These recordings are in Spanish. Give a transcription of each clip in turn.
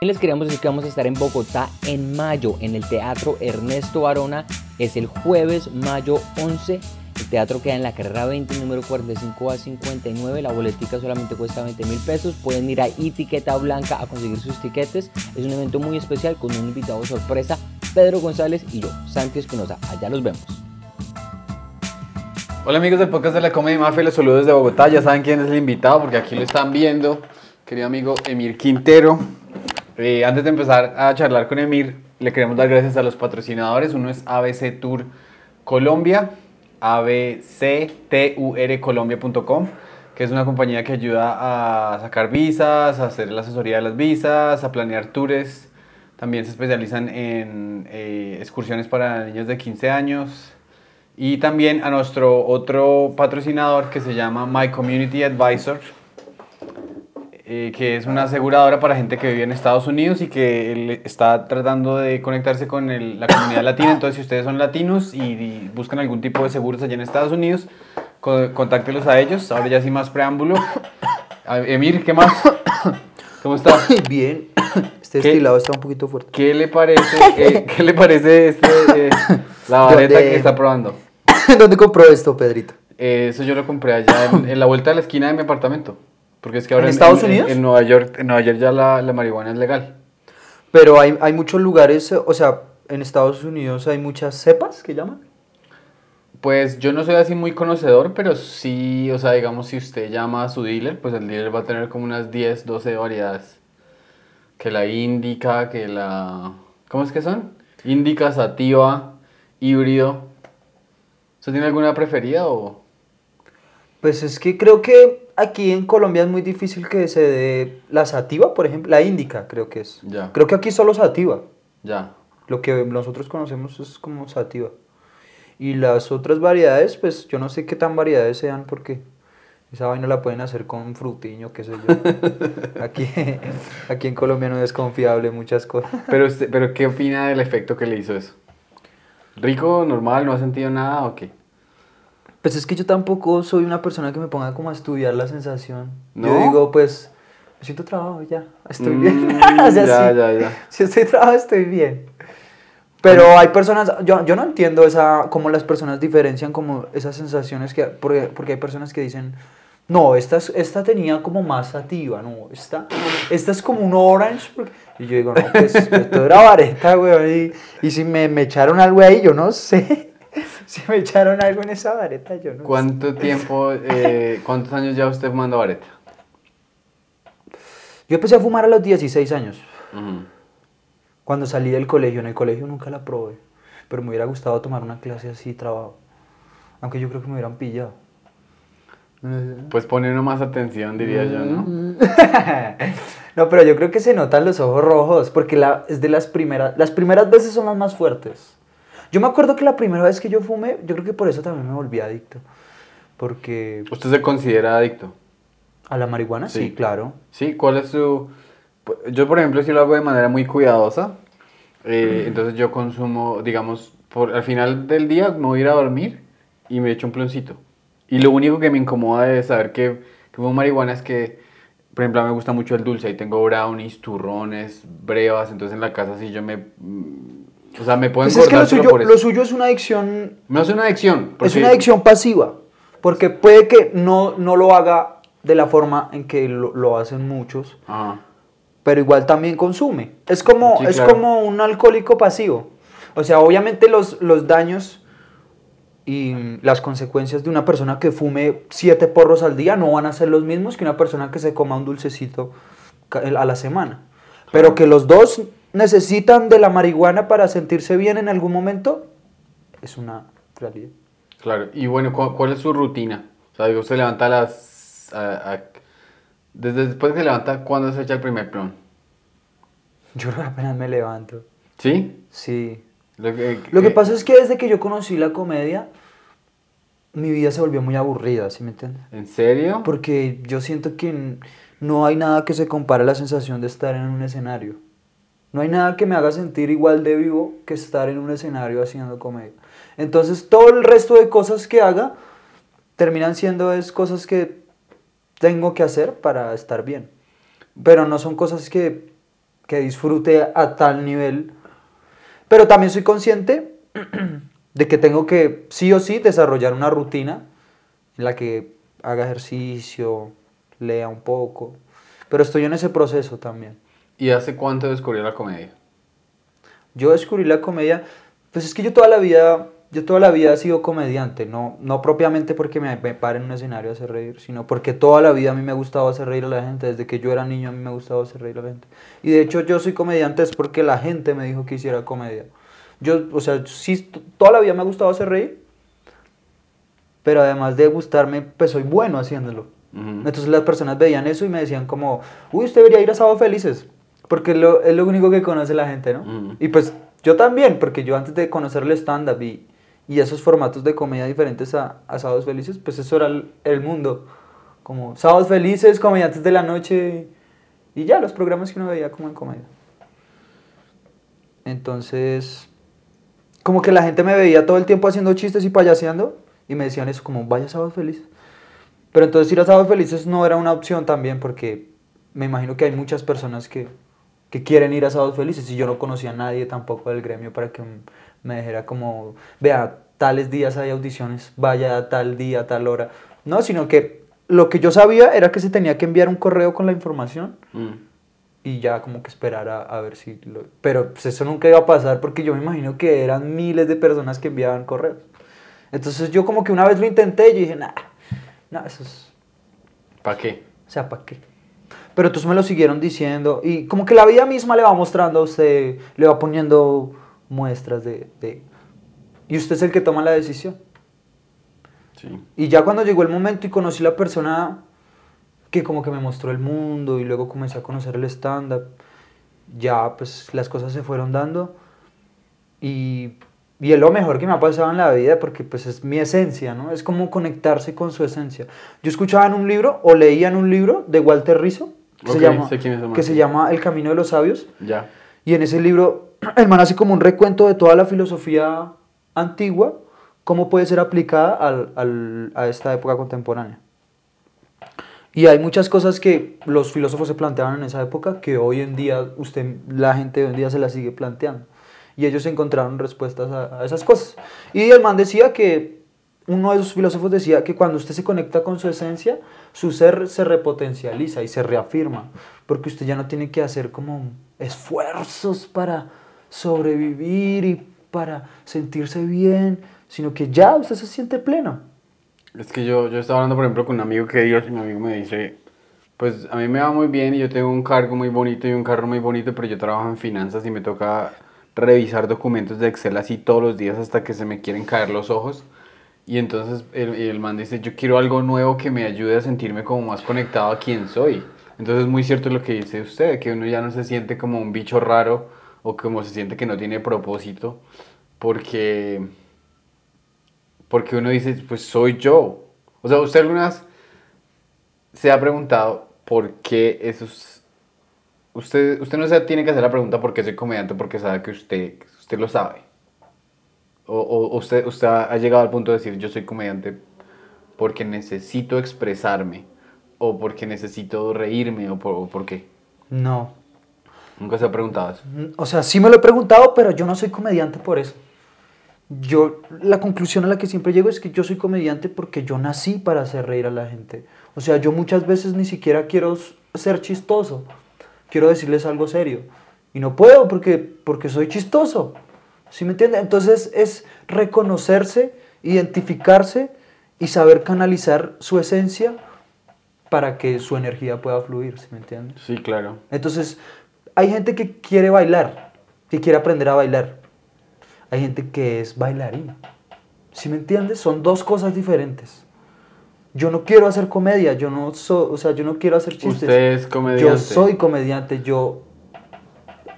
Les queríamos decir que vamos a estar en Bogotá en mayo, en el Teatro Ernesto Barona. Es el jueves, mayo 11. El teatro queda en la carrera 20, número 45 a 59. La boletica solamente cuesta 20 mil pesos. Pueden ir a Etiqueta Blanca a conseguir sus tiquetes. Es un evento muy especial con un invitado sorpresa, Pedro González y yo, Santi Espinosa. Allá los vemos. Hola amigos del podcast de la Comedy Mafia, les saludo desde Bogotá. Ya saben quién es el invitado porque aquí lo están viendo. Querido amigo Emir Quintero. Eh, antes de empezar a charlar con Emir, le queremos dar gracias a los patrocinadores. Uno es ABC Tour Colombia, abcturcolombia.com, que es una compañía que ayuda a sacar visas, a hacer la asesoría de las visas, a planear tours. También se especializan en eh, excursiones para niños de 15 años. Y también a nuestro otro patrocinador que se llama My Community Advisor, eh, que es una aseguradora para gente que vive en Estados Unidos y que él está tratando de conectarse con el- la comunidad latina. Entonces, si ustedes son latinos y, y buscan algún tipo de seguros allá en Estados Unidos, co- contáctelos a ellos. Ahora ya sin más preámbulo. A- Emir, ¿qué más? ¿Cómo está? Bien, este ¿Qué? destilado está un poquito fuerte. ¿Qué le parece, eh, ¿qué le parece este, eh, la vareta que está probando? ¿Dónde compró esto, Pedrito? Eso yo lo compré allá en, en la vuelta de la esquina de mi apartamento. Porque es que ahora ¿En Estados Unidos? En, Nueva York, en Nueva York ya la, la marihuana es legal. Pero hay, hay muchos lugares, o sea, en Estados Unidos hay muchas cepas que llaman. Pues yo no soy así muy conocedor, pero sí, o sea, digamos, si usted llama a su dealer, pues el dealer va a tener como unas 10, 12 variedades. Que la indica, que la... ¿Cómo es que son? Indica, sativa, híbrido. ¿Usted tiene alguna preferida o...? Pues es que creo que aquí en Colombia es muy difícil que se dé la sativa, por ejemplo, la índica creo que es. Ya. Creo que aquí solo sativa. Ya. Lo que nosotros conocemos es como sativa. Y las otras variedades, pues yo no sé qué tan variedades sean porque esa vaina la pueden hacer con frutiño, qué sé yo. Aquí, aquí en Colombia no es confiable muchas cosas. Pero, usted, pero ¿qué opina del efecto que le hizo eso? ¿Rico, normal, no ha sentido nada o qué? Pues es que yo tampoco soy una persona que me ponga como a estudiar la sensación. Yo digo, pues, me siento trabajo ya, estoy Mm, bien. o sea, ya, sí, ya, ya. Si estoy trabajo, estoy bien. Pero hay personas, yo, yo no entiendo esa, cómo las personas diferencian como esas sensaciones que, porque, porque hay personas que dicen, no, esta, es- esta tenía como más sativa, no, esta, esta es como un orange. porque-". Y yo digo, no, pues esto era vareta, güey. Y, y si me, me echaron algo ahí, yo no sé. Si me echaron algo en esa vareta, yo no sé. ¿Cuánto tiempo, eh, cuántos años ya usted fumando vareta? Yo empecé a fumar a los 16 años, cuando salí del colegio. En el colegio nunca la probé, pero me hubiera gustado tomar una clase así, trabajo. Aunque yo creo que me hubieran pillado. Pues pone uno más atención, diría yo, ¿no? no, pero yo creo que se notan los ojos rojos, porque la, es de las primeras, las primeras veces son las más fuertes. Yo me acuerdo que la primera vez que yo fumé, yo creo que por eso también me volví adicto. Porque ¿Usted se considera adicto? a la marihuana, sí, Sí. claro. ¿Sí? ¿Cuál es su...? Yo, por ejemplo, sí lo hago de manera muy cuidadosa. Eh, entonces yo consumo, digamos, por, al final del día me voy a ir a dormir y me echo un ploncito. Y lo único que me incomoda de saber que, que fumo marihuana es que, por ejemplo, me gusta mucho el dulce. Ahí tengo brownies, turrones, brevas. Entonces en la casa sí yo me... O sea, me puedo Pues es que lo suyo, por eso. lo suyo es una adicción No es una adicción. Es una adicción pasiva, porque puede que no, no lo haga de la forma en que lo, lo hacen muchos, Ajá. pero igual también consume. Es como, Sí, es claro. como un alcohólico pasivo. O sea, obviamente los, los daños y las consecuencias de una persona que fume siete porros al día no van a ser los mismos que una persona que se coma un dulcecito a la semana. Pero que los dos necesitan de la marihuana para sentirse bien en algún momento, es una realidad. Claro, y bueno, ¿cu- ¿cuál es su rutina? O sea, digo, usted levanta a las... a- a- desde después que se levanta, ¿cuándo se echa el primer plon? Yo creo que apenas me levanto. ¿Sí? Sí. Lo que, Lo que eh, pasa es que desde que yo conocí la comedia, mi vida se volvió muy aburrida, ¿sí me entiendes? ¿En serio? Porque yo siento que no hay nada que se compare a la sensación de estar en un escenario. No hay nada que me haga sentir igual de vivo que estar en un escenario haciendo comedia. Entonces todo el resto de cosas que haga terminan siendo es cosas que tengo que hacer para estar bien. Pero no son cosas que que disfrute a tal nivel. Pero también soy consciente de que tengo que sí o sí desarrollar una rutina en la que haga ejercicio, lea un poco. Pero estoy en ese proceso también. ¿Y hace cuánto descubrió la comedia? Yo descubrí la comedia, pues es que yo toda la vida, yo toda la vida he sido comediante, no, no propiamente porque me, me pare en un escenario a hacer reír, sino porque toda la vida a mí me ha gustado hacer reír a la gente, desde que yo era niño a mí me ha gustado hacer reír a la gente. Y de hecho yo soy comediante es porque la gente me dijo que hiciera comedia. Yo, o sea, sí, toda la vida me ha gustado hacer reír, pero además de gustarme, pues soy bueno haciéndolo. Ujú. Entonces las personas veían eso y me decían como, uy, usted debería ir a Sábado Felices, porque es lo, es lo único que conoce la gente, ¿no? Y pues yo también, porque yo antes de conocer el stand-up y, y esos formatos de comedia diferentes a, a Sábados Felices, pues eso era el, el mundo. Como Sábados Felices, Comediantes de la Noche y ya los programas que uno veía como en comedia. Entonces, como que la gente me veía todo el tiempo haciendo chistes y payaseando y me decían eso, como vaya Sábados Felices. Pero entonces ir a Sábados Felices no era una opción también porque me imagino que hay muchas personas que, que quieren ir a Sábados Felices y yo no conocía a nadie tampoco del gremio para que me dijera como, vea, tales días hay audiciones, vaya a tal día, a tal hora. No, sino que lo que yo sabía era que se tenía que enviar un correo con la información Mm. y ya como que esperar a, a ver si... Lo... Pero pues eso nunca iba a pasar porque yo me imagino que eran miles de personas que enviaban correos. Entonces yo como que una vez lo intenté y dije, nah, nah, eso es... ¿Para qué? O sea, ¿para qué? Pero entonces me lo siguieron diciendo y como que la vida misma le va mostrando a usted, le va poniendo muestras de... de- y usted es el que toma la decisión. Sí. Y ya cuando llegó el momento y conocí la persona que como que me mostró el mundo y luego comencé a conocer el stand-up, ya pues las cosas se fueron dando y, y es lo mejor que me ha pasado en la vida porque pues es mi esencia, ¿no? Es como conectarse con su esencia. Yo escuchaba en un libro o leía en un libro de Walter Rizzo que, se, llama, que se llama El Camino de los Sabios. Ya. Y en ese libro, el man hace como un recuento de toda la filosofía antigua, cómo puede ser aplicada al- al- a esta época contemporánea. Y hay muchas cosas que los filósofos se planteaban en esa época que hoy en día, usted, la gente de hoy en día se las sigue planteando. Y ellos encontraron respuestas a, a esas cosas. Y el man decía que, uno de esos filósofos decía que cuando usted se conecta con su esencia, su ser se repotencializa y se reafirma. Porque usted ya no tiene que hacer como esfuerzos para sobrevivir y para sentirse bien, sino que ya usted se siente pleno. Es que yo, yo estaba hablando, por ejemplo, con un amigo que Dios y mi amigo me dice, pues a mí me va muy bien y yo tengo un cargo muy bonito y un carro muy bonito, pero yo trabajo en finanzas y me toca revisar documentos de Excel así todos los días hasta que se me quieren caer los ojos. Y entonces el, el man dice, yo quiero algo nuevo que me ayude a sentirme como más conectado a quien soy. Entonces es muy cierto lo que dice usted, que uno ya no se siente como un bicho raro o como se siente que no tiene propósito, porque porque uno dice, pues soy yo. O sea, usted alguna vez se ha preguntado por qué esos... Usted, usted no se tiene que hacer la pregunta por qué soy comediante porque sabe que usted, usted lo sabe. O, o usted, usted ha llegado al punto de decir, yo soy comediante porque necesito expresarme. O porque necesito reírme. O por, o por qué. No. Nunca se ha preguntado eso. O sea, sí me lo he preguntado, pero yo no soy comediante por eso. Yo, la conclusión a la que siempre llego es que yo soy comediante porque yo nací para hacer reír a la gente. O sea, yo muchas veces ni siquiera quiero ser chistoso. Quiero decirles algo serio. Y no puedo porque, porque soy chistoso. ¿Sí me entiende? Entonces es reconocerse, identificarse y saber canalizar su esencia para que su energía pueda fluir. ¿Sí me entiende? Sí, claro. Entonces, hay gente que quiere bailar, que quiere aprender a bailar. Hay gente que es bailarina. ¿Sí me entiendes? Son dos cosas diferentes. Yo no quiero hacer comedia, yo no soy, o sea, yo no quiero hacer chistes. Usted es comediante. Yo soy comediante, yo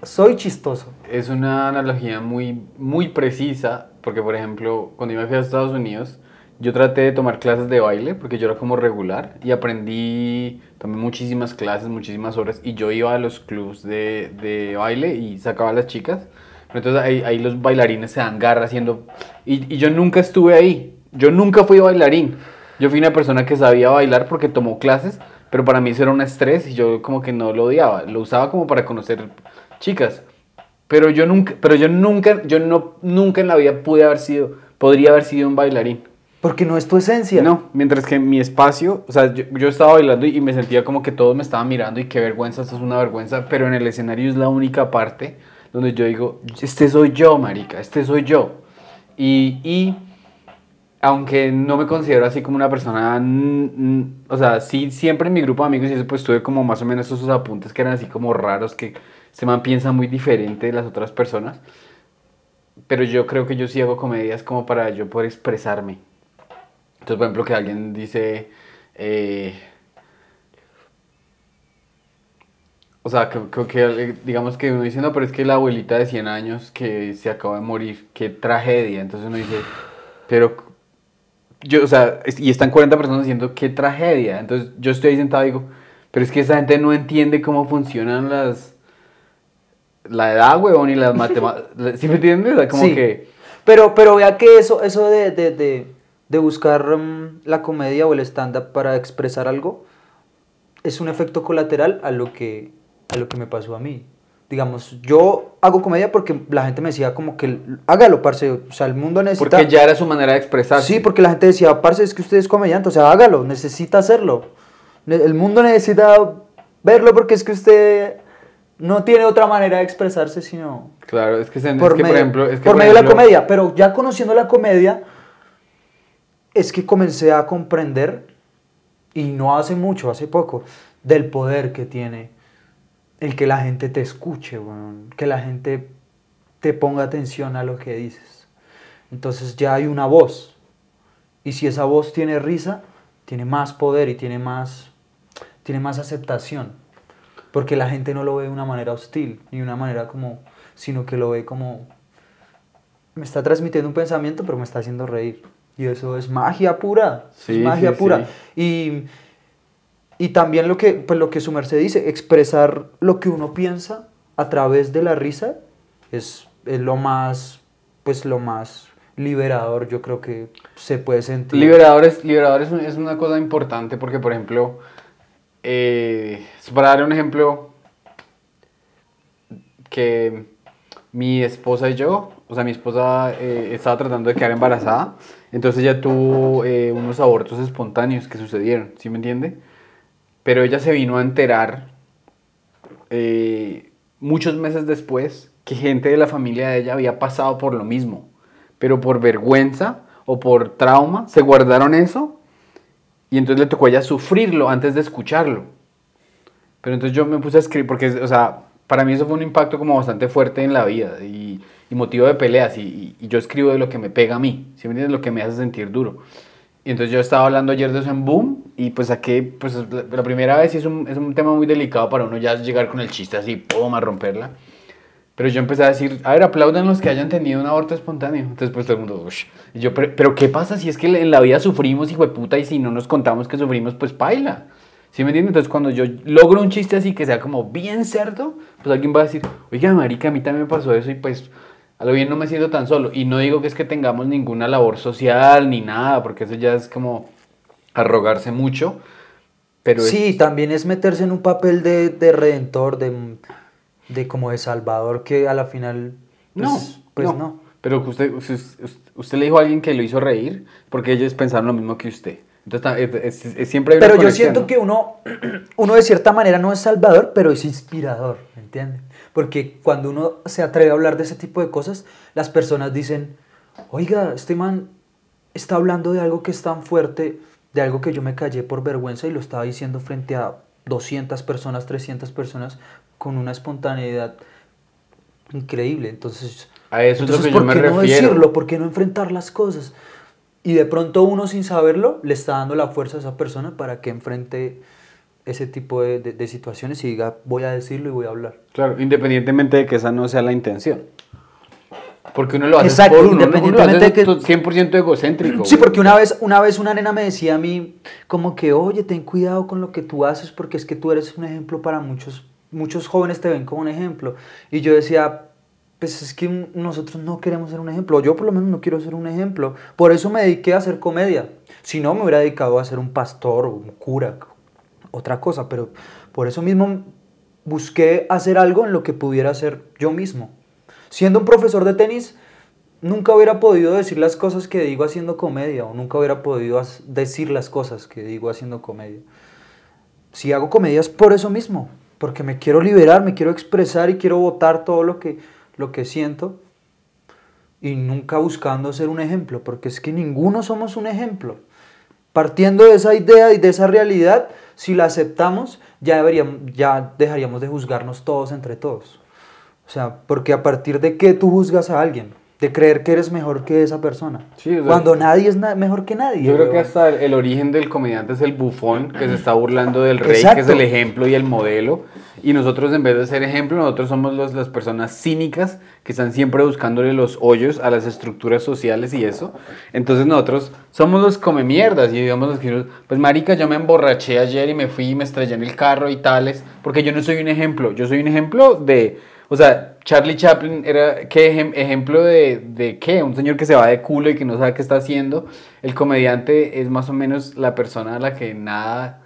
soy chistoso. Es una analogía muy, muy precisa, porque por ejemplo, cuando yo me fui a Estados Unidos, yo traté de tomar clases de baile, porque yo era como regular, y aprendí también muchísimas clases, muchísimas horas, y yo iba a los clubs de, de baile y sacaba a las chicas, pero entonces ahí, ahí los bailarines se dan garra haciendo, y, y yo nunca estuve ahí, yo nunca fui bailarín, yo fui una persona que sabía bailar porque tomó clases, pero para mí eso era un estrés y yo como que no lo odiaba, lo usaba como para conocer chicas. Pero yo nunca, pero yo nunca, yo no, nunca en la vida pude haber sido, podría haber sido un bailarín. Porque no es tu esencia. No, mientras que mi espacio, o sea, yo, yo estaba bailando y me sentía como que todos me estaban mirando y qué vergüenza, esto es una vergüenza, pero en el escenario es la única parte donde yo digo, este soy yo, marica, este soy yo. Y, y aunque no me considero así como una persona, o sea, sí, siempre en mi grupo de amigos y eso, pues tuve como más o menos esos apuntes que eran así como raros, que se man piensa muy diferente de las otras personas. Pero yo creo que yo sí hago comedias como para yo poder expresarme. Entonces, por ejemplo, que alguien dice, eh, o sea, que, digamos que uno dice, no, pero es que la abuelita de 100 años que se acaba de morir, qué tragedia. Entonces uno dice, pero yo, o sea, y están 40 personas diciendo qué tragedia. Entonces yo estoy ahí sentado y digo, pero es que esa gente no entiende cómo funcionan las. La edad, huevón, y las matemáticas. ¿Sí me entiendes? O sea, como Sí. que. Pero, pero vea que eso, eso de, de, de, de buscar mm, la comedia o el stand-up para expresar algo es un efecto colateral a lo que, a lo que me pasó a mí. Digamos, yo hago comedia porque la gente me decía como que hágalo, parce. O sea, el mundo necesita... Porque ya era su manera de expresarse. Sí, porque la gente decía, parce, es que usted es comediante, o sea, hágalo, necesita hacerlo. El mundo necesita verlo porque es que usted no tiene otra manera de expresarse sino Claro, es que, se, por, es que medio, por ejemplo. Es que, por por medio de la comedia. Pero ya conociendo la comedia, es que comencé a comprender, y no hace mucho, hace poco, del poder que tiene el que la gente te escuche, que la gente te ponga atención a lo que dices. Entonces ya hay una voz. Y si esa voz tiene risa, tiene más poder y tiene más, tiene más aceptación. Porque la gente no lo ve de una manera hostil, ni de una manera como, sino que lo ve como, me está transmitiendo un pensamiento, pero me está haciendo reír. Y eso es magia pura, Sí, es magia sí, pura. sí. Y, y también lo que, pues lo que su merced dice, expresar lo que uno piensa a través de la risa es, es lo más, pues lo más liberador yo creo que se puede sentir. Liberador es, un- es una cosa importante porque, por ejemplo, eh, para dar un ejemplo, que mi esposa y yo, o sea, mi esposa eh, estaba tratando de quedar embarazada, entonces ella tuvo eh, unos abortos espontáneos que sucedieron, ¿sí me entiende? Pero ella se vino a enterar eh, muchos meses después que gente de la familia de ella había pasado por lo mismo, pero por vergüenza o por trauma se guardaron eso y entonces le tocó a ella sufrirlo antes de escucharlo. Pero entonces yo me puse a escribir, porque, o sea, para mí eso fue un impacto como bastante fuerte en la vida y, y motivo de peleas. Y, yo escribo de lo que me pega a mí, ¿sí me entiendes? Lo que me hace sentir duro. Y entonces yo estaba hablando ayer de eso en Boom y pues saqué, pues la, primera vez es un, es un tema muy delicado para uno ya llegar con el chiste así, pum, a romperla. Pero yo empecé a decir, a ver, aplaudan los que hayan tenido un aborto espontáneo. Entonces, pues todo el mundo, "Ush". Yo, pero, pero ¿qué pasa si es que en la vida sufrimos, hijo de puta, y si no nos contamos que sufrimos, pues paila? ¿Sí me entiendes? Entonces, cuando yo logro un chiste así que sea como bien cerdo, pues alguien va a decir, oiga, marica, a mí también me pasó eso y pues a lo bien no me siento tan solo. Y no digo que es que tengamos ninguna labor social ni nada, porque eso ya es como arrogarse mucho. Pero es- sí, también es meterse en un papel de, de redentor, de, de como de salvador, que a la final, pues No, pues no. no. Pero usted, usted, usted le dijo a alguien que lo hizo reír porque ellos pensaron lo mismo que usted. Entonces, es, es- siempre hay una Pero yo siento ¿no? que uno, uno de cierta manera no es salvador, pero es inspirador, ¿me entiendes? Porque cuando uno se atreve a hablar de ese tipo de cosas, las personas dicen, oiga, este man está hablando de algo que es tan fuerte, de algo que yo me callé por vergüenza y lo estaba diciendo frente a 200 personas, 300 personas, con una espontaneidad increíble. Entonces, A eso es lo entonces que ¿por qué no refiero. decirlo? ¿Por qué no enfrentar las cosas? Y de pronto uno sin saberlo le está dando la fuerza a esa persona para que enfrente ese tipo de, de- de situaciones y diga, voy a decirlo y voy a hablar. Claro, independientemente de que esa no sea la intención. Porque uno lo hace Exacto, por uno, uno- uno lo independientemente hace de que- 100% egocéntrico. Sí, güey. porque una vez, una vez una nena me decía a mí como que, oye, ten cuidado con lo que tú haces porque es que tú eres un ejemplo para muchos, muchos jóvenes te ven como un ejemplo. Y yo decía, pues es que nosotros no queremos ser un ejemplo, yo por lo menos no quiero ser un ejemplo. Por eso me dediqué a hacer comedia. Si no, me hubiera dedicado a ser un pastor o un cura otra cosa, pero por eso mismo busqué hacer algo en lo que pudiera hacer yo mismo. Siendo un profesor de tenis, nunca hubiera podido decir las cosas que digo haciendo comedia, o nunca hubiera podido decir las cosas que digo haciendo comedia. Si hago comedia es por eso mismo, porque me quiero liberar, me quiero expresar y quiero votar todo lo que, lo que siento y nunca buscando ser un ejemplo, porque es que ninguno somos un ejemplo. Partiendo de esa idea y de esa realidad, si la aceptamos, ya, deberíamos, ya dejaríamos de juzgarnos todos entre todos. O sea, porque a partir de qué tú juzgas a alguien, de creer que eres mejor que esa persona. cuando nadie es mejor que nadie. Yo creo que hasta el, origen del comediante es el bufón que se está burlando del rey, que es el ejemplo y el modelo. Y nosotros en vez de ser ejemplo, nosotros somos los, las personas cínicas que están siempre buscándole los hoyos a las estructuras sociales y eso. Entonces nosotros somos los come mierdas y digamos los que pues marica, yo me emborraché ayer y me fui y me estrellé en el carro y tales, porque yo no soy un ejemplo, yo soy un ejemplo de o sea, Charlie Chaplin era ¿qué ejemplo de, de qué? Un señor que se va de culo y que no sabe qué está haciendo. El comediante es más o menos la persona a la que nada...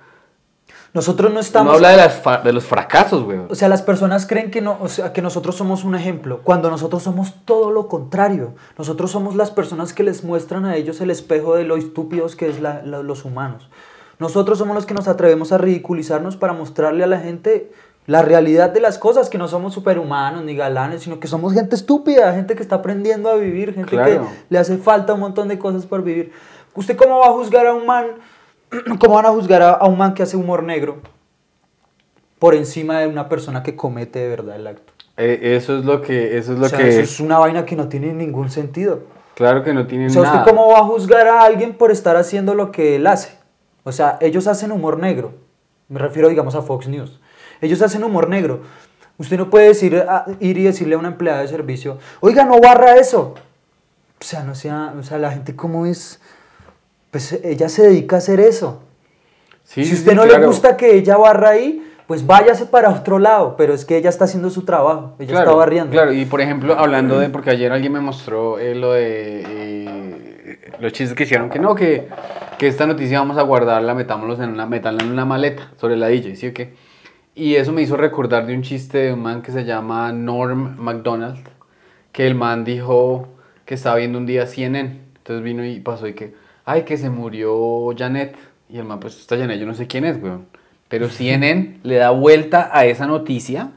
Nosotros no estamos... No habla de, las de los fracasos, güey. O sea, las personas creen que, no, o sea, que nosotros somos un ejemplo, cuando nosotros somos todo lo contrario. Nosotros somos las personas que les muestran a ellos el espejo de lo estúpidos que es la, los humanos. Nosotros somos los que nos atrevemos a ridiculizarnos para mostrarle a la gente la realidad de las cosas, que no somos superhumanos ni galanes, sino que somos gente estúpida, gente que está aprendiendo a vivir, gente que le hace falta un montón de cosas por vivir. ¿Usted cómo va a juzgar a un man, cómo van a juzgar a, un man que hace humor negro por encima de una persona que comete de verdad el acto? Eh, eso es lo que... Eso es, lo que... Eso es una vaina que no tiene ningún sentido. Claro que no tiene o sea, ¿usted cómo va a juzgar a alguien por estar haciendo lo que él hace? O sea, ellos hacen humor negro. Me refiero, digamos, a Fox News. Ellos hacen humor negro. Usted no puede decir, ah, ir y decirle a una empleada de servicio, oiga, no barra eso. O sea, no sea, o sea, la gente como es, pues ella se dedica a hacer eso. si a usted no le gusta que ella barra ahí, pues váyase para otro lado, pero es que ella está haciendo su trabajo, ella está barriendo. Claro, y por ejemplo, hablando de, porque ayer alguien me mostró eh, lo de eh, los chistes que hicieron, que no, que, que, esta noticia vamos a guardarla, metámoslos en una, metámosla en una maleta sobre la DJ, ¿sí o qué? Y eso me hizo recordar de un chiste de un man que se llama Norm MacDonald, que el man dijo que estaba viendo un día CNN. Entonces vino y pasó y que, ay, que se murió Janet. Y el man, pues está Janet, yo no sé quién es, weón. Pero CNN le da vuelta a esa noticia,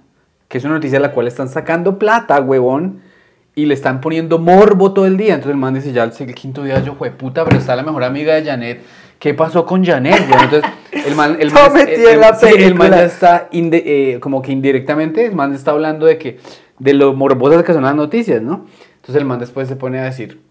que es una noticia de la cual están sacando plata, huevón, y le están poniendo morbo todo el día. Entonces el man dice, ya el quinto día yo, fue puta, pero está la mejor amiga de Janet ¿qué pasó con Janet? Entonces, el man, el man, el, man ya está eh, como que indirectamente, el man está hablando de que, de lo morbosas que son las noticias, ¿no? Entonces el man después se pone a decir,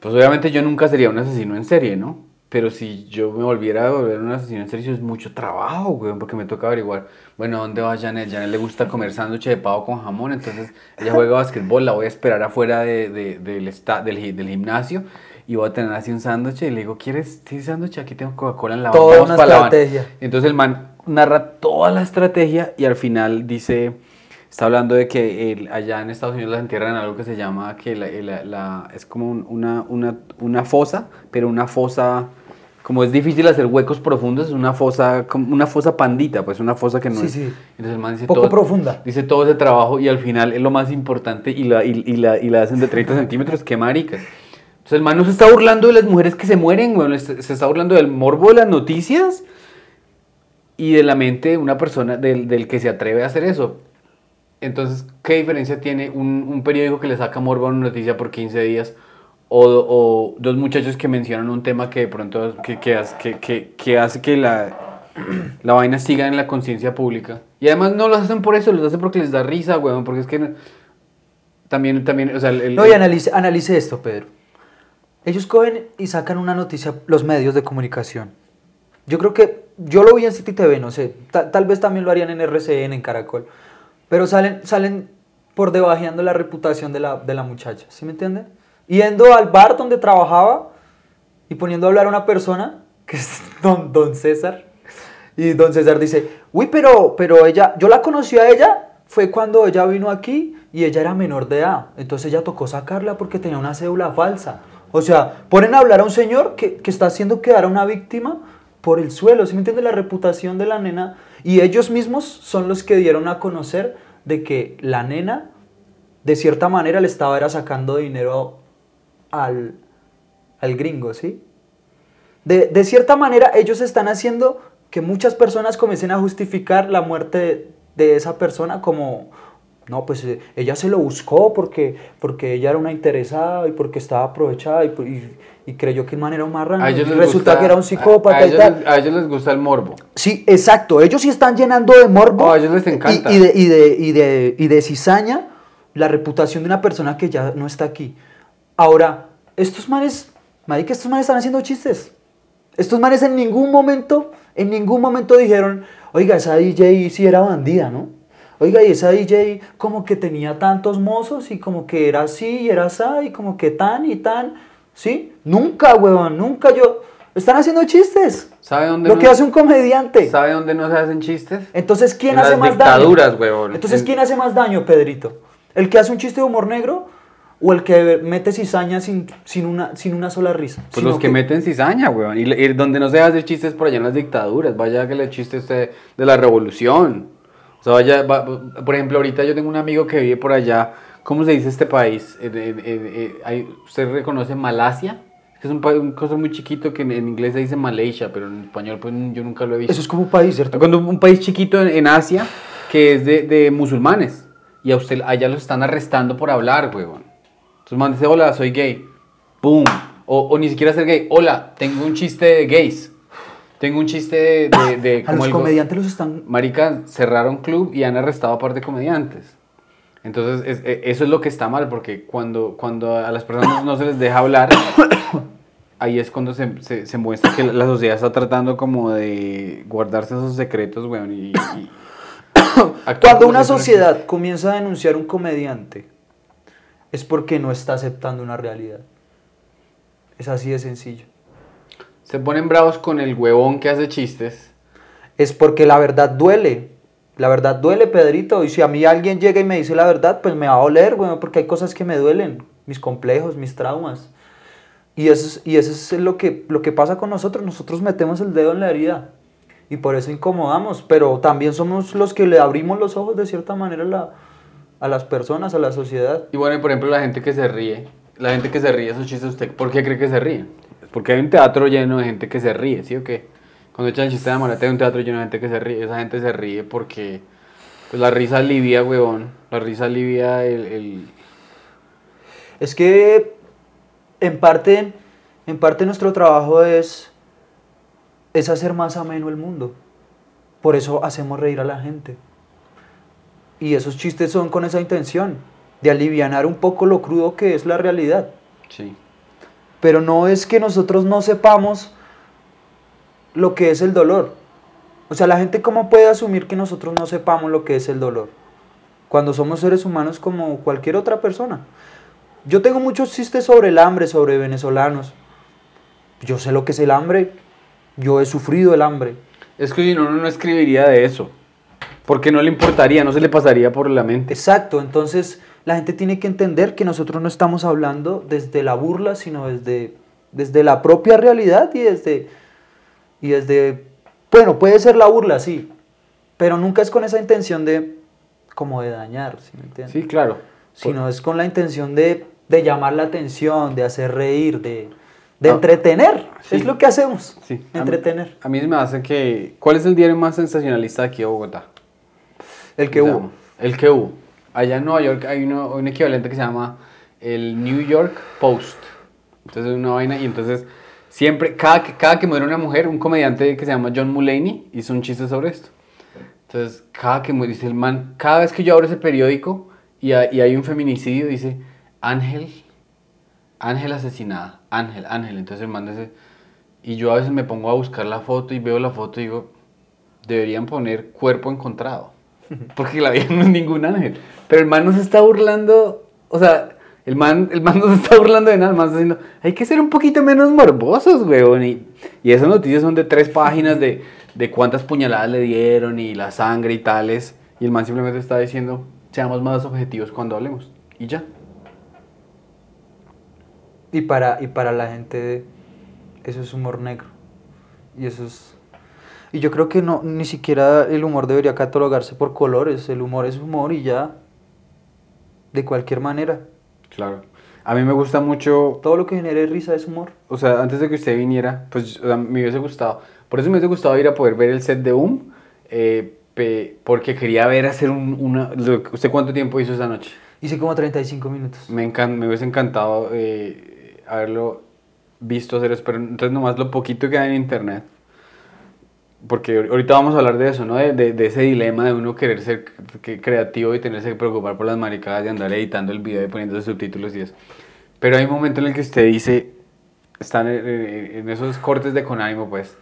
pues obviamente yo nunca sería un asesino en serie, ¿no? Pero si yo me volviera a volver un asesino en serie, eso es mucho trabajo, güey, porque me toca averiguar, bueno, ¿dónde va Janet? Janet le gusta comer sándwich de pavo con jamón, entonces ella juega básquetbol, la voy a esperar afuera de, de, del, del, del gimnasio y voy a tener así un sándwich y le digo, ¿quieres un sándwich? Aquí tengo Coca-Cola en la Toda una estrategia. Entonces el man narra toda la estrategia y al final dice, está hablando de que allá en Estados Unidos las entierran en algo que se llama, que la, es como una, una, una fosa, pero una fosa como es difícil hacer huecos profundos, es una fosa, una fosa pandita, pues una fosa que no es. Sí. Entonces el man dice Poco profunda. Dice todo ese trabajo y al final es lo más importante y la, y, la, y la hacen de 30 centímetros, qué maricas. Entonces el man no se está burlando de las mujeres que se mueren, güey. Se está burlando del morbo de las noticias y de la mente de una persona, del, que se atreve a hacer eso. Entonces, ¿qué diferencia tiene un, periódico que le saca morbo a una noticia por 15 días? O, dos muchachos que mencionan un tema que de pronto que, que, que, que hace que la, la vaina siga en la conciencia pública. Y además no lo hacen por eso, lo hacen porque les da risa, güey. Porque es que también, también, o sea... El, no, y analice, analice esto, Pedro. Ellos cogen y sacan una noticia, los medios de comunicación. Yo creo que, yo lo vi en City TV, no sé, tal, vez también lo harían en RCN, en Caracol, pero salen, salen por debajeando la reputación de la, de la muchacha, ¿sí me entienden? Yendo al bar donde trabajaba y poniendo a hablar a una persona, que es don, don César, y don César dice, uy, pero, pero ella, yo la conocí a ella, fue cuando ella vino aquí y ella era menor de edad, entonces ella tocó sacarla porque tenía una cédula falsa. O sea, ponen a hablar a un señor que, está haciendo quedar a una víctima por el suelo, ¿sí me entiende? La reputación de la nena. Y ellos mismos son los que dieron a conocer de que la nena, de cierta manera, le estaba era sacando dinero al, al gringo, ¿sí? De, de cierta manera, ellos están haciendo que muchas personas comiencen a justificar la muerte de, de esa persona como, no, pues eh, ella se lo buscó porque, porque ella era una interesada y porque estaba aprovechada y, y- y creyó que el man era un marrano. A ellos y les resulta gusta- que era un psicópata a, a y ellos, tal. les- a ellos les gusta el morbo. Sí, exacto. Ellos sí están llenando de morbo. Oh, a ellos les encanta. Y, de, y, de, y, de, y de cizaña la reputación de una persona que ya no está aquí. Ahora, estos manes, marica, estos manes están haciendo chistes. Estos manes en ningún momento, en ningún momento dijeron, oiga, esa DJ sí era bandida, ¿no? Oiga, y esa DJ como que tenía tantos mozos y como que era así y era así y como que tan y tan, ¿sí? Nunca, huevón, nunca yo... Están haciendo chistes. ¿Sabe dónde Lo no- que hace un comediante. ¿Sabe dónde no se hacen chistes? Entonces, ¿quién En hace las más dictaduras, daño? huevón. Entonces, En- ¿quién hace más daño, Pedrito? ¿El que hace un chiste de humor negro o el que mete cizaña sin, sin, una, sin una sola risa? Pues los que, meten cizaña, weón. Y, y donde no se hace chistes por allá en las dictaduras. Vaya que le chiste usted de la revolución. O sea, vaya, va- por ejemplo, ahorita yo tengo un amigo que vive por allá. ¿Cómo se dice este país? En- en- hay- ¿Usted reconoce Malasia? Es que es un, un cosa muy chiquito que en, en inglés se dice Malaysia, pero en español pues yo nunca lo he visto. Eso es como un país, ¿cierto? Cuando un país chiquito en, en Asia que es de, de musulmanes y a usted allá los están arrestando por hablar, huevón. Entonces man dice, hola, soy gay. ¡Pum! O, o ni siquiera ser gay. Hola, tengo un chiste de gays. Tengo un chiste de... de, de A como los comediantes los están... Marica, cerraron club y han arrestado a par de comediantes. Entonces, es- e- eso es lo que está mal, porque cuando, cuando a las personas no se les deja hablar, ahí es cuando se, se, se muestra que la sociedad está tratando como de guardarse esos secretos, weón. Y, Cuando una sociedad comienza a denunciar un comediante, es porque no está aceptando una realidad. Es así de sencillo. Se ponen bravos con el huevón que hace chistes. Es porque la verdad duele. La verdad duele, Pedrito. Y si a mí alguien llega y me dice la verdad, pues me va a doler, bueno, porque hay cosas que me duelen. Mis complejos, mis traumas. Y eso es, y eso es lo, que, lo que pasa con nosotros. Nosotros metemos el dedo en la herida. Y por eso incomodamos. Pero también somos los que le abrimos los ojos de cierta manera a, la- a las personas, a la sociedad. Y bueno, y por ejemplo, la gente que se ríe. La gente que se ríe esos chistes, ¿usted por qué cree que se ríe? Porque hay un teatro lleno de gente que se ríe, ¿sí o qué? Cuando echan el chiste de amorate hay un teatro lleno de gente que se ríe. Esa gente se ríe porque pues, la risa alivia, huevón. La risa alivia el... el- Es que en parte, en parte nuestro trabajo es, es hacer más ameno el mundo. Por eso hacemos reír a la gente. Y esos chistes son con esa intención, de alivianar un poco lo crudo que es la realidad. Sí. Pero no es que nosotros no sepamos lo que es el dolor. O sea, la gente cómo puede asumir que nosotros no sepamos lo que es el dolor. Cuando somos seres humanos como cualquier otra persona. Yo tengo muchos chistes sobre el hambre, sobre venezolanos. Yo sé lo que es el hambre. Yo he sufrido el hambre. Es que si no, uno no escribiría de eso. Porque no le importaría, no se le pasaría por la mente. Exacto, entonces la gente tiene que entender que nosotros no estamos hablando desde la burla, sino desde, desde la propia realidad y desde, y desde, bueno, puede ser la burla, sí, pero nunca es con esa intención de, como de dañar, ¿sí me entiendes? Sí, claro. Sino es con la intención de, de llamar la atención, de hacer reír, de, de Ah, entretener, sí. es lo que hacemos, Sí. A mí- entretener. A mí me hace que... ¿Cuál es el diario más sensacionalista de aquí de Bogotá? El que O sea, hubo. El que hubo. Allá en Nueva York hay uno- un equivalente que se llama el New York Post. Entonces es una vaina y entonces siempre, cada cada que muere una mujer, un comediante que se llama John Mulaney hizo un chiste sobre esto. Entonces, cada que muere, dice el man, cada vez que yo abro ese periódico y hay, y hay un feminicidio, dice Ángel, Ángel asesinada, Ángel, Ángel. Entonces el man dice, y yo a veces me pongo a buscar la foto y veo la foto y digo, deberían poner cuerpo encontrado. Porque la vida no es ningún ángel. Pero el man no se está burlando, o sea, el man, el man no se está burlando de nada, el man está diciendo, hay que ser un poquito menos morbosos, weón. Y, y esas noticias son de tres páginas de, de cuántas puñaladas le dieron y la sangre y tales. Y el man simplemente está diciendo, seamos más objetivos cuando hablemos. Y ya. Y para, y para la gente eso es humor negro. Y eso es... Y yo creo que no, ni siquiera el humor debería catalogarse por colores. El humor es humor y ya. De cualquier manera. Claro. A mí me gusta mucho, Todo lo que genere risa es humor. o sea, antes de que usted viniera, pues o sea, me hubiese gustado. Por eso me hubiese gustado ir a poder ver el set de UM, eh, porque quería ver hacer un, una... ¿Usted cuánto tiempo hizo esa noche? Hice como 35 minutos. Me, encan- me hubiese encantado eh, haberlo visto hacer eso, pero entonces nomás lo poquito que hay en internet. Porque ahor- ahorita vamos a hablar de eso, ¿no? De, de- de ese dilema de uno querer ser creativo y tenerse que preocupar por las maricadas de andar editando el video y poniendo subtítulos y eso. Pero hay un momento en el que usted dice, están en esos cortes de con ánimo, pues,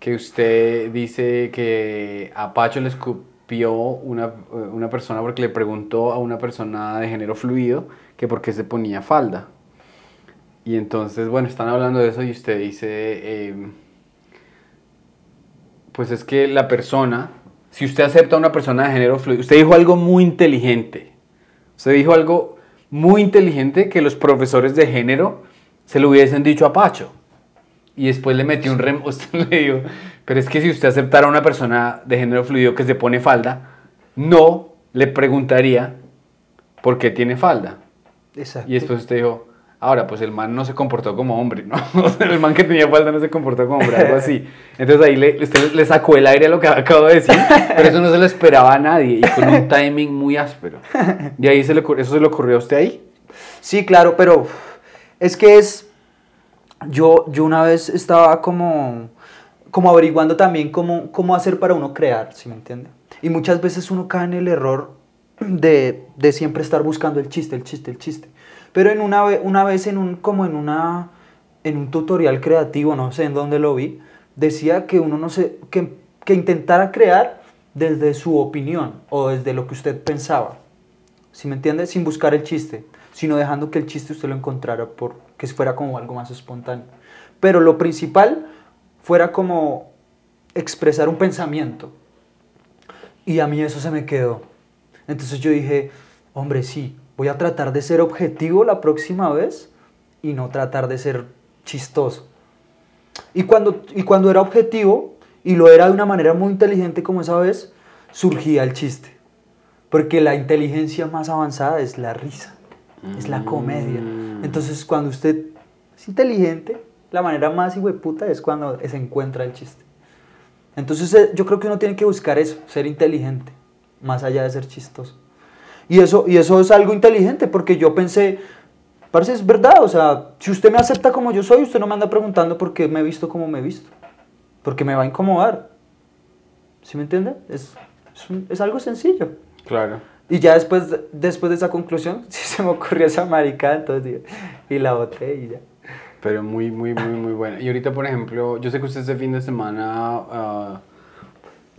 que usted dice que a Pacho le escupió una, una persona porque le preguntó a una persona de género fluido que por qué se ponía falda. Y entonces, bueno, están hablando de eso y usted dice, eh, pues es que la persona, si usted acepta a una persona de género fluido, usted dijo algo muy inteligente. Usted dijo algo muy inteligente que los profesores de género se lo hubiesen dicho a Pacho. Y después le metió un rem, usted le dijo, pero es que si usted aceptara a una persona de género fluido que se pone falda, no le preguntaría por qué tiene falda. Exacto. Y después usted dijo, ahora, pues el man no se comportó como hombre, ¿no? O sea, el man que tenía falda no se comportó como hombre, algo así. Entonces ahí le, usted le sacó el aire a lo que acabo de decir, pero eso no se lo esperaba a nadie y con un timing muy áspero. Y ahí se le, eso se le ocurrió a usted ahí. Sí, claro, pero es que es... Yo, yo una vez estaba como, como averiguando también cómo, cómo hacer para uno crear, ¿sí me entiende? Y muchas veces uno cae en el error de, de siempre estar buscando el chiste, el chiste, el chiste. Pero en una, una vez en un, como en, una, en un tutorial creativo, no sé en dónde lo vi, decía que uno no se, que, que intentara crear desde su opinión o desde lo que usted pensaba. ¿Sí me entiende? Sin buscar el chiste, sino dejando que el chiste usted lo encontrara por que fuera como algo más espontáneo. Pero lo principal fuera como expresar un pensamiento. Y a mí eso se me quedó. Entonces yo dije, hombre, sí, voy a tratar de ser objetivo la próxima vez y no tratar de ser chistoso. Y cuando, y cuando era objetivo, y lo era de una manera muy inteligente como esa vez, surgía el chiste. Porque la inteligencia más avanzada es la risa, es la comedia. Mm. Entonces, cuando usted es inteligente, la manera más puta es cuando se encuentra el chiste. Entonces, eh, yo creo que uno tiene que buscar eso, ser inteligente, más allá de ser chistoso. Y eso, y eso es algo inteligente, porque yo pensé, parece es verdad, o sea, si usted me acepta como yo soy, usted no me anda preguntando por qué me he visto como me he visto, porque me va a incomodar. ¿Sí me entiende? Es, es, un- es algo sencillo. Claro. Y ya después, de- después de esa conclusión, sí se me ocurrió esa maricada, entonces y la boté y ya. Pero muy, muy, muy, muy buena. Y ahorita, por ejemplo, yo sé que usted este fin de semana... ah,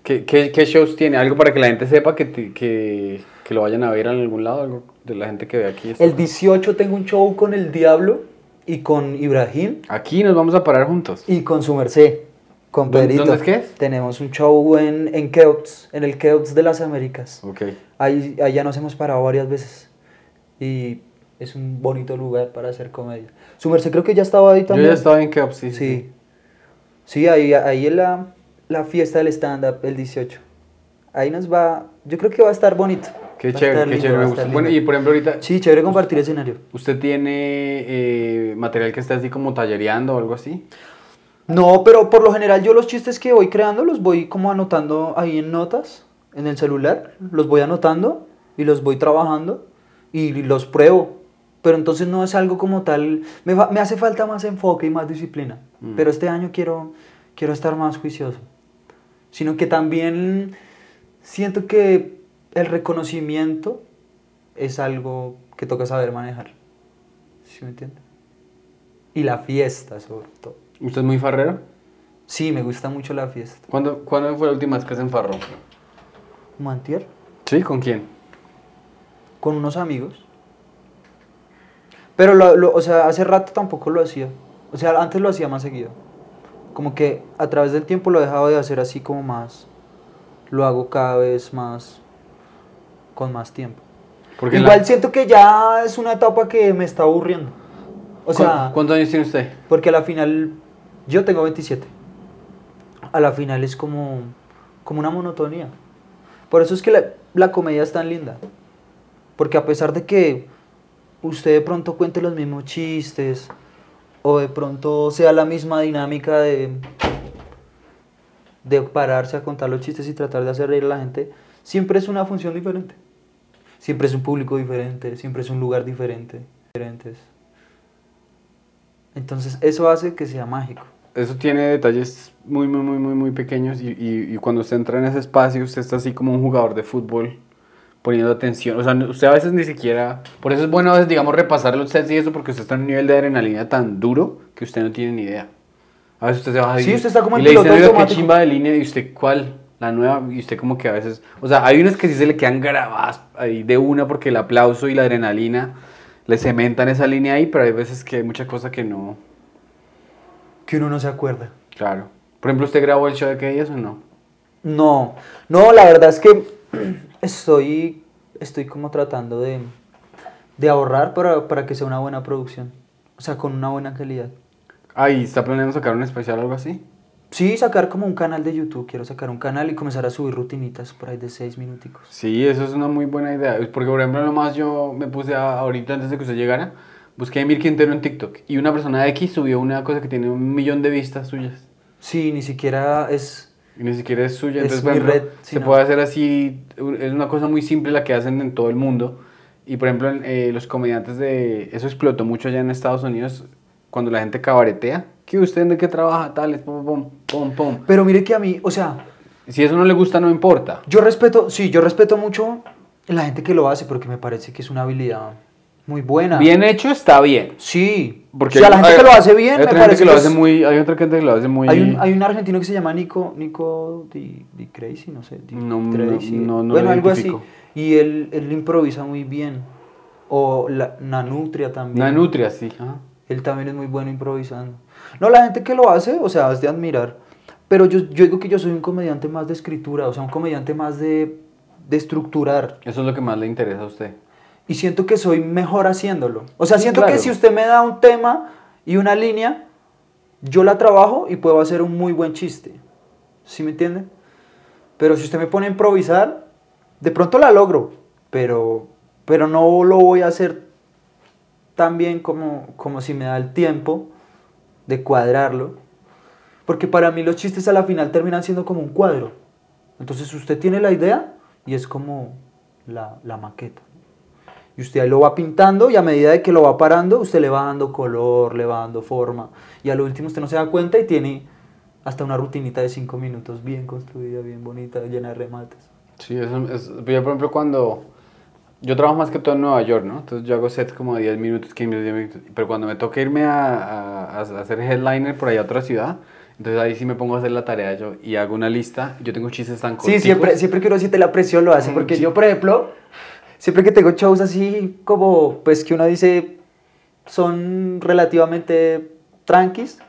¿qué, qué, qué shows tiene? ¿Algo para que la gente sepa que, te- que, que lo vayan a ver en algún lado? ¿Algo de la gente que ve aquí? El 18 tengo un show con el Diablo y con Ibrahim Aquí nos vamos a parar juntos. y con su merced, con ¿Dónde- Pedrito. dónde es que es? Tenemos un show en, en Keops, en el Keops de las Américas. Ok. Ahí, ya nos hemos parado varias veces y es un bonito lugar para hacer comedia. Su merced creo que ya estaba ahí Yo también. ya estaba en Keops, sí. Sí. Sí, ahí, ahí es la, la fiesta del stand-up, el 18. Ahí nos va, yo creo que va a estar bonito. Qué Va chévere, qué lindo, chévere. Bueno, y por ejemplo, ahorita, Sí, chévere compartir escenario. ¿usted tiene eh, material que está así como tallereando o algo así? No, pero por lo general yo los chistes que voy creando los voy como anotando ahí en notas, en el celular, los voy anotando y los voy trabajando y los pruebo. Pero entonces no es algo como tal, me, me hace falta más enfoque y más disciplina. Mm. Pero este año quiero, quiero estar más juicioso. Sino que también siento que el reconocimiento es algo que toca saber manejar. ¿Sí me entiende? Y la fiesta sobre todo. ¿Usted es muy farrero? Sí, me gusta mucho la fiesta. ¿Cuándo, ¿Cuándo fue la última vez que se enfarró? Mantier, ¿Sí? ¿Con quién? con unos amigos. Pero, lo, lo- o sea, hace rato tampoco lo hacía. O sea, antes lo hacía más seguido. Como que a través del tiempo lo he dejado de hacer así como más. Lo hago cada vez más. con más tiempo. Porque Igual la- siento que ya es una etapa que me está aburriendo. O sea, ¿Cu- ¿Cuántos años tiene usted? porque a la final yo tengo 27. a la final es como, como una monotonía. Por eso es que la, la comedia es tan linda. Porque a pesar de que usted de pronto cuente los mismos chistes, o de pronto sea la misma dinámica de, de pararse a contar los chistes y tratar de hacer reír a la gente, siempre es una función diferente. Siempre es un público diferente, siempre es un lugar diferente. Diferentes. Entonces eso hace que sea mágico. Eso tiene detalles muy, muy, muy, muy, muy pequeños y, y, cuando usted entra en ese espacio, usted está así como un jugador de fútbol poniendo atención. O sea, usted a veces ni siquiera... Por eso es bueno a veces, digamos, repasar los sets y eso porque usted está en un nivel de adrenalina tan duro que usted no tiene ni idea. A veces usted se baja Sí, y, usted está como y chimba de línea y usted, ¿cuál? La nueva. Y usted como que a veces... O sea, hay unas que sí se le quedan grabadas ahí de una porque el aplauso y la adrenalina le cementan esa línea ahí, pero hay veces que hay mucha cosa que no... Que uno no se acuerda. Claro. Por ejemplo, ¿usted grabó el show de qué días o no? No, no, la verdad es que estoy, estoy como tratando de, de ahorrar para, para que sea una buena producción. O sea, con una buena calidad. Ah, ¿y está planeando sacar un especial o algo así? Sí, sacar como un canal de YouTube. Quiero sacar un canal y comenzar a subir rutinitas por ahí de seis minuticos. Sí, eso es una muy buena idea. Porque, por ejemplo, nomás yo me puse a- ahorita antes de que usted llegara, busqué a Emir Quintero en TikTok y una persona de X subió una cosa que tiene un millón de vistas suyas. Sí, ni siquiera es... Y ni siquiera es suya. Es Entonces, por mi ejemplo, red, se no. puede hacer así. Es una cosa muy simple la que hacen en todo el mundo. Y, por ejemplo, eh, los comediantes de... Eso explotó mucho allá en Estados Unidos cuando la gente cabaretea. ¿Qué usted de qué trabaja? Tales, pum, pum, pum, pum. Pero mire que a mí, o sea, Si eso no le gusta, no importa. yo respeto, sí, yo respeto mucho la gente que lo hace porque me parece que es una habilidad muy buena. Bien hecho está bien. Sí, Porque o sea, la hay- gente que lo hace bien, hay me otra gente parece que lo es- hace muy hay otra gente que lo hace muy Hay un, hay un argentino que se llama Nico, Nico Di, Di Crazy, no sé, Di No, no, Tracy. no, no bueno, lo algo así. Y él, él improvisa muy bien. O la, Nanutria también. una nutria sí ajá. Él también es muy bueno improvisando. No, la gente que lo hace, o sea, es de admirar. Pero yo, yo digo que yo soy un comediante más de escritura, o sea, un comediante más de, de estructurar. eso es lo que más le interesa a usted Y siento que soy mejor haciéndolo. O sea, siento claro. que si usted me da un tema y una línea, yo la trabajo y puedo hacer un muy buen chiste. ¿Sí me entiende? Pero si usted me pone a improvisar, de pronto la logro, pero, pero no lo voy a hacer tan bien como, como si me da el tiempo de cuadrarlo. Porque para mí los chistes a la final terminan siendo como un cuadro. Entonces usted tiene la idea y es como la, la maqueta. Y usted ahí lo va pintando y a medida de que lo va parando, usted le va dando color, le va dando forma. Y a lo último usted no se da cuenta y tiene hasta una rutinita de cinco minutos bien construida, bien bonita, llena de remates. sí eso es yo por ejemplo cuando yo trabajo más que todo en Nueva York no entonces yo hago sets como de 10 minutos 15 minutos 10 minutos pero cuando me toca irme a, a- a hacer headliner por allá a otra ciudad entonces ahí sí me pongo a hacer la tarea yo y hago una lista yo tengo chistes tan cortos Sí, siempre, siempre uno siente la presión lo hace, Mm, porque yo, por ejemplo, siempre que tengo shows así como, pues que uno dice son relativamente tranquis,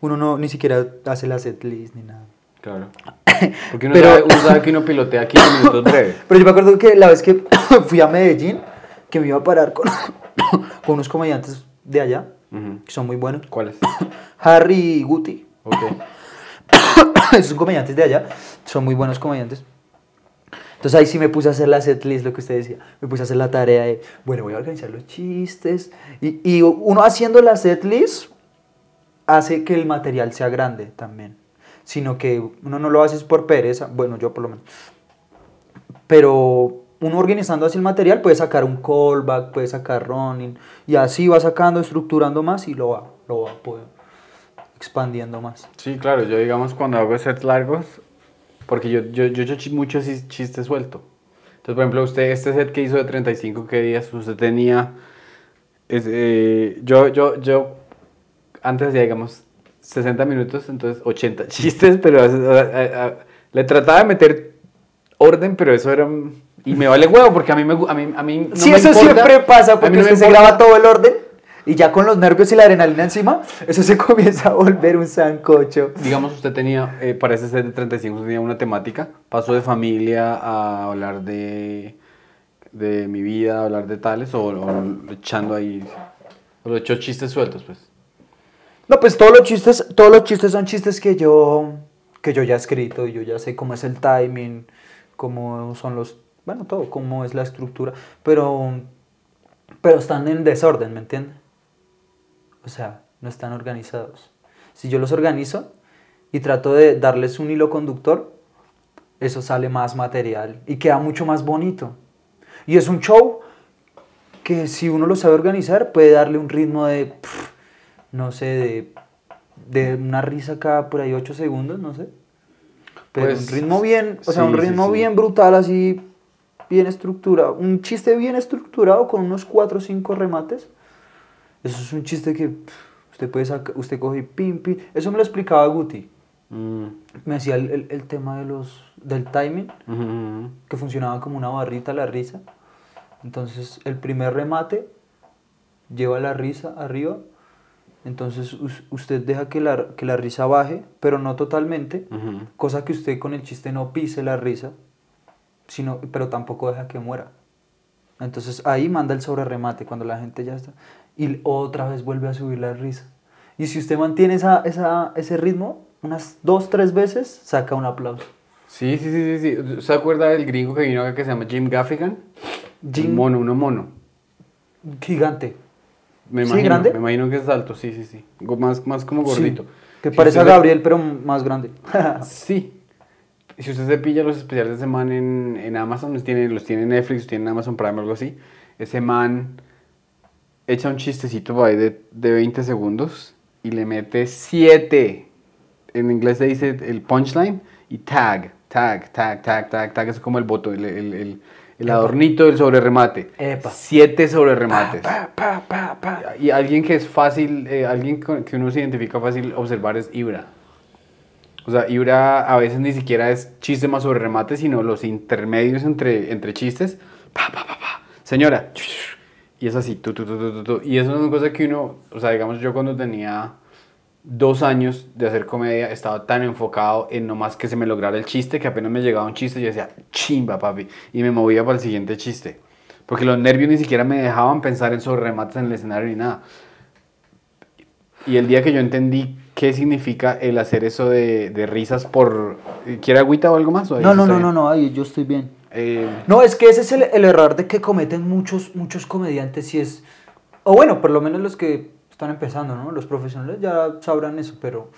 uno no ni siquiera hace la setlist ni nada. claro porque uno, Pero- sabe, uno sabe que uno pilotea 15 minutos breves Pero yo me acuerdo que la vez que fui a Medellín, que me iba a parar con, con unos comediantes de allá, que son muy buenos, ¿cuáles? Harry y Guti, ok esos son comediantes de allá, son muy buenos comediantes. Entonces ahí sí me puse a hacer la setlist, lo que usted decía. Me puse a hacer la tarea de, bueno, voy a organizar los chistes. Y, y uno haciendo la setlist hace que el material sea grande también. Sino que uno no lo hace por pereza, bueno, yo por lo menos. Pero uno organizando así el material puede sacar un callback, puede sacar running. Y así va sacando, estructurando más y lo va, lo va pues, expandiendo más. Sí, claro, yo digamos cuando hago sets largos, porque yo, yo, yo he hecho chi- muchos chis- chistes suelto. Entonces, por ejemplo, usted, este set que hizo de 35 ¿qué días, usted tenía, es, eh, yo, yo, yo, antes hacía, digamos, 60 minutos, entonces 80 chistes, pero a a- le trataba de meter orden, pero eso era, un- y me vale huevo, porque a mí me, a mí, a mí no sí, me eso importa. siempre pasa A mí porque me se graba todo el orden y ya con los nervios y la adrenalina encima, eso se comienza a volver un sancocho. Digamos, usted tenía, eh, para ese set de 35, usted tenía una temática, pasó de familia a hablar de, de mi vida, a hablar de tales, o, o echando ahí, o lo echó chistes sueltos, pues. No, pues todos los chistes, todos los chistes son chistes que yo que yo ya he escrito y yo ya sé cómo es el timing, cómo son los, bueno, todo, cómo es la estructura, pero, pero están en desorden, ¿me entiendes? O sea, no están organizados. Si yo los organizo y trato de darles un hilo conductor, eso sale más material y queda mucho más bonito. Y es un show que si uno lo sabe organizar puede darle un ritmo de, pff, no sé, de, de una risa cada por ahí 8 segundos, no sé. Pero Pues, un ritmo bien, o sea, un sí, ritmo sí. bien brutal, así, bien estructurado. Un chiste bien estructurado con unos 4 o 5 remates. Eso es un chiste que pff, usted puede sacar, usted coge y pim, pim. Eso me lo explicaba Guti. Mm, Me decía el, el- el tema de los, del timing, que funcionaba como una barrita la risa. Entonces, el primer remate lleva la risa arriba. Entonces, us- usted deja que la, que la risa baje, pero no totalmente. Cosa que usted con el chiste no pise la risa, sino, pero tampoco deja que muera. Entonces, ahí manda el sobre remate cuando la gente ya está. Y otra vez vuelve a subir la risa. Y si usted mantiene esa, esa, ese ritmo, unas dos, tres veces, saca un aplauso. Sí, sí, sí, sí, sí. ¿Se acuerda del gringo que vino acá que se llama Jim Gaffigan? Jim- Un mono, uno mono. Gigante. Me ¿Sí, imagino, grande? Me imagino que es alto, sí, sí, sí. Más, más como gordito. Sí, que Si parece a se- Gabriel, pero más grande. Sí. Si usted se pilla los especiales de ese man en, en Amazon, los tiene, los tiene en Netflix, los tiene en Amazon Prime algo así, ese man echa un chistecito ahí de, de 20 segundos y le mete 7. En inglés se dice el punchline y tag, tag, tag, tag, tag, tag, es como el voto, el, el, el, el adornito del sobre remate. Epa. 7 sobre remates. Pa, pa, pa, pa. Y alguien que es fácil, eh, alguien que uno se identifica fácil observar es Ibra. O sea, Ibra a veces ni siquiera es chiste más sobre remate, sino los intermedios entre, entre chistes. Pa, pa, pa, pa. Señora. Y es así. tu, tu, tu. Y eso es una cosa que uno, o sea, digamos yo cuando tenía dos años de hacer comedia, estaba tan enfocado en nomás que se me lograra el chiste, que apenas me llegaba un chiste, yo decía, chimba, papi. Y me movía para el siguiente chiste. Porque los nervios ni siquiera me dejaban pensar en sobre remates en el escenario ni nada. Y el día que yo entendí qué significa el hacer eso de, de risas por... ¿Quiere agüita o algo más? o No, no, no, no, no, yo estoy bien. Eh, No, es que ese es el, el error de que cometen muchos, muchos comediantes y es... O bueno, por lo menos los que están empezando, ¿no? Los profesionales ya sabrán eso, pero...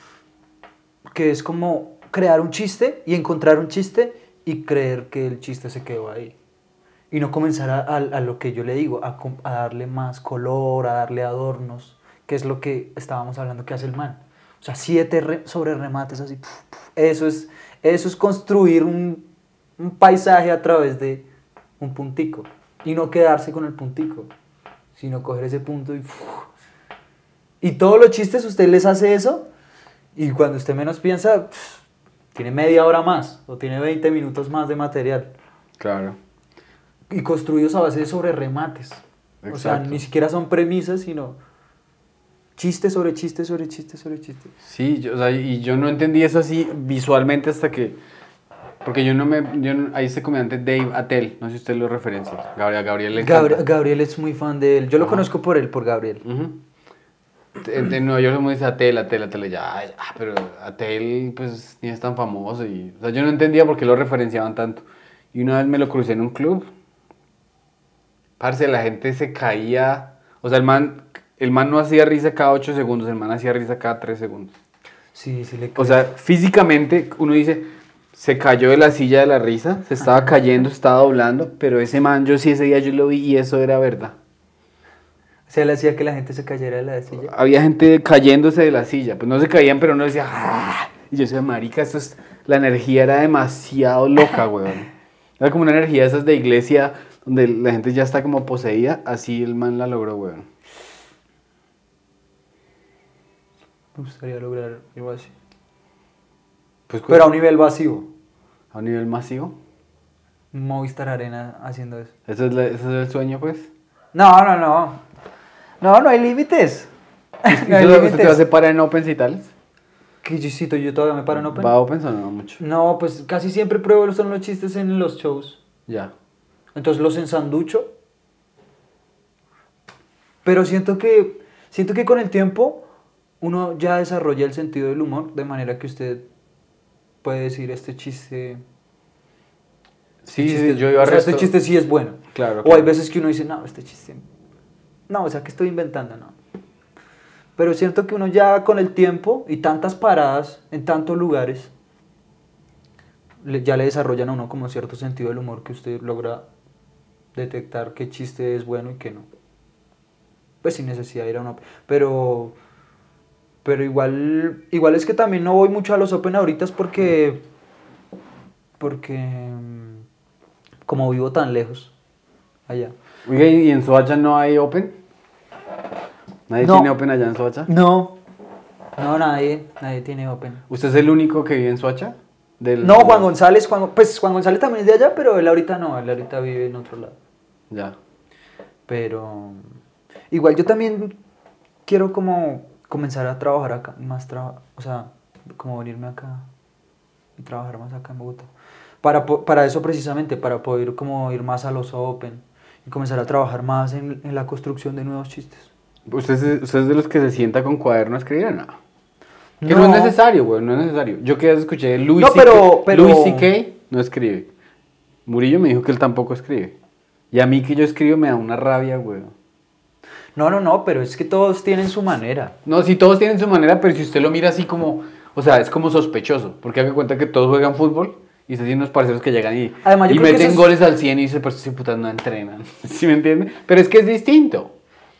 Que es como crear un chiste y encontrar un chiste y creer que el chiste se quedó ahí. Y no comenzar a, a- lo que yo le digo, a, a darle más color, a darle adornos, que es lo que estábamos hablando que hace el man. O sea, siete re- sobre remates así. Eso es, eso es construir un, un paisaje a través de un puntico. Y no quedarse con el puntico, sino coger ese punto y... ¡fuf! Y todos los chistes usted les hace eso y cuando usted menos piensa, tiene media hora más o tiene 20 minutos más de material. claro. Y construidos a base de sobre remates. O sea, Exacto. ni siquiera son premisas, sino chiste sobre chiste sobre chiste sobre chiste. Sí, yo, o sea, y yo no entendí eso así visualmente hasta que... Porque yo no me... Yo no- hay este comediante Dave Attell, no sé si usted lo referencia. Gabriel, Gabriel le. Gabriel, Gabriel es muy fan de él. Yo lo Ajá. conozco por él, por Gabriel. Ujú. En, en Nueva York mundo dice Atel, Atel, Atel, ya, ay, ah, pero Atel pues ni es tan famoso y, o sea, yo no entendía por qué lo referenciaban tanto. Y una vez me lo crucé en un club, parce, la gente se caía, o sea, el man, el man no hacía risa cada 8 segundos, el man hacía risa cada 3 segundos. Sí, sí le O sea, físicamente uno dice, se cayó de la silla de la risa, se estaba cayendo, se estaba doblando, pero ese man, yo sí ese día yo lo vi y eso era verdad. O sea, él hacía que la gente se cayera de la silla. había gente cayéndose de la silla. Pues no se caían, pero uno decía, "Ah". Y yo decía, marica, esto es... La energía era demasiado loca, weón. Era como una energía de esas de iglesia donde la gente ya está como poseída. Así el man la logró, weón. Me gustaría lograr algo así. Pues, Pero a un nivel vacío. a un nivel masivo. Movistar Arena haciendo eso. Ese es, la- ese es el sueño, pues. No, no, no. No, no hay límites. ¿Y no hay usted, usted te límites. hacer para en Opens y tales? ¿Qué chistito? Yo todavía me paro en Open. ¿Va a Opens o no mucho? No, pues casi siempre pruebo son los chistes en los shows. Ya. Entonces los ensanducho. Pero siento que, siento que con el tiempo uno ya desarrolla el sentido del humor de manera que usted puede decir este chiste. Sí, este sí, chiste- yo iba a o sea, este chiste sí es bueno. Claro, O claro. hay veces que uno dice, no, este chiste. No, o sea, que estoy inventando, no. Pero es cierto que uno ya con el tiempo y tantas paradas en tantos lugares, ya le desarrollan a uno como cierto sentido del humor que usted logra detectar qué chiste es bueno y qué no. Pues sin necesidad de ir a una... Pero... Pero igual, igual es que también no voy mucho a los Open ahorita es porque... Porque... mm, Como vivo tan lejos allá. Oiga, ¿y en Soacha no hay Open? ¿Nadie No. tiene Open allá en Soacha? No. No, nadie. Nadie tiene Open. ¿Usted es el único que vive en Soacha? Del- No, Juan González, Juan, pues Juan González también es de allá, pero él ahorita no, él ahorita vive en otro lado. Ya. Pero igual yo también quiero como comenzar a trabajar acá, más trabajo, o sea, como venirme acá y trabajar más acá en Bogotá. Para, para eso precisamente, para poder como ir más a los Open y comenzar a trabajar más en, en la construcción de nuevos chistes. ¿Usted es, usted es de los que se sienta con cuaderno a escribir o no? Que no, No. es necesario, güey, no es necesario. Yo que escuché Luis No, pero- pero- Louis C.K. no escribe. Murillo me dijo que él tampoco escribe. Y a mí que yo escribo me da una rabia, güey. No, no, no, pero es que todos tienen su manera. No, si todos tienen su manera, pero si usted lo mira así como, o sea, es como sospechoso, porque haga cuenta que todos juegan fútbol y usted tiene unos parceros que llegan y, Además, meten es- goles al 100 y dice, pues sí, putas no entrenan, ¿sí me entiende? Pero es que es distinto.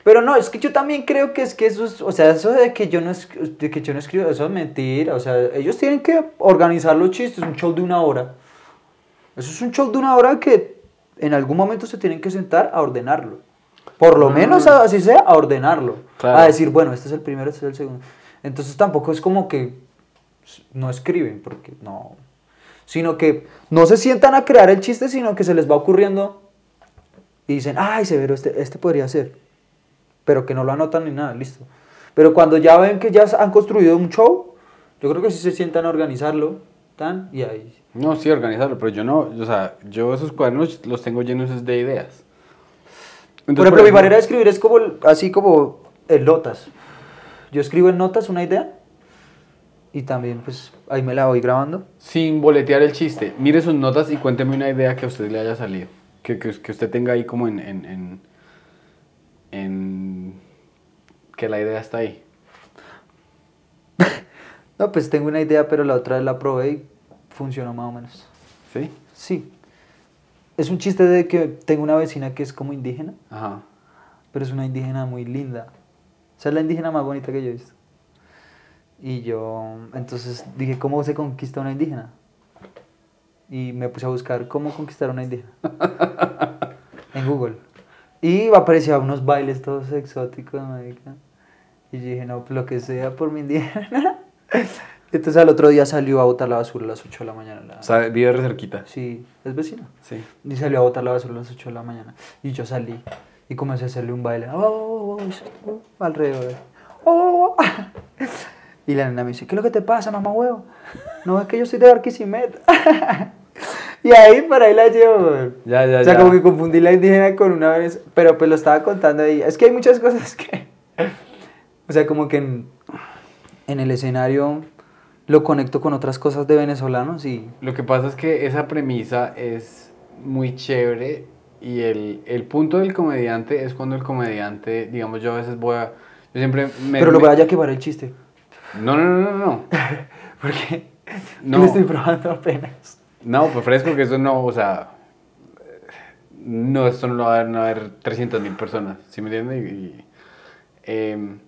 Pero no, es que yo también creo que es que eso es, o sea, eso de que yo no, es- de que yo no escribo, eso es mentira, o sea, ellos tienen que organizar los chistes, un show de una hora. Eso es un show de una hora que en algún momento se tienen que sentar a ordenarlo. Por lo menos a- así sea, a ordenarlo. Claro. A decir, bueno, este es el primero, este es el segundo. Entonces tampoco es como que no escriben, porque no. Sino que no se sientan a crear el chiste, sino que se les va ocurriendo y dicen, ay, severo, este, este podría ser. Pero que no lo anotan ni nada, listo. Pero cuando ya ven que ya han construido un show, yo creo que sí se sientan a organizarlo, tan, y ahí. No, sí, organizarlo, pero yo no, o sea, yo esos cuadernos los tengo llenos de ideas. Entonces, por ejemplo, mi manera de escribir es como, así como en notas. Yo escribo en notas una idea y también pues ahí me la voy grabando. Sin boletear el chiste, mire sus notas y cuénteme una idea que a usted le haya salido. Que, que, que usted tenga ahí como en, en, en, en- Que la idea está ahí. No, pues tengo una idea, pero la otra vez la probé y funcionó más o menos. ¿Sí? Sí. Es un chiste de que tengo una vecina que es como indígena, Ajá. pero es una indígena muy linda. O sea, es la indígena más bonita que yo he visto. Y yo, entonces dije, ¿cómo se conquista una indígena? Y me puse a buscar cómo conquistar una indígena en Google. Y aparecían unos bailes todos exóticos, marica. Y yo dije, no, lo que sea por mi indígena. Entonces al otro día salió a botar la basura a las 8 de la mañana. la- O sea, vive re cerquita. Sí, es vecina. Sí. Y salió a botar la basura a las 8 de la mañana. Y yo salí y comencé a hacerle un baile. Oh, oh, oh, oh, oh, alrededor. Oh, oh, oh. Y la nena me dice, ¿qué es lo que te pasa, mamá huevo? No, es que yo soy de Barquisimeto. y ahí, por ahí la llevo. güey. Ya, ya, o sea, ya. como que confundí la indígena con una vez. Pero pues lo estaba contando ahí. Es que hay muchas cosas que... O sea, como que en, en el escenario lo conecto con otras cosas de venezolanos y... Lo que pasa es que esa premisa es muy chévere y el, el punto del comediante es cuando el comediante, digamos, yo a veces voy a... Yo siempre me... Pero lo voy a quemar el chiste. No, no, no, no, no. Porque No. lo estoy probando apenas. No, pues fresco que eso no, o sea... No, esto no lo va a ver, no va a ver 300 mil personas, ¿sí me entiendes? Y, em,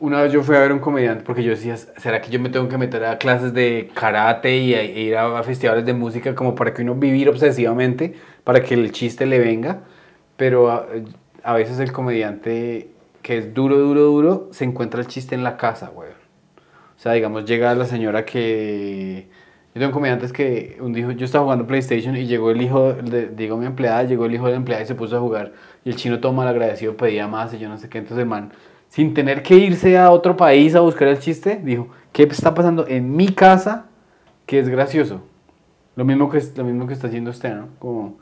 una vez yo fui a ver un comediante porque yo decía, ¿será que yo me tengo que meter a clases de karate y a- e ir a, a festivales de música como para que uno vivir obsesivamente, para que el chiste le venga? Pero a, veces el comediante que es duro, duro, duro, se encuentra el chiste en la casa, güey. O sea, digamos, llega la señora que... Yo tengo comediantes que un día yo estaba jugando PlayStation y llegó el hijo, de, digo mi empleada, llegó el hijo de la empleada y se puso a jugar. Y el chino todo mal agradecido pedía más y yo no sé qué. Entonces man, sin tener que irse a otro país a buscar el chiste, dijo, ¿qué está pasando en mi casa que es gracioso? Lo mismo que, lo mismo que está haciendo usted, ¿no? Como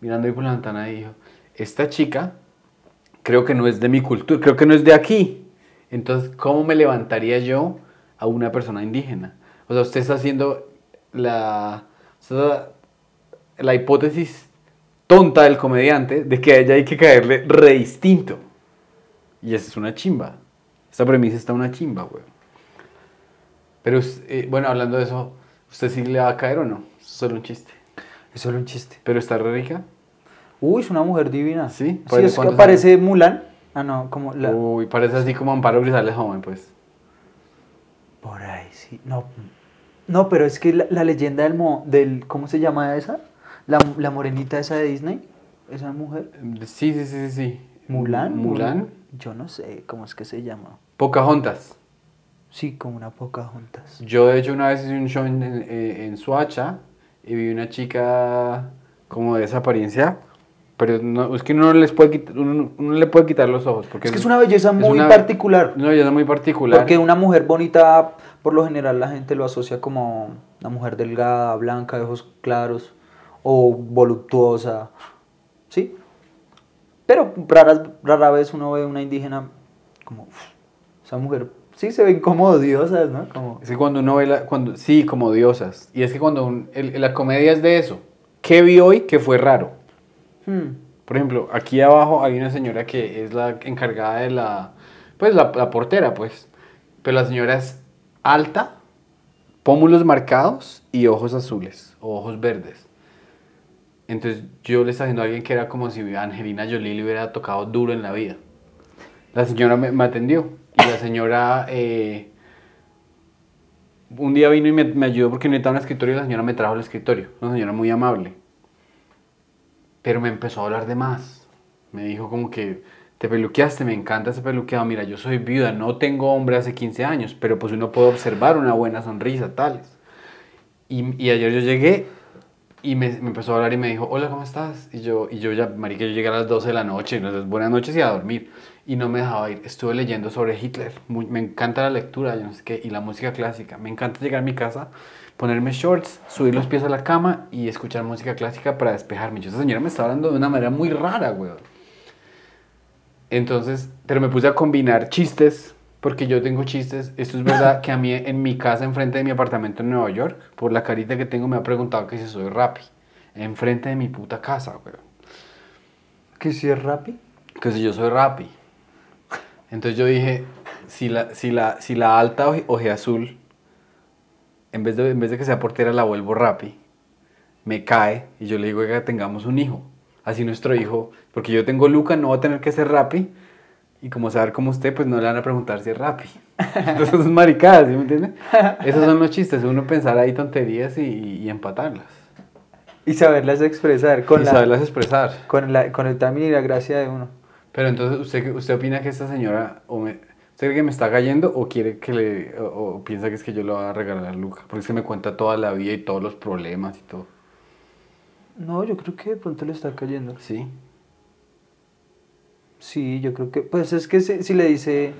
mirando ahí por la ventana y dijo, esta chica creo que no es de mi cultura, creo que no es de aquí. Entonces, ¿cómo me levantaría yo a una persona indígena? O sea, usted está haciendo la, la hipótesis tonta del comediante de que a ella hay que caerle re distinto. Y esa es una chimba. Esta premisa está una chimba, güey. Pero, eh, bueno, hablando de eso, ¿usted sí le va a caer o no? Es solo un chiste. Es solo un chiste. ¿Pero está re rica? Uy, es una mujer divina. ¿Sí? Sí, ¿Parece es que parece Mulan. Ah, no, como la... Uy, parece así como Amparo Grisales joven, pues. Por ahí, sí. No, no pero es que la, la leyenda del, mo- del... ¿Cómo se llama esa? La, la morenita esa de Disney. Esa mujer. Sí, sí, sí, sí. sí. ¿Mulan? Mulan. Yo no sé cómo es que se llama. Pocahontas. Sí, como una poca juntas. Yo, de hecho, una vez hice un show en, en, en Suacha y vi una chica como de esa apariencia. Pero no, es que uno no, les puede quitar, uno, uno no le puede quitar los ojos. Porque Es que es una belleza muy una- particular. Una belleza muy particular. Porque una mujer bonita, por lo general, la gente lo asocia como una mujer delgada, blanca, de ojos claros o voluptuosa. ¿Sí? Pero raras, rara vez uno ve una indígena como. "Uf, esa mujer. Sí, se ven como odiosas, ¿no? Como, Es que cuando uno ve la, cuando, sí, como diosas. Y es que cuando un- el- la comedia es de eso. ¿Qué vi hoy que fue raro? hmm, Por ejemplo, aquí abajo hay una señora que es la encargada de la, pues la, la portera, pues. Pero la señora es alta, pómulos marcados y ojos azules o ojos verdes. Entonces yo le estaba diciendo a alguien que era como si Angelina Jolie le hubiera tocado duro en la vida. La señora me, me atendió y la señora eh, un día vino y me, me ayudó porque necesitaba un escritorio y la señora me trajo el escritorio. Una señora muy amable. Pero me empezó a hablar de más. Me dijo como que te peluqueaste, me encanta ese peluqueado. Mira, yo soy viuda, no tengo hombre hace 15 años, pero pues uno puede observar una buena sonrisa, tales. Y, y ayer yo llegué y me, me empezó a hablar y me dijo, hola, ¿cómo estás? Y yo, y yo ya, marica, yo llegué a las 12 de la noche, entonces buenas noches y a dormir. Y no me dejaba ir. Estuve leyendo sobre Hitler. Muy- me encanta la lectura, yo no sé qué, y la música clásica. Me encanta llegar a mi casa, ponerme shorts, subir los pies a la cama y escuchar música clásica para despejarme. Yo, esa señora me está hablando de una manera muy rara, weón. Entonces, pero me puse a combinar chistes, porque yo tengo chistes. Esto es verdad que a mí en mi casa, enfrente de mi apartamento en Nueva York, por la carita que tengo, me ha preguntado que si soy rapi. Enfrente de mi puta casa, weón. ¿Que si es rapi? Que si yo soy rapi. Entonces yo dije, si la, si la, si la alta oje, oje azul, en vez, de, en vez de que sea portera, la vuelvo rapi, me cae y yo le digo que tengamos un hijo. Así nuestro hijo, porque yo tengo Luca, no va a tener que ser rapi. Y como saber como usted, pues no le van a preguntar si es rapi. Entonces es maricadas, ¿sí me entiende? Esos son los chistes, uno pensar ahí tonterías y, y empatarlas. Y saberlas expresar con, y la, saberlas expresar. con, la, con el timing y la gracia de uno. Pero entonces, ¿usted, usted opina que esta señora, o me, ¿usted cree que me está cayendo o quiere que le, o, o piensa que es que yo le voy a regalar a Luca? Porque que me cuenta toda la vida y todos los problemas y todo. No, yo creo que de pronto le está cayendo. ¿Sí? Sí, yo creo que. Pues es que si, si le dice.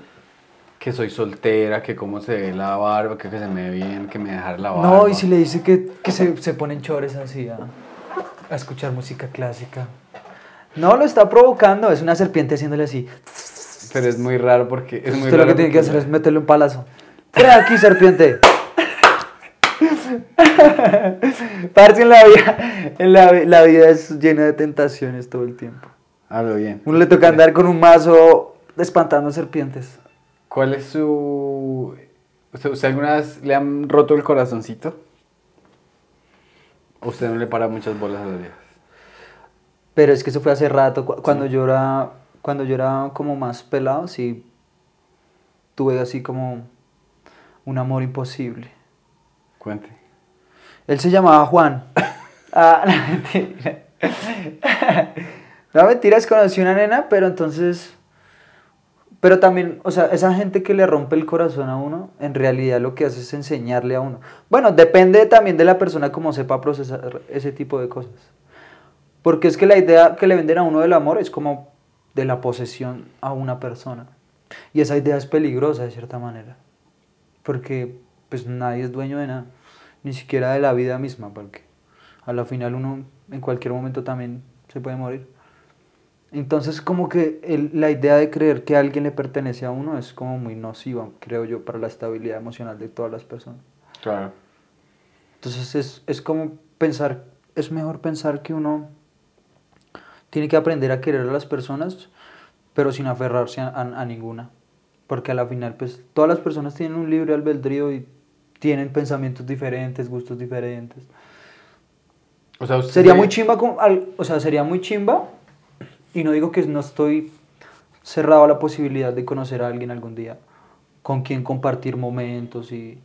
Que soy soltera, que cómo se ve la barba, que, que se me ve bien, que me dejara la barba. No, y si le dice que, que se, se ponen chores así a, a escuchar música clásica. No, lo está provocando, es una serpiente haciéndole así. Pero es muy raro porque... Es muy Usted lo raro que tiene que hacer es meterle un palazo. ¡Fuera de aquí, serpiente! Parce, en la vida, en la, la vida es llena de tentaciones todo el tiempo. Hablo bien. Uno le toca andar con un mazo espantando serpientes. ¿Cuál es su... ¿Usted, usted alguna vez le han roto el corazoncito? ¿O usted no le para muchas bolas a las viejas? Pero es que eso fue hace rato, cu- cuando yo era, cuando yo era como más pelado, sí, tuve así como un amor imposible. Cuente. Él se llamaba Juan. Ah, no, mentira. No, mentiras, conocí una nena, pero entonces... Pero también, o sea, esa gente que le rompe el corazón a uno, en realidad lo que hace es enseñarle a uno. Bueno, depende también de la persona cómo sepa procesar ese tipo de cosas. Porque es que la idea que le venden a uno del amor es como de la posesión a una persona. Y esa idea es peligrosa de cierta manera. Porque pues nadie es dueño de nada. Ni siquiera de la vida misma. Porque a la final uno en cualquier momento también se puede morir. Entonces como que el- la idea de creer que alguien le pertenece a uno es como muy nociva, creo yo, para la estabilidad emocional de todas las personas. Claro. Entonces es, es como pensar, es mejor pensar que uno tiene que aprender a querer a las personas, pero sin aferrarse a, a- a ninguna. Porque a la final, pues, todas las personas tienen un libre albedrío y tienen pensamientos diferentes, gustos diferentes. O sea, usted Sería se- muy chimba, con, al- o sea, sería muy chimba, y no digo que no estoy cerrado a la posibilidad de conocer a alguien algún día, con quien compartir momentos y,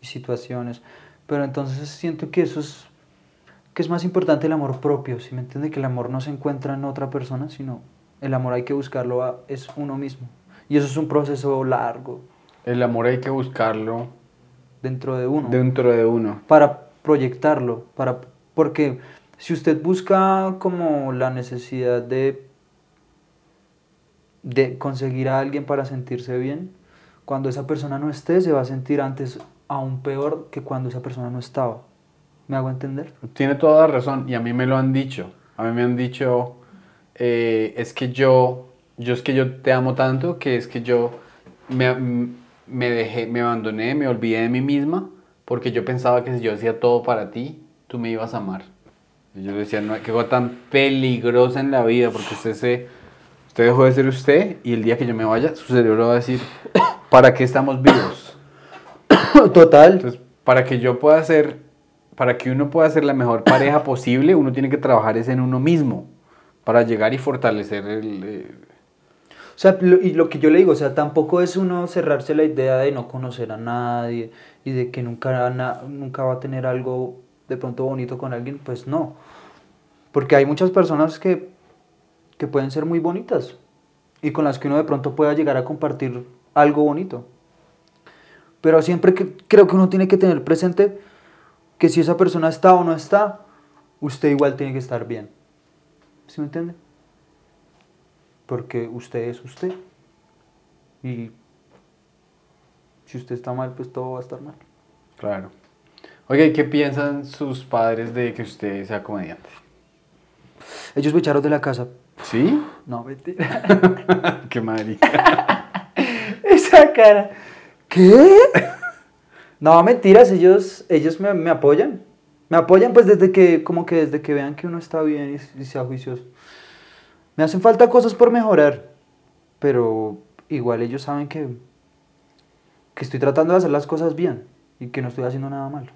y situaciones, pero entonces siento que eso es, que es más importante el amor propio, si me entiende? Que el amor no se encuentra en otra persona, sino el amor hay que buscarlo, a- es uno mismo, y eso es un proceso largo El amor hay que buscarlo dentro de uno dentro de uno. para proyectarlo, para, porque si usted busca como la necesidad de, de conseguir a alguien para sentirse bien, cuando esa persona no esté, se va a sentir antes aún peor que cuando esa persona no estaba. ¿Me hago entender? Tiene toda la razón y a mí me lo han dicho. A mí me han dicho, eh, es que yo, yo es que yo te amo tanto que es que yo me, me dejé, me abandoné, me olvidé de mí misma porque yo pensaba que si yo hacía todo para ti, tú me ibas a amar. Y yo decía, no, qué cosa tan peligrosa en la vida porque usted se, usted dejó de ser usted y el día que yo me vaya, su cerebro va a decir, ¿para qué estamos vivos? Total. Entonces, para que yo pueda ser, para que uno pueda ser la mejor pareja posible, uno tiene que trabajar es en uno mismo para llegar y fortalecer el... eh, O sea, lo- y lo que yo le digo, o sea, tampoco es uno cerrarse la idea de no conocer a nadie y de que nunca, na- nunca va a tener algo de pronto bonito con alguien, pues no. Porque hay muchas personas que, que pueden ser muy bonitas y con las que uno de pronto pueda llegar a compartir algo bonito. Pero siempre que, creo que uno tiene que tener presente que si esa persona está o no está, usted igual tiene que estar bien. ¿Sí me entiende? porque usted es usted. Y si usted está mal, pues todo va a estar mal. Claro. Oye, ¿y ¿qué piensan sus padres de que usted sea comediante? Ellos me echaron de la casa. ¿Sí? No, mentira. Qué marica. Esa cara. ¿Qué? No, mentiras, ellos, ellos me, me apoyan. Me apoyan pues desde que, como que desde que vean que uno está bien y, y sea juicioso. Me hacen falta cosas por mejorar, pero igual ellos saben que, que estoy tratando de hacer las cosas bien y que no estoy haciendo nada malo.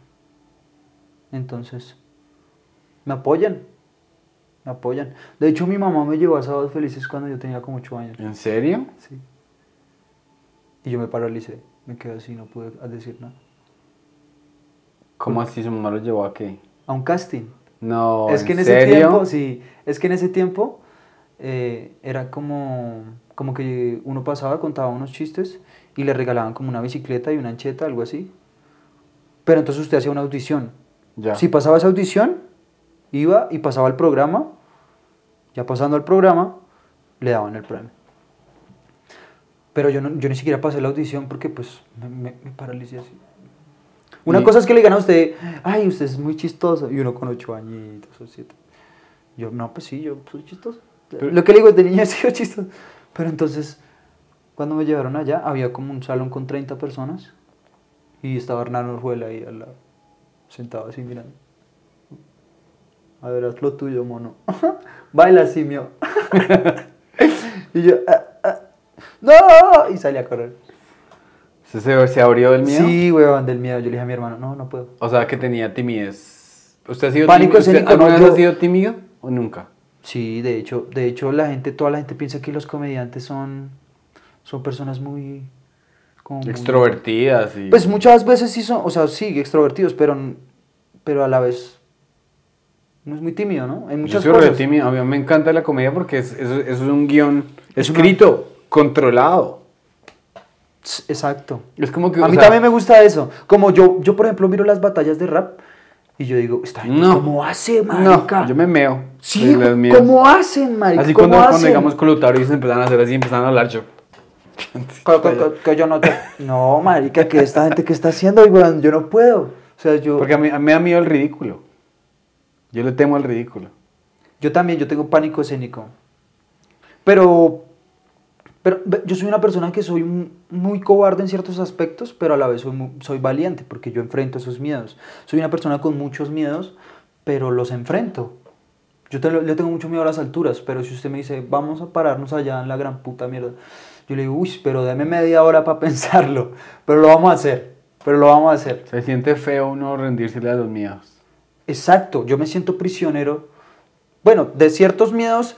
Entonces, me apoyan, me apoyan. De hecho, mi mamá me llevó a Sábados Felices cuando yo tenía como 8 años. ¿En serio? Sí. Y yo me paralicé, me quedé así, no pude decir nada. ¿Cómo así su mamá lo llevó a qué? A un casting. No, es que en ¿en ese serio? tiempo, sí, es que en ese tiempo eh, era como, como que uno pasaba, contaba unos chistes y le regalaban como una bicicleta y una ancheta, algo así. Pero entonces usted hacía una audición. Ya. Si pasaba esa audición, iba y pasaba el programa. Ya pasando al programa, le daban el premio. Pero yo, no, yo ni siquiera pasé la audición porque pues me, me, me paralicé así. Una Y- cosa es que le digan a usted, ay, usted es muy chistoso. Y uno con ocho añitos o siete. Yo, no, pues sí, yo soy chistoso. Pero- Lo que le digo es de niño he sido chistoso. Pero entonces, cuando me llevaron allá, había como un salón con 30 personas. Y estaba Hernán Orjuela ahí al lado, sentado así mirando. A ver, haz lo tuyo, mono. Baila, simio. y yo, "Ah, ah, ¡no! Y salí a correr. ¿Usted se, se abrió del miedo? Sí, weón, del miedo. Yo le dije a mi hermano, no, no puedo. O sea, que tenía timidez. ¿Usted ha sido Pánico tímido? ¿Usted ¿Alguna no, vez yo- ha sido tímido o nunca? Sí, de hecho, de hecho la gente, toda la gente piensa que los comediantes son, son personas muy... como muy- Extrovertidas y... Pues muchas veces sí son, o sea, sí, extrovertidos, pero, pero a la vez no es muy tímido, ¿no? Hay Yo muchas soy cosas. tímido. A mí me encanta la comedia porque es, eso, eso es un guion Es una- escrito, controlado. Exacto. Es como que... A mí sea, también me gusta eso. Como yo, yo por ejemplo, miro las batallas de rap y yo digo, esta gente, No. ¿cómo hace, No, marica? yo me meo. Sí. ¿cómo hacen, marica? Así ¿Cómo cuando, cuando digamos con Lautaro y se empezaron a hacer así, empezaron a hablar yo. Que, yo no te... No, marica, que esta gente que está haciendo, weón, yo no puedo. O sea, yo... Porque a mí, a mí me da miedo el ridículo. Yo le temo al ridículo. Yo también, yo tengo pánico escénico. Pero, Pero yo soy una persona que soy mu- muy cobarde en ciertos aspectos, pero a la vez soy, soy valiente porque yo enfrento esos miedos. Soy una persona con muchos miedos, pero los enfrento. Yo te- le tengo mucho miedo a las alturas, pero si usted me dice, vamos a pararnos allá en la gran puta mierda, yo le digo, uy, pero dame media hora para pensarlo, pero lo vamos a hacer, pero lo vamos a hacer. Se siente feo uno rendírsele a los miedos. Exacto, yo me siento prisionero. Bueno, de ciertos miedos,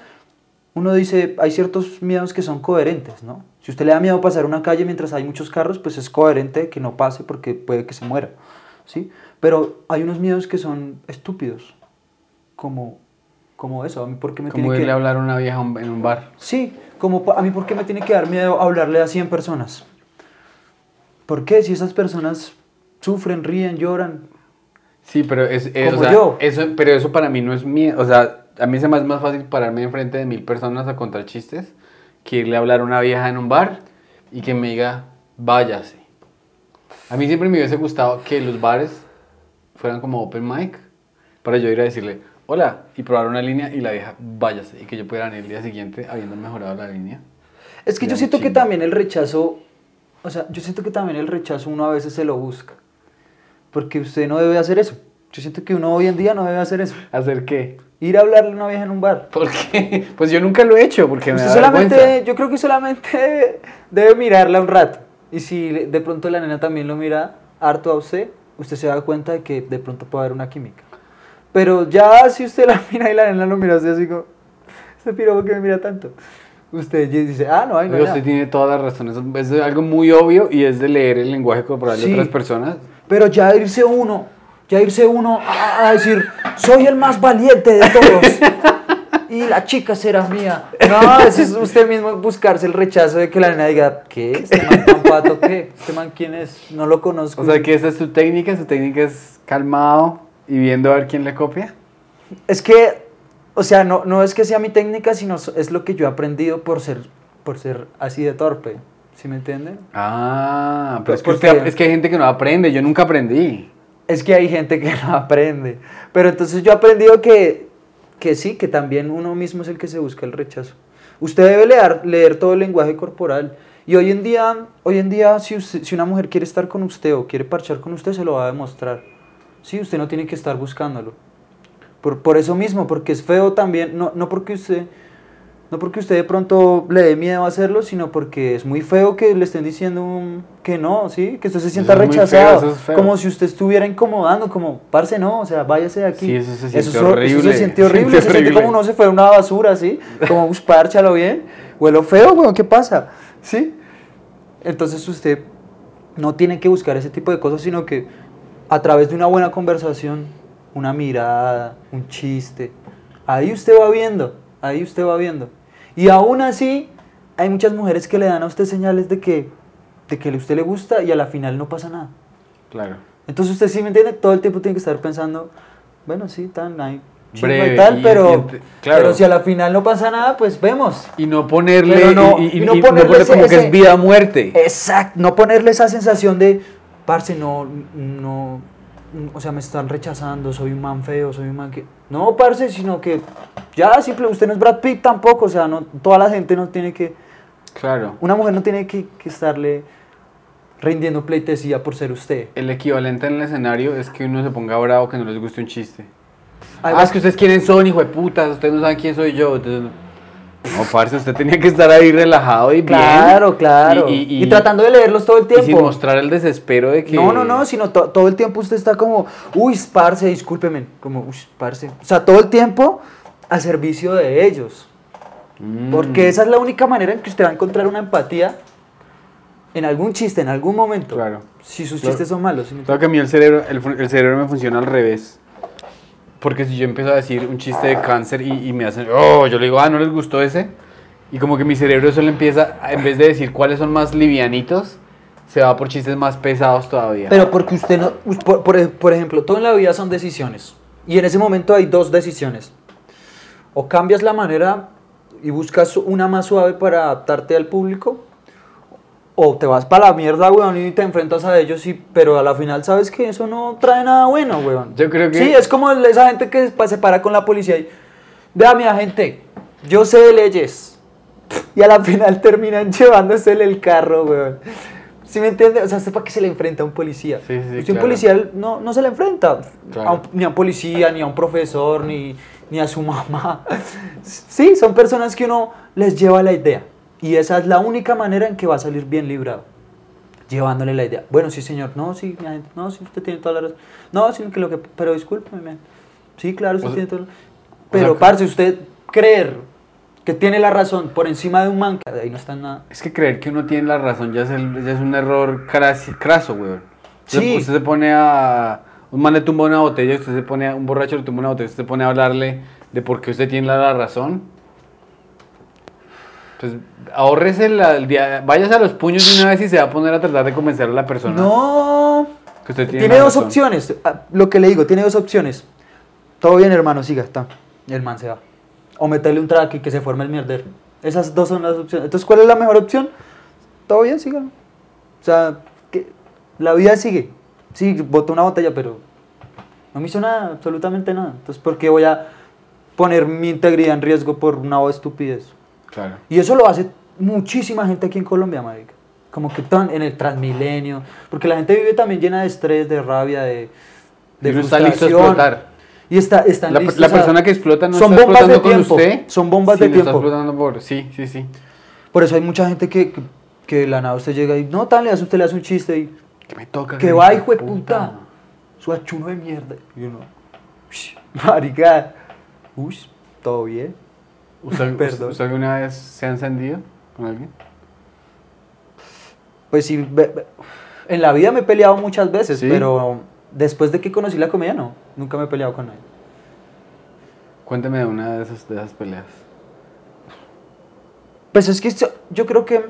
uno dice, hay ciertos miedos que son coherentes, ¿no? Si usted le da miedo pasar una calle mientras hay muchos carros, pues es coherente que no pase porque puede que se muera, ¿sí? Pero hay unos miedos que son estúpidos, como, como eso, a mí por qué me Como tiene irle que... a hablar a una vieja en un bar. Sí, como a mí por qué me tiene que dar miedo hablarle a 100 personas. ¿Por qué? Si esas personas sufren, ríen, lloran. Sí, pero es, es- Como o sea, yo. Eso, pero eso para mí no es miedo. O sea, a mí se me hace más fácil pararme enfrente de mil personas a contar chistes que irle a hablar a una vieja en un bar y que me diga, váyase. A mí siempre me hubiese gustado que los bares fueran como open mic para yo ir a decirle, hola, y probar una línea y la vieja, váyase. Y que yo pudiera venir el día siguiente habiendo mejorado la línea. Es que yo siento que también el rechazo, o sea, yo siento que también el rechazo uno a veces se lo busca. Porque usted no debe hacer eso. Yo siento que uno hoy en día no debe hacer eso. ¿Hacer qué? Ir a hablarle a una vieja en un bar. ¿Por qué? Pues yo nunca lo he hecho porque me Usted da solamente, vergüenza. yo creo que solamente debe, debe mirarla un rato. Y si de pronto la nena también lo mira harto a usted, usted se da cuenta de que de pronto puede haber una química. Pero ya si usted la mira y la nena lo mira así, así como, este piro ¿por qué me mira tanto? Usted dice, ah, no, hay no hay Oiga, nada". usted tiene toda la razón. Eso es algo muy obvio y es de leer el lenguaje corporal Sí. de otras personas. Pero ya irse uno, ya irse uno a, a decir, soy el más valiente de todos. Y la chica será mía. No, eso es usted mismo buscarse el rechazo de que la nena diga, ¿qué? ¿Este man tan pato qué? ¿Este man quién es? No lo conozco. O sea que esa es su técnica. Su técnica es calmado y viendo a ver quién le copia. Es que, o sea, no, no es que sea mi técnica, sino es lo que yo he aprendido por ser, por ser así de torpe. ¿Sí me entienden? Ah, pero Pues es que, usted- es que hay gente que no aprende. Yo nunca aprendí. Es que hay gente que no aprende. Pero entonces yo he aprendido que, que sí, que también uno mismo es el que se busca el rechazo. Usted debe leer, leer todo el lenguaje corporal. Y hoy en día, hoy en día si, usted- si una mujer quiere estar con usted o quiere parchar con usted, se lo va a demostrar. Sí, usted no tiene que estar buscándolo. Por, por eso mismo, porque es feo también, no, no porque usted... No porque usted de pronto le dé miedo a hacerlo, sino porque es muy feo que le estén diciendo un- que no, ¿sí? Que usted se sienta feo, rechazado. es como si usted estuviera incomodando, como, parce, no, o sea, váyase de aquí. Sí, eso se siente es hor- Eso horrible, se siente horrible, se siente horrible. como uno se fue a una basura, ¿sí? Como, pues, párchalo bien. Huelo feo, weón, ¿qué pasa? ¿Sí? Entonces usted no tiene que buscar ese tipo de cosas, sino que a través de una buena conversación, una mirada, un chiste, ahí usted va viendo, ahí usted va viendo. Y aún así, hay muchas mujeres que le dan a usted señales de que, de que a usted le gusta y a la final no pasa nada. Claro. Entonces usted sí me entiende, todo el tiempo tiene que estar pensando, bueno, sí, tan, hay Breve, y tal, y- pero, claro. pero si a la final no pasa nada, pues vemos. Y no ponerle, no- y, no y ponerle ponerle ese- como que ese- es vida o muerte. Exacto, no ponerle esa sensación de, parce, no, no, o sea, me están rechazando, soy un man feo, soy un man que... No, parce, sino que ya, simple, usted no es Brad Pitt tampoco, o sea, no, toda la gente no tiene que, Claro. una mujer no tiene que, que estarle rindiendo pleitesía por ser usted. El equivalente en el escenario es que uno se ponga bravo que no les guste un chiste. Ah, es que ustedes quiénes son, hijo de putas, ustedes no saben quién soy yo. Entonces, no, parce, usted tenía que estar ahí relajado y bien. Claro, claro. Y, Y, tratando de leerlos todo el y sin tiempo. mostrar el desespero de que... No, no, no, sino to- todo el tiempo usted está como, uy, parce, discúlpeme, como, uy, parce. O sea, todo el tiempo al servicio de ellos. Mm. Porque esa es la única manera en que usted va a encontrar una empatía en algún chiste, en algún momento. Claro. Si sus Claro. chistes son malos. ¿sí me Claro que a mí el cerebro, el cerebro me funciona al revés. Porque si yo empiezo a decir un chiste de cáncer y, y me hacen, oh, yo le digo, ah, ¿no les gustó ese? Y como que mi cerebro solo empieza, en vez de decir cuáles son más livianitos, se va por chistes más pesados todavía. Pero porque usted no, por, por por ejemplo, todo en la vida son decisiones. Y en ese momento hay dos decisiones. O cambias la manera y buscas una más suave para adaptarte al público, o te vas para la mierda, weón, y te enfrentas a ellos, y, pero a la final sabes que eso no trae nada bueno, weón. Yo creo que- Sí, es como esa gente que se para con la policía y, vea mi agente, yo sé de leyes. y a la final terminan llevándosele el carro, weón. ¿Sí me entiende? O sea, ¿usted para qué se le enfrenta a un policía? Sí, sí, claro. un policía no, no se le enfrenta Claro. a un- ni a un policía, ni a un profesor, ni, ni a su mamá. Sí, son personas que uno les lleva la idea. Y esa es la única manera en que va a salir bien librado. Llevándole la idea. Bueno, sí, señor. No, sí, mi agente. No, sí, usted tiene toda la razón. No, sí, que lo que... Pero discúlpeme, mi agente. Sí, claro, usted O sea- tiene toda la Pero, sea, parce, usted creer que tiene la razón por encima de un man, que ahí no está nada. Es que creer que uno tiene la razón ya es, el- ya es un error cras- craso, weón. Sí. Usted se pone a... Un man le tumba una botella, usted se pone a... Un borracho le tumba una botella, usted se pone a hablarle de por qué usted tiene la razón. Pues ahorrese el día... Váyase a los puños de una vez y se va a poner a tratar de convencer a la persona No. que usted tiene, dos razón. opciones. Ah, Lo que le digo, tiene dos opciones. Todo bien, hermano, siga, está. El man se va. O meterle un track y que se forme el mierder. Esas dos son las opciones. Entonces, ¿cuál es la mejor opción? Todo bien, siga. O sea, que la vida sigue. Sí, botó una botella, pero no me hizo nada, absolutamente nada. Entonces, ¿por qué voy a poner mi integridad en riesgo por una estupidez? Claro. Y eso lo hace muchísima gente aquí en Colombia, marica. Como que tan en el Transmilenio. Porque la gente vive también llena de estrés, de rabia, de, de Y uno está listo a explotar. Y está, están La, listos la persona que explota no son está bombas de explotando con tiempo. usted. Son bombas de está tiempo. explotando por... Sí, sí, sí. Por eso hay mucha gente que, que, que de la nada usted llega y no, tal, le hace, usted le hace un chiste y Que me toca. que va, hijo de puta. Su achuno de mierda. Y uno, "Ush, marica, uy, todo bien. ¿Usted, Perdón. ¿Usted alguna vez se ha encendido con alguien? Pues sí, en la vida me he peleado muchas veces, ¿Sí? pero después de que conocí la comedia, no. Nunca me he peleado con nadie. Cuénteme de una de esas, de esas peleas. Pues es que yo creo que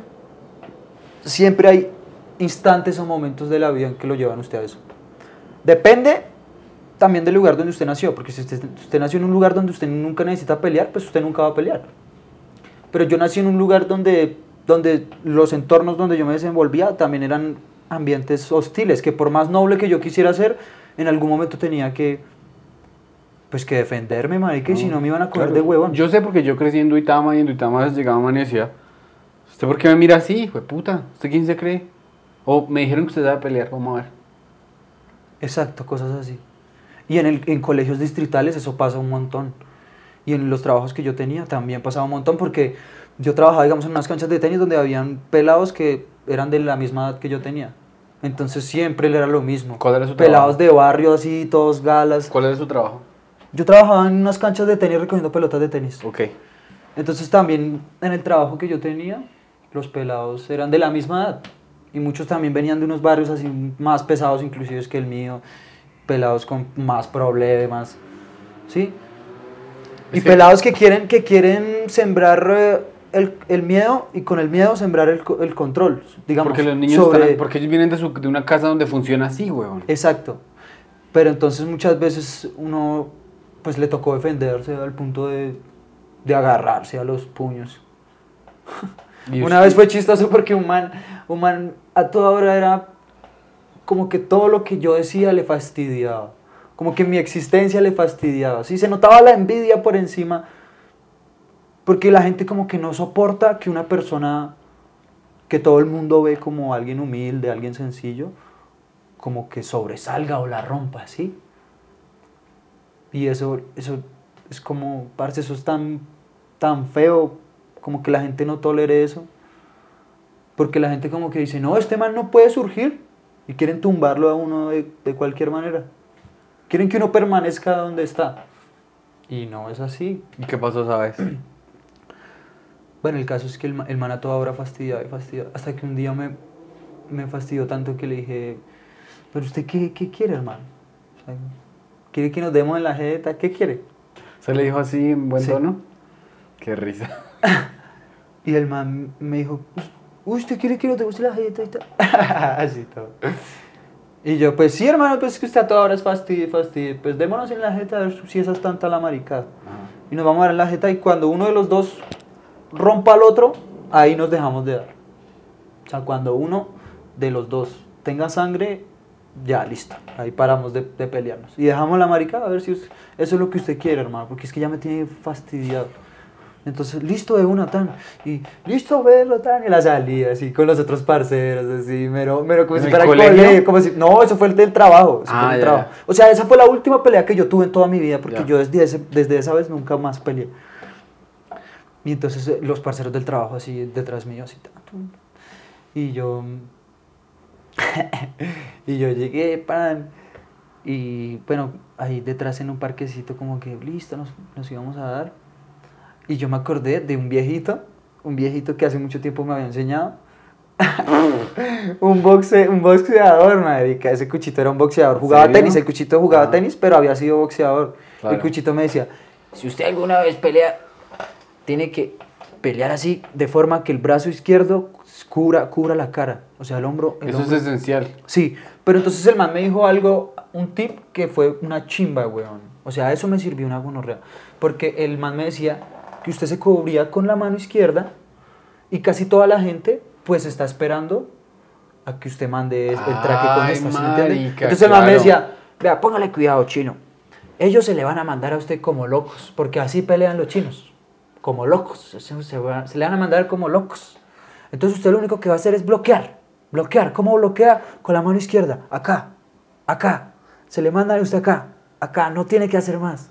siempre hay instantes o momentos de la vida en que lo llevan usted a eso. Depende también del lugar donde usted nació, porque si usted, usted nació en un lugar donde usted nunca necesita pelear, pues usted nunca va a pelear. Pero yo nací en un lugar donde, donde los entornos donde yo me desenvolvía también eran ambientes hostiles, que por más noble que yo quisiera ser, en algún momento tenía que, pues que defenderme, marica, y si no me iban a coger Claro. de huevón. Yo sé porque yo crecí en Duitama y en Duitama llegaba a universidad. ¿Usted por qué me mira así, hijo de puta? ¿Usted quién se cree? O me dijeron que usted sabe pelear, vamos a ver. Exacto, cosas así. Y en, el, en colegios distritales eso pasa un montón. Y en los trabajos que yo tenía también pasaba un montón porque yo trabajaba, digamos, en unas canchas de tenis donde habían pelados que eran de la misma edad que yo tenía. Entonces siempre era lo mismo. ¿Cuál era su Pelados trabajo? de barrio así, todos galas. ¿Cuál es su trabajo? Yo trabajaba en unas canchas de tenis recogiendo pelotas de tenis. Ok. Entonces también en el trabajo que yo tenía, los pelados eran de la misma edad. Y muchos también venían de unos barrios así más pesados inclusive que el mío, pelados con más problemas, ¿sí? Y pelados que quieren, que quieren sembrar eh, el, el miedo y con el miedo sembrar el, el control, digamos. Porque los niños sobre- están, porque ellos vienen de, su- de una casa donde funciona así, huevón. Exacto. Pero entonces muchas veces uno pues le tocó defenderse al punto de, de agarrarse a los puños. Una vez fue chistoso porque un man, un man a toda hora era como que todo lo que yo decía le fastidiaba. Como que mi existencia le fastidiaba. Sí, se notaba la envidia por encima. Porque la gente como que no soporta que una persona que todo el mundo ve como alguien humilde, alguien sencillo, como que sobresalga o la rompa, ¿sí? Y eso, eso es como, parce, eso es tan, tan feo, como que la gente no tolere eso. Porque la gente como que dice, no, este man no puede surgir. Y quieren tumbarlo a uno de, de cualquier manera. Quieren que uno permanezca donde está. Y no es así. ¿Y qué pasó, sabes? Bueno, el caso es que el, el man a toda hora fastidiaba y fastidiaba. Hasta que un día me, me fastidió tanto que le dije, pero usted qué, qué quiere, hermano? O sea, ¿Quiere que nos demos en la jeta? ¿Qué quiere? ¿Se le dijo así en buen Sí. tono? Qué risa. Y el man me dijo, "Uy, ¿usted quiere que nos demos en la jeta y tal? Así todo. Y yo, pues sí, hermano, pues es que usted a toda hora es fastidio, fastidio. Pues démonos en la jeta a ver si esa es tanta la maricada. Y nos vamos a dar en la jeta y cuando uno de los dos rompa al otro, ahí nos dejamos de dar. O sea, cuando uno de los dos tenga sangre, ya listo. Ahí paramos de, de pelearnos. Y dejamos la maricada a ver si es- eso es lo que usted quiere, hermano. Porque es que ya me tiene fastidiado. Entonces, listo de una tan. Y listo verlo tan. Y la salida, así, con los otros parceros, así, mero, mero como ¿En si fuera el colegio? colegio, como si- no, eso fue el del trabajo. eso fue Ah, el ya, trabajo. ya. O sea, esa fue la última pelea que yo tuve en toda mi vida, porque Ya. yo desde, ese- desde esa vez nunca más peleé. Y entonces eh, los parceros del trabajo así detrás mío, así. tan, tum. Y yo. y yo llegué, pan. Y bueno, ahí detrás en un parquecito, como que listo, nos, nos íbamos a dar. Y yo me acordé de un viejito, un viejito que hace mucho tiempo me había enseñado. un, boxe, un boxeador, marica. Ese cuchito era un boxeador. Jugaba ¿Serio? tenis, el cuchito jugaba Ah. tenis, pero había sido boxeador. Claro. El cuchito me decía, si usted alguna vez pelea, tiene que pelear así, de forma que el brazo izquierdo cubra, cubra la cara. O sea, el hombro... el Eso es esencial. Sí, pero entonces el man me dijo algo, un tip que fue una chimba, weón. O sea, eso me sirvió una gonorrea. Porque el man me decía que usted se cubría con la mano izquierda y casi toda la gente pues está esperando a que usted mande el traque con esta, ¿sí me Entonces el me decía, vea, póngale cuidado, chino. Ellos se le van a mandar a usted como locos, porque así pelean los chinos, como locos. Se, se va- se le van a mandar como locos. Entonces usted lo único que va a hacer es bloquear. Bloquear. ¿Cómo bloquea? Con la mano izquierda. Acá. Acá. Se le manda a usted acá. Acá. No tiene que hacer más.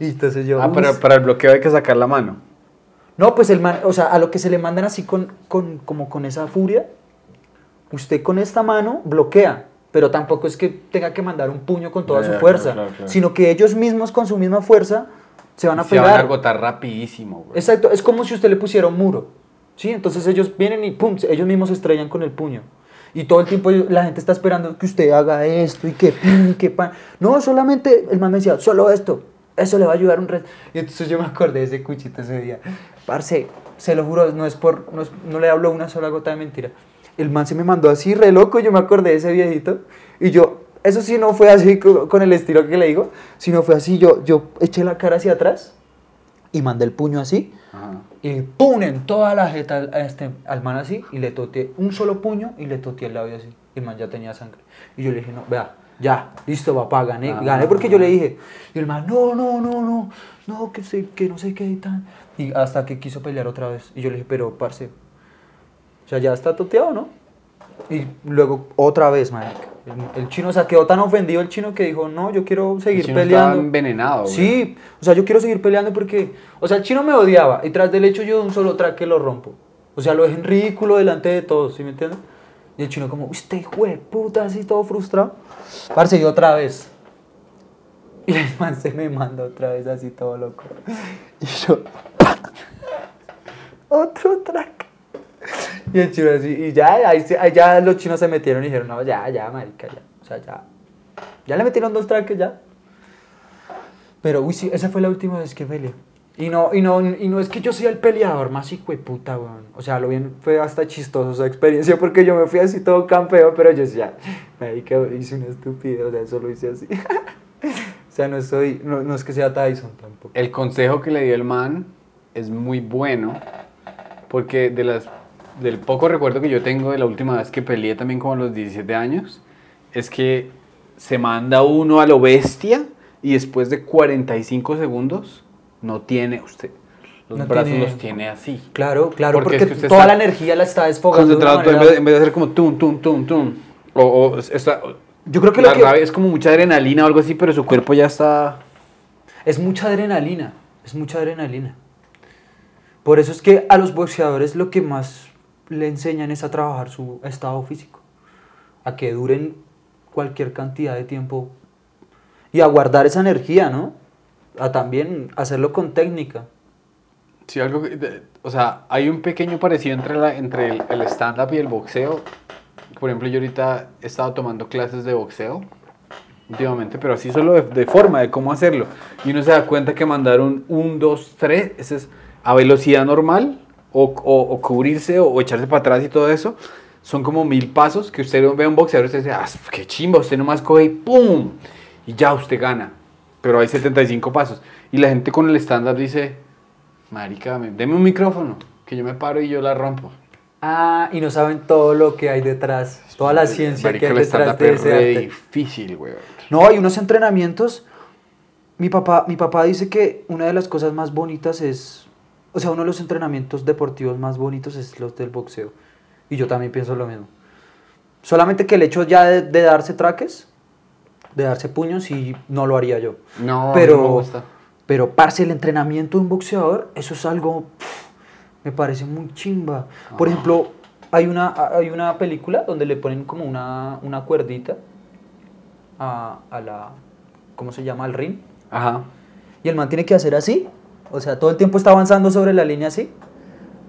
Y entonces yo... Ah, para, para el bloqueo hay que sacar la mano. No, pues el man, o sea, a lo que se le mandan así con, con, como con esa furia, usted con esta mano bloquea, pero tampoco es que tenga que mandar un puño con toda su fuerza, claro, claro. sino que ellos mismos con su misma fuerza se van a Se van a pegar. agotar rapidísimo. Exacto, es como si usted le pusiera un muro, ¿sí? Entonces ellos vienen y pum, ellos mismos se estrellan con el puño. Y todo el tiempo la gente está esperando que usted haga esto y que pin que pan. No, solamente el man me decía, solo esto, eso le va a ayudar un resto. Y entonces yo me acordé de ese cuchito ese día. Parce, se lo juro, no es por, no, es- no le hablo una sola gota de mentira. El man se me mandó así re loco, yo me acordé de ese viejito. Y yo, eso sí no fue así co- con el estilo que le digo, sino fue así, yo, yo eché la cara hacia atrás y mandé el puño así. Ajá. Y pum, en toda la jeta al, este, al man así, y le toteé un solo puño y le toteé el labio así. Y el man ya tenía sangre. Y yo le dije, no, vea, ya, listo, papá, gané, Ah. gané porque yo le dije. Y el man, no, no, no, no, no, que, sé, que no sé qué y tal. Y hasta que quiso pelear otra vez. Y yo le dije, pero, parce, o sea, ya está toteado, ¿no? Y luego otra vez, marica. El, el chino, o sea, quedó tan ofendido el chino que dijo, no, yo quiero seguir El chino estaba peleando. envenenado, güey. Sí, o sea, yo quiero seguir peleando porque, o sea, el chino me odiaba y tras del hecho yo de un solo traque lo rompo. O sea, lo dejé en ridículo delante de todos, ¿sí me entiendes? Y el chino como, usted de puta, así todo frustrado. Parce, y otra vez. Y el man se me manda otra vez así todo loco. Y yo, otro traque. Y el chino así, y ya, ahí ya los chinos se metieron y dijeron, no, ya, ya, marica, ya. O sea, ya. Ya le metieron dos traques ya. Pero, uy, sí, esa fue la última vez que peleé. Y no, y no, y no es que yo sea el peleador más hijo de puta, weón. O sea, lo bien fue hasta chistoso esa experiencia porque yo me fui así todo campeón, pero yo decía, marica, hice una estupidez, o sea, eso lo hice así. o sea, no soy, no, no es que sea Tyson tampoco. El consejo que le dio el man es muy bueno porque de las del poco recuerdo que yo tengo de la última vez que peleé también como a los 17 años es que se manda uno a lo bestia y después de 45 segundos no tiene usted los No brazos tiene- los tiene así Claro, claro, Porque porque, es que usted toda la energía la está desfogando. concentrado en manera- vez, en vez de hacer como tum tum tum tum o, o está- Yo creo que la lo que- es como mucha adrenalina o algo así pero su cuerpo ya está Es mucha adrenalina, es mucha adrenalina. Por eso es que a los boxeadores lo que más le enseñan es a trabajar su estado físico, a que duren cualquier cantidad de tiempo y a guardar esa energía, ¿no? A también hacerlo con técnica. Sí, algo que- o sea, hay un pequeño parecido entre, la, entre el, el stand-up y el boxeo. Por ejemplo, yo ahorita he estado tomando clases de boxeo últimamente, pero así solo de, de forma, de cómo hacerlo. Y uno se da cuenta que mandar un 1, 2, 3, ese es a velocidad normal, o, o- o cubrirse, o, o echarse para atrás y todo eso. Son como mil pasos que usted ve a un boxeador y usted dice, ah, qué chimba, usted nomás coge y ¡pum! Y ya usted gana. Pero hay 75 pasos. Y la gente con el stand-up dice, Marica, deme un micrófono, que yo me paro y yo la rompo. Ah, y no saben todo lo que hay detrás, toda la ciencia Marica, que hay detrás de es ese arte. difícil, güey. No, hay unos entrenamientos. Mi papá, mi papá dice que una de las cosas más bonitas es o sea, uno de los entrenamientos deportivos más bonitos es los del boxeo. Y yo también pienso lo mismo. Solamente que el hecho ya de, de darse traques, de darse puños, y no lo haría yo. No, pero, no me gusta. Pero, parce, el entrenamiento de un boxeador, eso es algo, pff, me parece muy chimba. Por ejemplo, hay una, hay una película donde le ponen como una, una cuerdita a, a la, ¿cómo se llama? Al ring. Ajá. Y el man tiene que hacer así. O sea, todo el tiempo está avanzando sobre la línea así.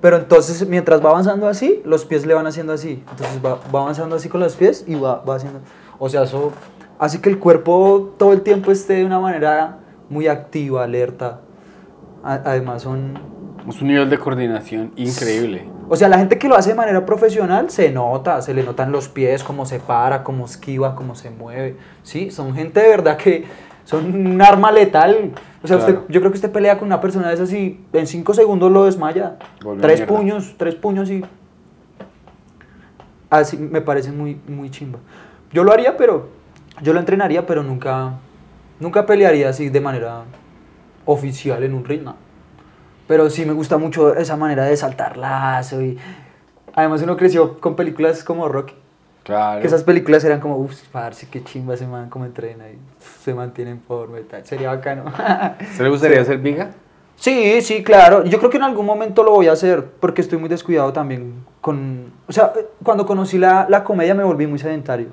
Pero entonces, mientras va avanzando así, los pies le van haciendo así. Entonces va, va avanzando así con los pies y va, va haciendo... O sea, eso hace que el cuerpo todo el tiempo esté de una manera muy activa, alerta. Además son... Es un nivel de coordinación increíble. O sea, la gente que lo hace de manera profesional se nota, se le notan los pies, cómo se para, cómo esquiva, cómo se mueve. Sí, son gente de verdad que son un arma letal. O sea, Claro. usted, yo creo que usted pelea con una persona de esas y en cinco segundos lo desmaya. Tres puños, tres puños y... Así me parece muy, muy chimba. Yo lo haría, pero... Yo lo entrenaría, pero nunca... Nunca pelearía así de manera oficial en un ring, no. Pero sí me gusta mucho esa manera de saltar lazo y... Además uno creció con películas como Rocky. Claro. Que esas películas eran como, uff, parce, qué chimba ese man, cómo entrena y se mantiene en forma y tal. Sería bacano. ¿Se le gustaría hacer viga? sí, sí, claro. Yo creo que en algún momento lo voy a hacer porque estoy muy descuidado también con... O sea, cuando conocí la, la comedia me volví muy sedentario.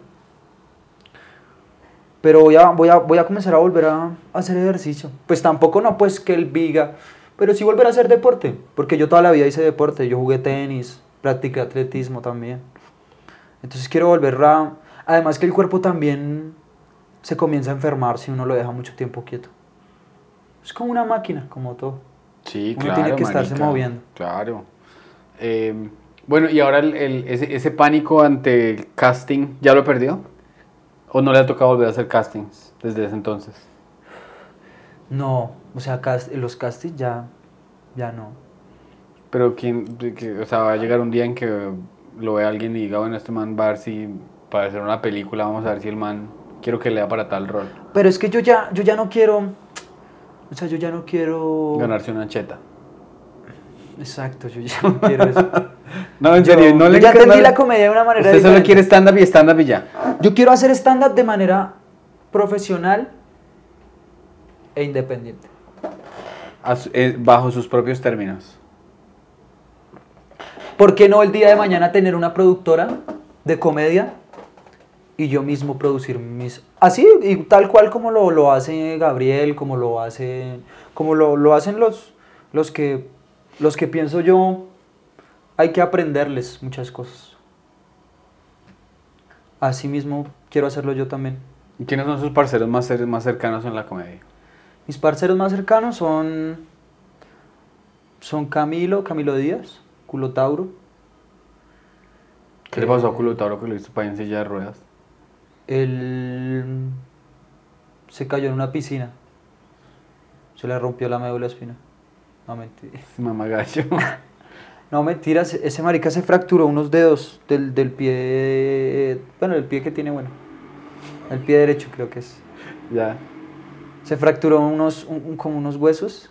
Pero voy a, voy a, voy a comenzar a volver a, a hacer ejercicio. Pues tampoco no pues que el viga, pero sí volver a hacer deporte. Porque yo toda la vida hice deporte. Yo jugué tenis, practiqué atletismo también. Entonces quiero volver a... Además que el cuerpo también se comienza a enfermar si uno lo deja mucho tiempo quieto. Es como una máquina, como todo. Sí, Uno claro. tiene que estarse marica. moviendo. Claro. Eh, bueno, y ahora el, el- ese, ese pánico ante el casting, ¿ya lo perdió? ¿O no le ha tocado volver a hacer castings desde ese entonces? No, o sea, cast- los castings ya, ya no. Pero quién, que- o sea, va a llegar un día en que lo vea alguien y diga, bueno, este man va a ver si para hacer una película, vamos a ver si el man quiero que lea para tal rol. Pero es que yo ya, yo ya no quiero, o sea, yo ya no quiero... Ganarse una cheta. Exacto, yo ya no quiero eso. No, en serio, no le ya entendí la comedia de una manera Usted solo quiere stand-up y stand-up y ya. Yo quiero hacer stand-up de manera profesional e independiente. Su- eh, bajo sus propios términos. ¿Por qué no el día de mañana tener una productora de comedia y yo mismo producir mis... Así, y tal cual como lo, lo hace Gabriel, como lo hace... Como lo, lo hacen los, los, que, los que pienso yo, hay que aprenderles muchas cosas. Así mismo quiero hacerlo yo también. ¿Y quiénes son sus parceros más, más cercanos en la comedia? Mis parceros más cercanos son, son Camilo, Camilo Díaz, Culotauro. ¿Qué le pasó a Culutauro que lo hizo para en silla de ruedas? Él se cayó en una piscina. Se le rompió la médula espina. No, mentira. Mamá gallo. No, mentiras. Ese marica se fracturó unos dedos del, del pie... Bueno, el pie que tiene, bueno. El pie derecho creo que es. ya. Se fracturó unos, un- un- como unos huesos.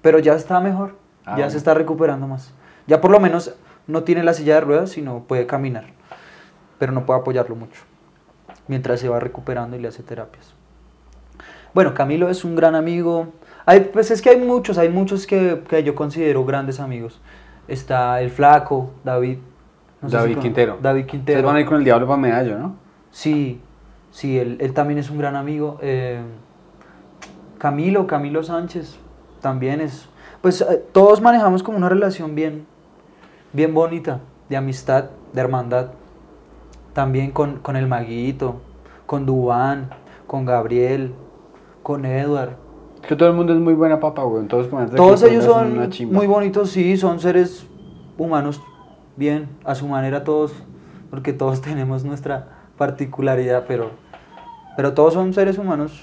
Pero ya está mejor. Ah, ya bueno. se está recuperando más. Ya por lo menos no tiene la silla de ruedas, sino puede caminar. Pero no puede apoyarlo mucho. Mientras se va recuperando y le hace terapias. Bueno, Camilo es un gran amigo. Hay, pues es que hay muchos, hay muchos que, que yo considero grandes amigos. Está el flaco, David. no sé David con- Quintero. David Ustedes Quintero. van a ir con el diablo para medallo, ¿no? Sí, sí, él, él también es un gran amigo. Eh, Camilo, Camilo Sánchez, también es... Pues eh, todos manejamos como una relación bien, bien bonita, de amistad, de hermandad. También con, con el Maguito, con Dubán, con Gabriel, con Edward. Es que todo el mundo es muy buena papa, güey. Todos, Todos ellos son muy bonitos, sí, son seres humanos, bien, a su manera todos, porque todos tenemos nuestra particularidad, pero, pero todos son seres humanos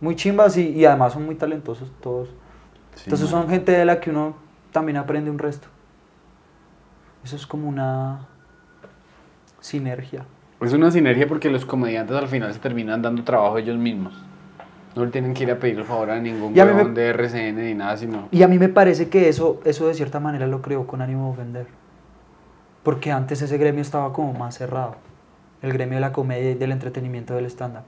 muy chimbas y, y además son muy talentosos todos. Sí, Entonces man. son gente de la que uno también aprende un resto. Eso es como una sinergia. Es una sinergia porque los comediantes al final se terminan dando trabajo ellos mismos. No le tienen que ir a pedir el favor a ningún Y a me- de RCN ni nada, sino... Y a mí me parece que eso, eso de cierta manera lo creó con ánimo de ofender. Porque antes ese gremio estaba como más cerrado. El gremio de la comedia y del entretenimiento del stand-up.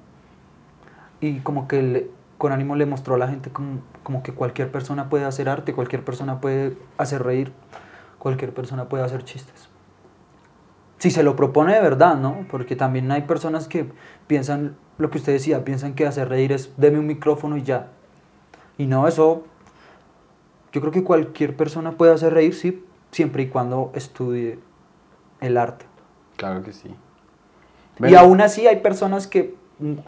Y como que le- con ánimo le mostró a la gente como, como que cualquier persona puede hacer arte, cualquier persona puede hacer reír, cualquier persona puede hacer chistes. Si se lo propone de verdad, ¿no? Porque también hay personas que piensan, lo que usted decía, piensan que hacer reír es deme un micrófono y ya. Y no, eso yo creo que cualquier persona puede hacer reír, sí, siempre y cuando estudie el arte. Claro que sí. Y Bueno, aún así hay personas que,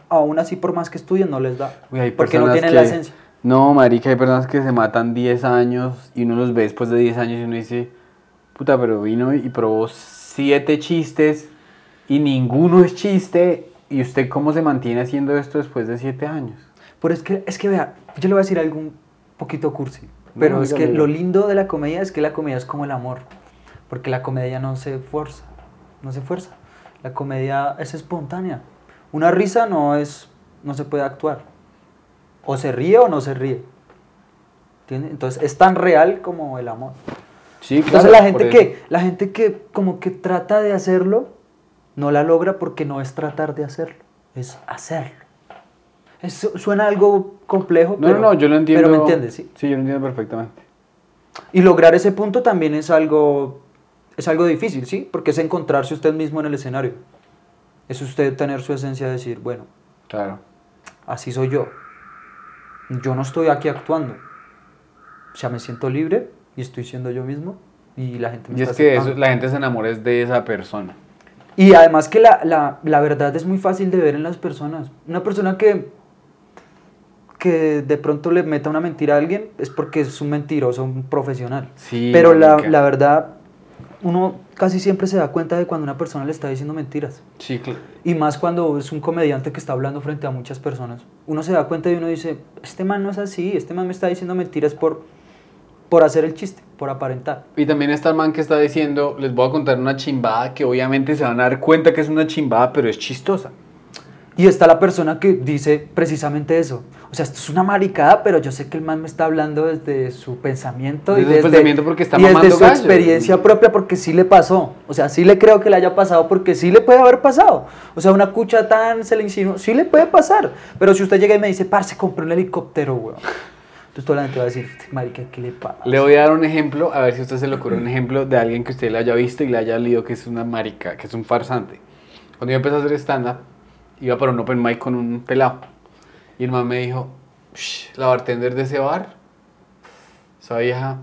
aún así por más que estudien, no les da. uy, hay porque no tienen la que- esencia. No, marica, hay personas que se matan 10 años y uno los ve después de 10 años y uno dice, puta, pero vino y probó 7 chistes y ninguno es chiste. ¿Y usted cómo se mantiene haciendo esto después de 7 años? Pero es que, es que vea, yo le voy a decir algo un poquito cursi. Pero No, es que lo lindo de la comedia es que la comedia es como el amor. Porque la comedia no se fuerza. No se fuerza. La comedia es espontánea. Una risa no es. no se puede actuar. O se ríe o no se ríe. Entonces es tan real como el amor. Sí, Entonces la gente que, la gente que como que trata de hacerlo, no la logra porque no es tratar de hacerlo, es hacerlo. Es- suena algo complejo, No, pero, no, no, yo lo entiendo. pero me entiendes, ¿sí? Sí, yo lo entiendo perfectamente. Y lograr ese punto también es algo, es algo difícil, ¿sí? Porque es encontrarse usted mismo en el escenario. Es usted tener su esencia de decir, bueno, Claro. así soy yo. Yo no estoy aquí actuando. O sea, me siento libre y estoy siendo yo mismo y la gente me Y está es que eso, la gente se enamora es de esa persona. Y además que la, la, la verdad es muy fácil de ver en las personas. Una persona que, que de pronto le meta una mentira a alguien es porque es un mentiroso, un profesional. Sí, Pero la, la verdad, uno casi siempre se da cuenta de cuando una persona le está diciendo mentiras. Sí, cl- Y más cuando es un comediante que está hablando frente a muchas personas. Uno se da cuenta y uno dice, este man no es así, este man me está diciendo mentiras por, por hacer el chiste, por aparentar. Y también está el man que está diciendo, les voy a contar una chimbada que obviamente se van a dar cuenta que es una chimbada, pero es chistosa. Y está la persona que dice precisamente eso. O sea, esto es una maricada, pero yo sé que el man me está hablando desde su pensamiento y Desde su desde, pensamiento porque está y desde su gallo. experiencia propia porque sí le pasó. O sea, sí le creo que le haya pasado porque sí le puede haber pasado. O sea, una cucha tan se le insinuó, sí le puede pasar. Pero si usted llega y me dice, parce, compré un helicóptero, weón. Entonces toda la gente va a decir, "Este marica, ¿qué le pasa? Le voy a dar un ejemplo, a ver si a usted se le ocurre un ejemplo de alguien que usted le haya visto y le haya leído que es una marica, que es un farsante. Cuando yo empecé a hacer stand-up, iba para un open mic con un pelado. Y el man me dijo, "Ush, la bartender de ese bar, esa vieja,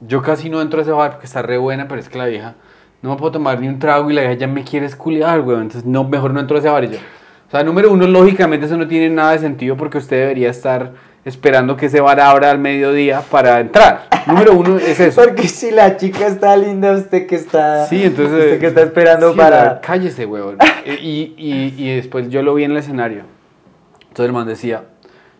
yo casi no entro a ese bar porque está re buena, pero es que la vieja no me puedo tomar ni un trago y la vieja ya me quiere esculiar, weón. Entonces, no, mejor no entro a ese bar. Y yo, o sea, número uno, lógicamente eso no tiene nada de sentido porque usted debería estar esperando que ese bar abra al mediodía para entrar. Número uno es eso. Porque si la chica está linda, usted que está, Sí, entonces. usted que está esperando sí, para... sea, cállese, weón. y, y, y después yo lo vi en el escenario. Entonces el man decía: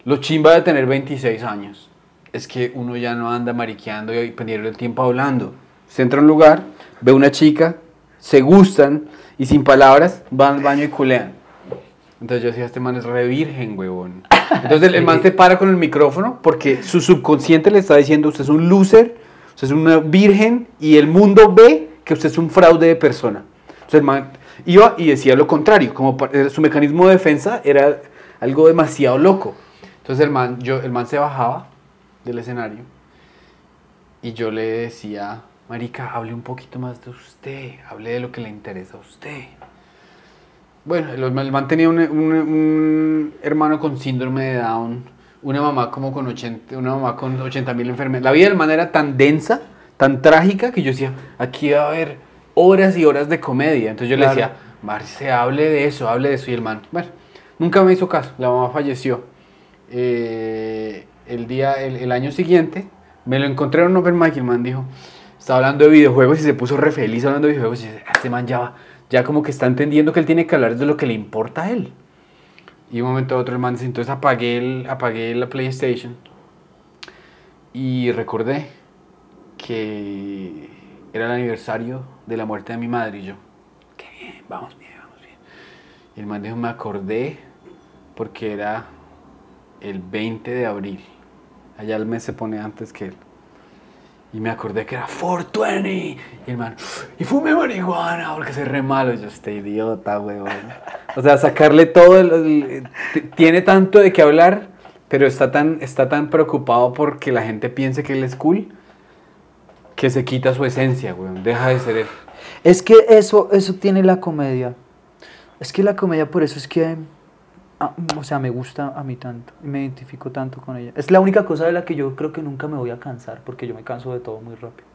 Lo chimba de tener 26 años es que uno ya no anda mariqueando y perdiendo el tiempo hablando. Se entra a un lugar, ve una chica, se gustan y sin palabras van al baño y culean. Entonces yo decía: Este man es re virgen, weón. Entonces el, el man se para con el micrófono porque su subconsciente le está diciendo: Usted es un loser, usted es una virgen y el mundo ve que usted es un fraude de persona. Entonces el man iba y decía lo contrario, como eh, su mecanismo de defensa era algo demasiado loco. Entonces el man, yo, el man se bajaba del escenario y yo le decía, Marica, hable un poquito más de usted, hable de lo que le interesa a usted. Bueno, el, man tenía un, un- un hermano con síndrome de Down, una mamá como con 80, una mamá con 80 mil enfermedades. La vida del man era tan densa, tan trágica, que yo decía, aquí va a haber horas y horas de comedia. Entonces yo Claro. le decía, Marce, hable de eso, hable de eso. Y el man, bueno, nunca me hizo caso, la mamá falleció. Eh, el, día, el, el año siguiente, me lo encontré en un open mic y el man dijo, estaba hablando de videojuegos y se puso re feliz hablando de videojuegos. Y dice, este man ya, va- ya como que está entendiendo que él tiene que hablar de lo que le importa a él. Y un momento a otro el man dice, entonces apagué, el, apagué la PlayStation y recordé que era el aniversario de la muerte de mi madre y yo, qué bien, vamos bien, vamos bien. Y el man dijo, me acordé porque era el 20 de abril. Allá el mes se pone antes que él. Y me acordé que era 420. Y el man, y fume marihuana porque soy re malo. Y yo, este idiota, weón. O sea, sacarle todo. el- tiene tanto de qué hablar, pero está tan, está tan preocupado porque la gente piense que él es cool que se quita su esencia, weón. Deja de ser él. Es que eso, eso tiene la comedia. Es que la comedia, por eso es que, ah, o sea, me gusta a mí tanto y me identifico tanto con ella. Es la única cosa de la que yo creo que nunca me voy a cansar, porque yo me canso de todo muy rápido.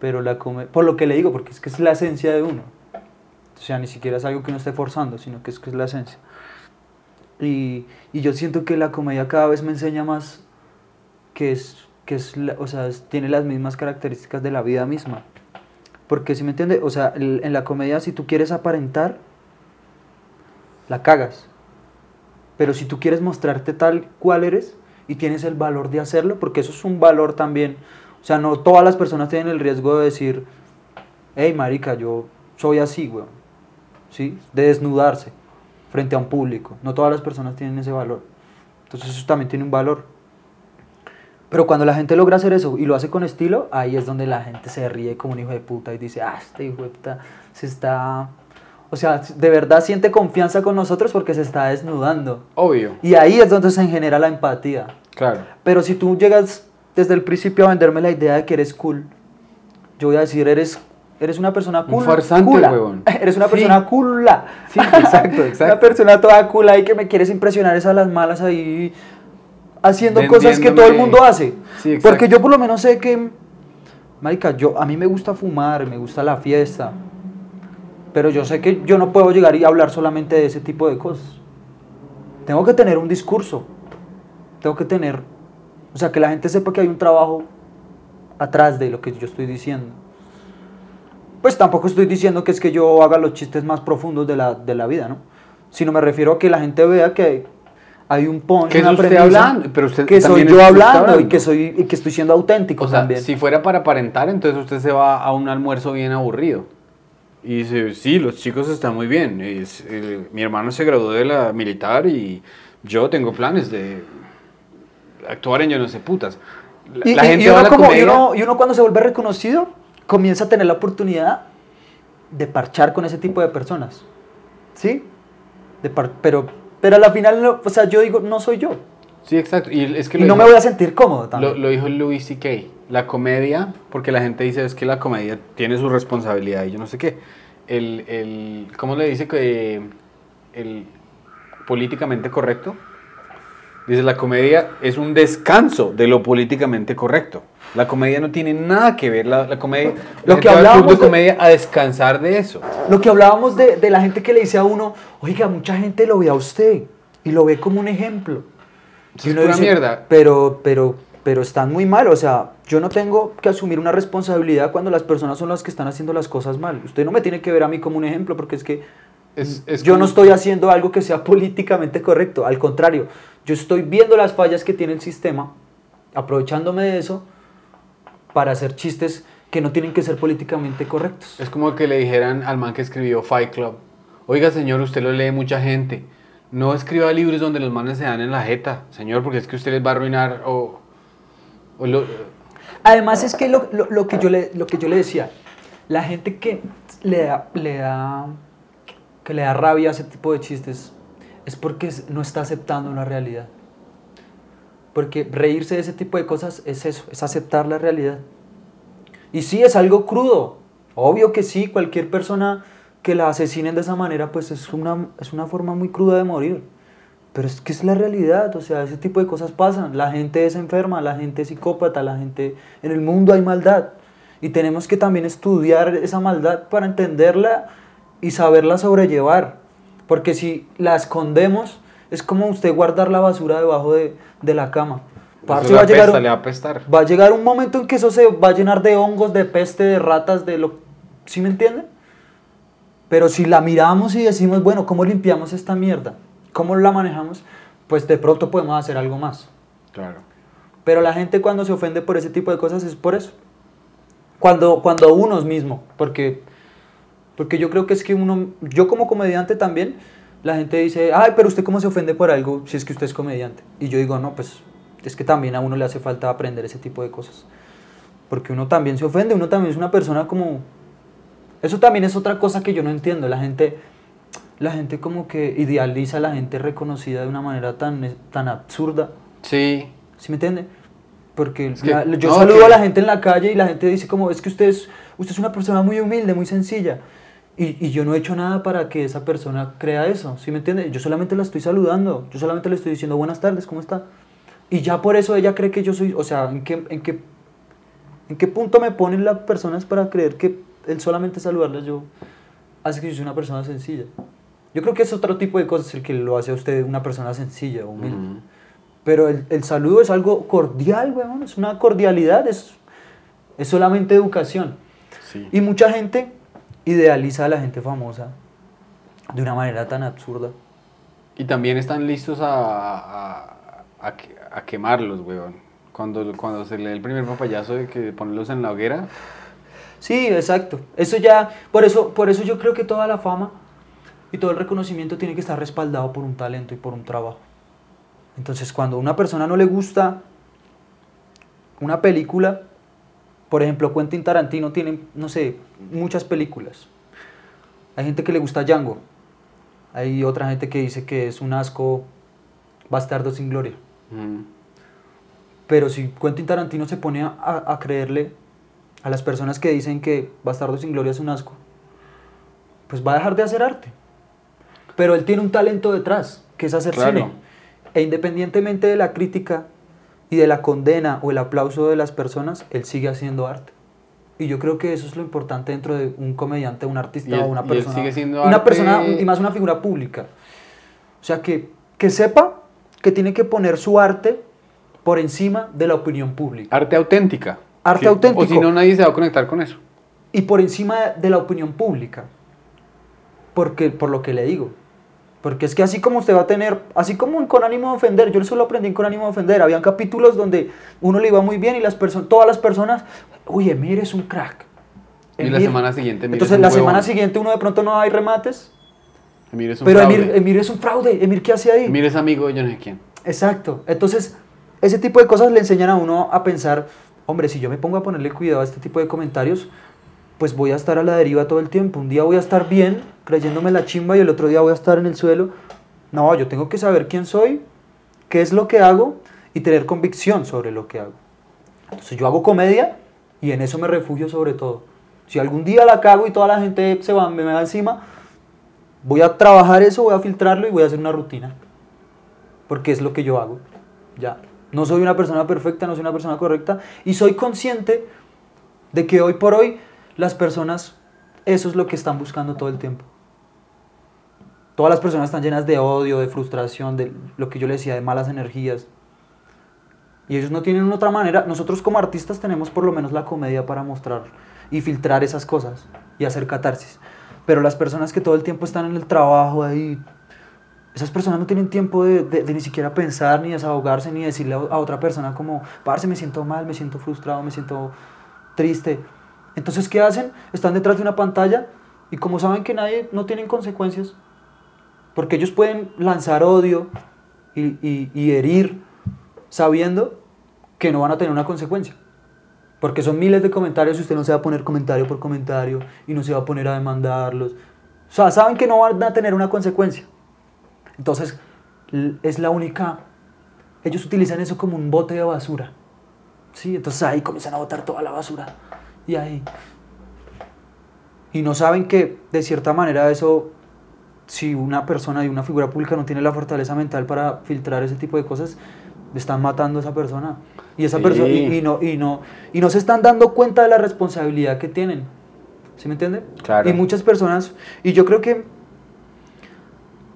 Pero la comedia, por lo que le digo, porque es que es la esencia de uno. O sea, ni siquiera es algo que uno esté forzando, sino que es que es la esencia. Y, y yo siento que la comedia cada vez me enseña más que es, que es o sea, tiene las mismas características de la vida misma. Porque si me entiende, o sea, el- en la comedia si tú quieres aparentar, la cagas. Pero si tú quieres mostrarte tal cual eres y tienes el valor de hacerlo, porque eso es un valor también. O sea, no todas las personas tienen el riesgo de decir, hey, marica, yo soy así, weón. ¿Sí? De desnudarse frente a un público. No todas las personas tienen ese valor. Entonces eso también tiene un valor. Pero cuando la gente logra hacer eso y lo hace con estilo, ahí es donde la gente se ríe como un hijo de puta y dice, ah, este hijo de puta se está... O sea, de verdad siente confianza con nosotros porque se está desnudando. Obvio, Y ahí es donde se genera la empatía. claro. Pero si tú llegas desde el principio a venderme la idea de que eres cool, yo voy a decir, eres, eres una persona Un cool. farsante, cula. huevón. Eres una Sí. persona cula. Sí, exacto, exacto. Una persona toda cool ahí que me quieres impresionar es a las malas ahí haciendo cosas que todo el mundo hace. Sí, exacto. Porque yo por lo menos sé que, marica, yo, a mí me gusta fumar, me gusta la fiesta, pero yo sé que yo no puedo llegar y hablar solamente de ese tipo de cosas. Tengo que tener un discurso, tengo que tener, o sea, que la gente sepa que hay un trabajo atrás de lo que yo estoy diciendo. Pues tampoco estoy diciendo que es que yo haga los chistes más profundos de la, de la vida, ¿no? Sino me refiero a que la gente vea que hay un punch, Que una usted hablando, pero usted que soy yo hablando, y que soy y que estoy siendo auténtico O sea, también. si fuera para aparentar, entonces usted se va a un almuerzo bien aburrido. Y dice, sí, los chicos están muy bien. es, eh, mi hermano se graduó de la militar y yo tengo planes de actuar en yo no sé putas. La, Y, la gente y va a uno la como- y uno- y uno cuando se vuelve reconocido, comienza a tener la oportunidad de parchar con ese tipo de personas. ¿Sí? De pero, pero a la final, o sea, yo digo, no soy yo. Sí, exacto. Y es que Y lo no me voy a sentir cómodo Lo, también. lo dijo Louis C.K. La comedia, porque la gente dice es que la comedia tiene su responsabilidad y yo no sé qué. El, el, ¿Cómo le dice que el políticamente correcto? Dice, la comedia es un descanso de lo políticamente correcto. La comedia no tiene nada que ver, la, la comedia... Lo que hablábamos de- comedia a descansar de eso. Lo que hablábamos de, de la gente que le dice a uno, oiga, mucha gente lo ve a usted y lo ve como un ejemplo. Eso Y es uno pura dice, mierda. Pero, pero, pero están muy mal. O sea, yo no tengo que asumir una responsabilidad cuando las personas son las que están haciendo las cosas mal. Usted no me tiene que ver a mí como un ejemplo porque es que Es- es yo como- no estoy haciendo algo que sea políticamente correcto. Al contrario, yo estoy viendo las fallas que tiene el sistema, aprovechándome de eso para hacer chistes que no tienen que ser políticamente correctos. Es como que le dijeran al man que escribió Fight Club, oiga señor, usted lo lee mucha gente, no escriba libros donde los manes se dan en la jeta, señor, porque es que usted les va a arruinar o... o lo- Además es que lo, lo- lo que yo le, lo que yo le decía, la gente que le da, le da, que le da rabia a ese tipo de chistes es porque no está aceptando la realidad. Porque reírse de ese tipo de cosas es eso, es aceptar la realidad. Y sí, es algo crudo. Obvio que sí, cualquier persona que la asesinen de esa manera, pues es una, es una forma muy cruda de morir. Pero es que es la realidad, o sea, ese tipo de cosas pasan. La gente es enferma, la gente es psicópata, la gente... En el mundo hay maldad. Y tenemos que también estudiar esa maldad para entenderla y saberla sobrellevar. Porque si la escondemos, es como usted guardar la basura debajo de, de la cama. Parce, va, a le llegar un, va a llegar un momento en que eso se va a llenar de hongos, de peste, de ratas, de lo... ¿Sí me entiende? Pero si la miramos y decimos, bueno, ¿cómo limpiamos esta mierda? ¿Cómo la manejamos? Pues de pronto podemos hacer algo más. Claro. Pero la gente cuando se ofende por ese tipo de cosas es por eso. Cuando, cuando uno mismo, porque, porque yo creo que es que uno, yo como comediante también, la gente dice, ay, pero usted cómo se ofende por algo si es que usted es comediante. Y yo digo, no, pues es que también a uno le hace falta aprender ese tipo de cosas. Porque uno también se ofende, uno también es una persona como... Eso también es otra cosa que yo no entiendo. La gente, la gente como que idealiza a la gente reconocida de una manera tan, tan absurda. Sí. ¿Sí me entiende? Porque Es que- la- yo no, saludo que- a la gente en la calle y la gente dice como, es que usted es, usted es una persona muy humilde, muy sencilla. Y, y yo no he hecho nada para que esa persona crea eso, ¿sí me entiende? Yo solamente la estoy saludando, yo solamente le estoy diciendo buenas tardes, ¿cómo está? Y ya por eso ella cree que yo soy, o sea, ¿en qué, en qué, en qué punto me ponen las personas para creer que el solamente saludarlas yo hace que yo soy una persona sencilla? Yo creo que es otro tipo de cosas el que lo hace a usted una persona sencilla, humilde. Ujú. Pero el, el saludo es algo cordial, weón, es una cordialidad, es, es solamente educación. Sí. Y mucha gente idealiza a la gente famosa de una manera tan absurda. Y también están listos a, a, a a quemarlos, weón. Cuando, cuando se lee el primer papayazo de que ponerlos en la hoguera. Sí, exacto. Eso ya, por eso, por eso yo creo que toda la fama y todo el reconocimiento tiene que estar respaldado por un talento y por un trabajo. Entonces, cuando a una persona no le gusta una película, por ejemplo, Quentin Tarantino tiene, no sé, muchas películas. Hay gente que le gusta Django. Hay otra gente que dice que es un asco bastardo sin gloria. Ujú. Pero si Quentin Tarantino se pone a, a creerle a las personas que dicen que Bastardo sin Gloria es un asco, pues va a dejar de hacer arte. Pero él tiene un talento detrás, que es hacer Claro. cine. E independientemente de la crítica y de la condena o el aplauso de las personas, él sigue haciendo arte. Y yo creo que eso es lo importante dentro de un comediante, un artista él- o una persona. sigue siendo una arte- persona y más una figura pública. O sea, que, que sepa que tiene que poner su arte por encima de la opinión pública. Arte auténtica. Arte Sí. auténtico. O si no, nadie se va a conectar con eso. Y por encima de la opinión pública. Porque, por lo que le digo. Porque es que así como usted va a tener, así como con ánimo de ofender, yo eso lo aprendí en con ánimo de ofender, habían capítulos donde uno le iba muy bien y las todas las personas, uy, Emir es un crack. Y la Emir". semana siguiente, Emir Entonces es un la semana siguiente uno de pronto no hay remates, Emir es un pero fraude. Emir, Emir es un fraude, Emir ¿qué hace ahí? Emir es amigo de yo no sé quién. Exacto. Entonces, ese tipo de cosas le enseñan a uno a pensar, hombre, si yo me pongo a ponerle cuidado a este tipo de comentarios, pues voy a estar a la deriva todo el tiempo. Un día voy a estar bien, creyéndome la chimba, y el otro día voy a estar en el suelo. No, yo tengo que saber quién soy, qué es lo que hago y tener convicción sobre lo que hago. Entonces yo hago comedia y en eso me refugio sobre todo. Si algún día la cago y toda la gente se va, me va encima, voy a trabajar eso, voy a filtrarlo y voy a hacer una rutina porque es lo que yo hago. Ya. No soy una persona perfecta, no soy una persona correcta y soy consciente de que hoy por hoy las personas eso es lo que están buscando todo el tiempo. Todas las personas están llenas de odio, de frustración, de lo que yo le decía, de malas energías. Y ellos no tienen otra manera. Nosotros como artistas tenemos por lo menos la comedia para mostrar y filtrar esas cosas y hacer catarsis. Pero las personas que todo el tiempo están en el trabajo ahí, esas personas no tienen tiempo de, de- ni siquiera pensar, ni desahogarse, ni decirle a, a otra persona como, parce, me siento mal, me siento frustrado, me siento triste. Entonces, ¿qué hacen? Están detrás de una pantalla y como saben que nadie, no tienen consecuencias, porque ellos pueden lanzar odio y, y- y herir sabiendo que no van a tener una consecuencia. Porque son miles de comentarios y usted no se va a poner comentario por comentario y no se va a poner a demandarlos. O sea, saben que no van a tener una consecuencia. Entonces, es la única... Ellos utilizan eso como un bote de basura. ¿Sí? Entonces ahí comienzan a botar toda la basura. Y ahí... Y no saben que, de cierta manera, eso... Si una persona y una figura pública no tiene la fortaleza mental para filtrar ese tipo de cosas, están matando a esa persona. Y esa Sí. persona... Y, y no, y, no, y no se están dando cuenta de la responsabilidad que tienen. ¿Sí me entiende? Claro. Y muchas personas... Y yo creo que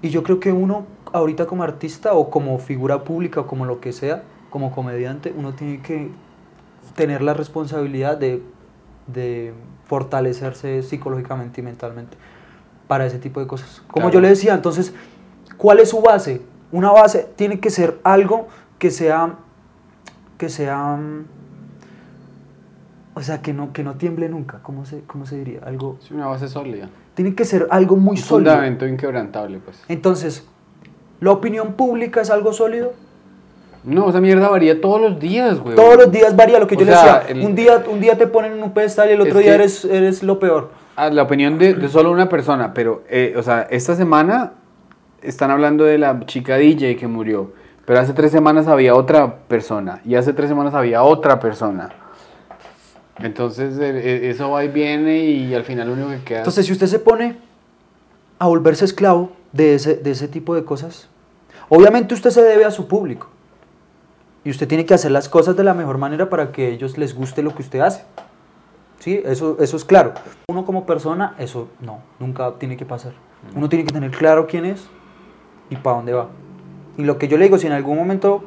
y yo creo que uno, ahorita como artista o como figura pública o como lo que sea, como comediante, uno tiene que tener la responsabilidad de, de fortalecerse psicológicamente y mentalmente para ese tipo de cosas. Como Claro. yo le decía, entonces, ¿cuál es su base? Una base tiene que ser algo que sea, que sea, mm, O sea, que no, que no tiemble nunca. ¿Cómo se, cómo se diría? Algo... Es una base sólida. Tiene que ser algo muy Un sólido. fundamento inquebrantable, pues. Entonces, ¿la opinión pública es algo sólido? No, esa mierda varía todos los días, güey. Todos los días varía lo que O yo le decía. el- Un, día, un día te ponen en un pedestal y el otro Es día eres, eres lo peor. Ah, la opinión de, de solo una persona, pero, eh, o sea, esta semana están hablando de la chica DJ que murió, pero hace tres semanas había otra persona, y hace tres semanas había otra persona. Entonces, eh, eh, eso va y viene, y al final lo único que queda... Entonces, si usted se pone a volverse esclavo de ese, de ese tipo de cosas, obviamente usted se debe a su público. Y usted tiene que hacer las cosas de la mejor manera para que a ellos les guste lo que usted hace. ¿Sí? Eso, eso es claro. Uno como persona, eso no, nunca tiene que pasar. Uno tiene que tener claro quién es y para dónde va. Y lo que yo le digo, si en algún momento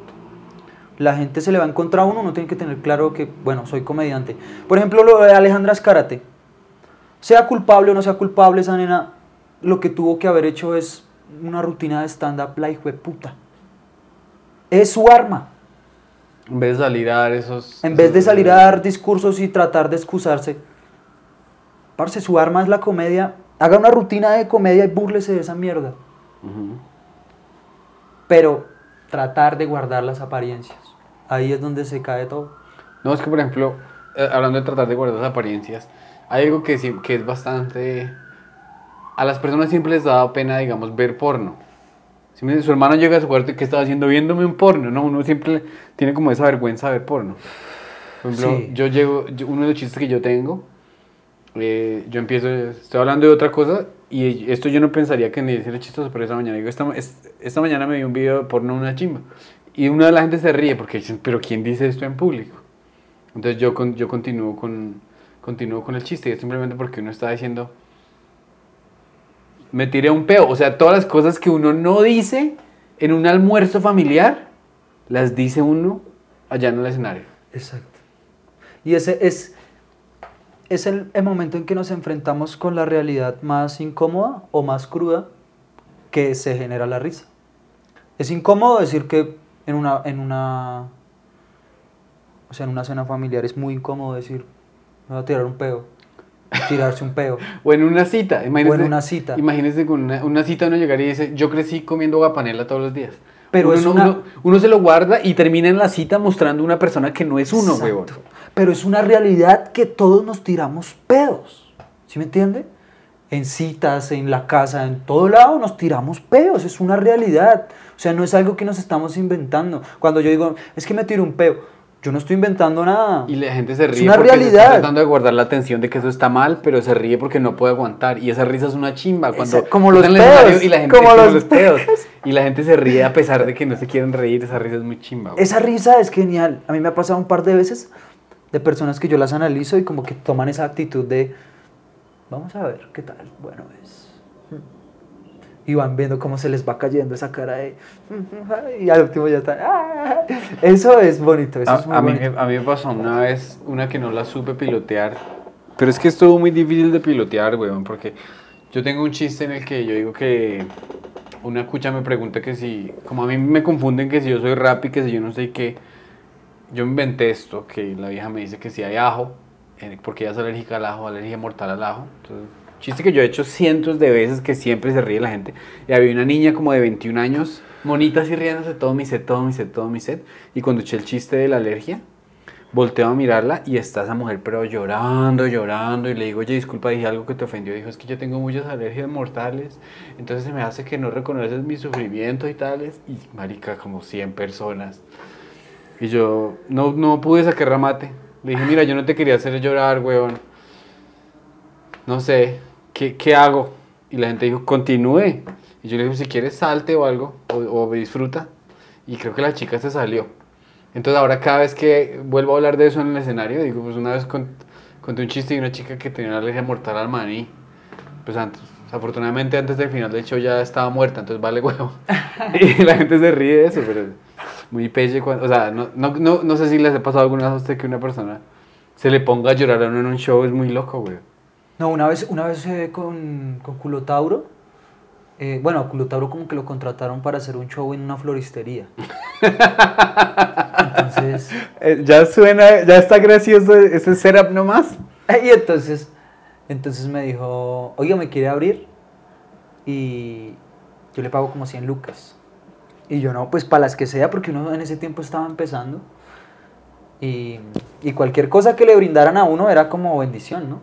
la gente se le va a encontrar a uno, uno tiene que tener claro que, bueno, soy comediante. Por ejemplo, lo de Alejandra Escárate. Sea culpable o no sea culpable, esa nena, lo que tuvo que haber hecho es una rutina de stand-up, la hijo de puta. Es su arma. En vez de salir a dar esos... En vez de salir a dar discursos y tratar de excusarse, parce, su arma es la comedia. Haga una rutina de comedia y búrlese de esa mierda. Pero tratar de guardar las apariencias. Ahí es donde se cae todo. No, es que por ejemplo, eh, hablando de tratar de guardar las apariencias, hay algo que, sí- que es bastante... A las personas siempre les da pena, digamos, ver porno. Si su hermano llega a su cuarto y ¿qué estaba haciendo? Viéndome un porno, ¿no? Uno siempre tiene como esa vergüenza de ver porno. Por ejemplo, Sí. yo llego, yo- uno de los chistes que yo tengo, eh, yo empiezo, estoy hablando de otra cosa y esto yo no pensaría que ni decir chistoso, pero esta mañana digo, esta, esta mañana me vi un video de porno una chimba. Y una de la gente se ríe porque dicen, pero ¿quién dice esto en público? Entonces yo, con- yo continúo, con, continúo con el chiste, y es simplemente porque uno está diciendo, me tiré un peo. O sea, todas las cosas que uno no dice en un almuerzo familiar, las dice uno allá en el escenario. Exacto. Y ese es, es el, el momento en que nos enfrentamos con la realidad más incómoda o más cruda que se genera la risa. Es incómodo decir que en una, en una, o sea, en una cena familiar es muy incómodo decir, me voy a tirar un peo, tirarse un peo. O en una cita. Imagínese, O en una cita. Imagínese con una, una cita uno llegaría y dice, yo crecí comiendo gapanela todos los días. Pero uno, es una- uno, uno se lo guarda y termina en la cita mostrando una persona que no es uno, huevón. Pero es una realidad que todos nos tiramos pedos. ¿Sí me entiende? En citas, en la casa, en todo lado nos tiramos pedos. Es una realidad. O sea, no es algo que nos estamos inventando. Cuando yo digo, es que me tiro un peo, yo no estoy inventando nada. Y la gente se Es ríe una porque se está realidad. tratando de guardar la atención de que eso está mal, pero se ríe porque no puede aguantar. Y esa risa es una chimba. Cuando Esa- como los pedos, Y la gente, como como los los pedos. Y la gente se ríe a pesar de que no se quieren reír. Esa risa es muy chimba. güey. Esa risa es genial. A mí me ha pasado un par de veces de personas que yo las analizo y como que toman esa actitud de, vamos a ver qué tal, bueno es. Y van viendo cómo se les va cayendo esa cara de... Y al último ya está... "Ah". Eso es bonito, eso A, es muy a mí, bonito. a mí me pasó una vez una que no la supe pilotear. Pero es que estuvo muy difícil de pilotear, weón, porque yo tengo un chiste en el que yo digo que una cucha me pregunta que si, como a mí me confunden que si yo soy rap y que si yo no sé qué, yo inventé esto, que la vieja me dice que si hay ajo, porque ella es alérgica al ajo, alergia mortal al ajo. Entonces, chiste que yo he hecho cientos de veces que siempre se ríe la gente. Y había una niña como de 21 años, monita así riéndose todo mi set, todo mi set, todo mi set. Y cuando eché el chiste de la alergia, volteo a mirarla y está esa mujer pero llorando, llorando y le digo, oye, disculpa, dije algo que te ofendió. Dijo, es que yo tengo muchas alergias mortales, entonces se me hace que no reconoces mi sufrimiento y tales. Y marica, como 100 personas. Y yo no, no pude sacar ramate. Le dije, mira, yo no te quería hacer llorar, weón. No sé, ¿qué, qué hago? Y la gente dijo, continúe. Y yo le dije, si quieres salte o algo, o, o disfruta. Y creo que la chica se salió. Entonces ahora cada vez que vuelvo a hablar de eso en el escenario, digo, pues una vez con- conté un chiste de una chica que tenía una alergia mortal al maní. Pues antes, afortunadamente antes del final del show ya estaba muerta, entonces vale huevo. y la gente se ríe de eso, pero muy pelle cuando, o sea, no, no, no, no sé si les ha pasado alguna vez a usted que una persona se le ponga a llorar a uno en un show, es muy loco, güey. No, una vez, una vez eh, con, con Culotauro, eh, bueno, a Culotauro como que lo contrataron para hacer un show en una floristería. Entonces, entonces, Eh, ya suena, ya está gracioso ese setup nomás. y entonces, entonces me dijo, oiga, ¿me quiere abrir? Y yo le pago como 100 lucas. Y yo no, pues para las que sea, porque uno en ese tiempo estaba empezando. Y, y cualquier cosa que le brindaran a uno era como bendición, ¿no?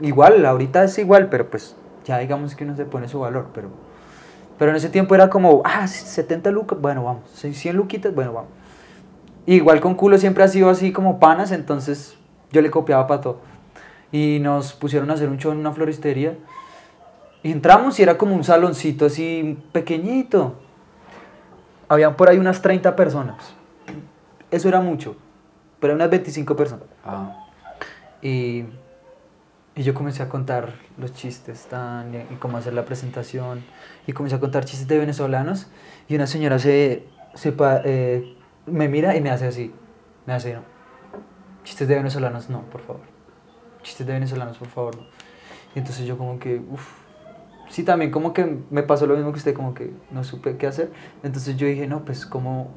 Igual, ahorita es igual, pero pues ya digamos que uno se pone su valor, pero, pero en ese tiempo era como, ah, 70 lucas, bueno, vamos, 100 luquitas, bueno, vamos. Igual con culo siempre ha sido así como panas, entonces yo le copiaba para todo. Y nos pusieron a hacer un show en una floristería. Y entramos y era como un saloncito así pequeñito. Habían por ahí unas 30 personas. Eso era mucho, pero unas 25 personas. Ah. Y, y yo comencé a contar los chistes tan, y cómo hacer la presentación. Y comencé a contar chistes de venezolanos. Y una señora se, se pa- eh, me mira y me hace así. Me hace, no. Chistes de venezolanos, no, por favor. Chistes de venezolanos, por favor, no. Y entonces yo como que, uff. Sí, también como que me pasó lo mismo que usted, como que no supe qué hacer. Entonces yo dije, no, pues cómo,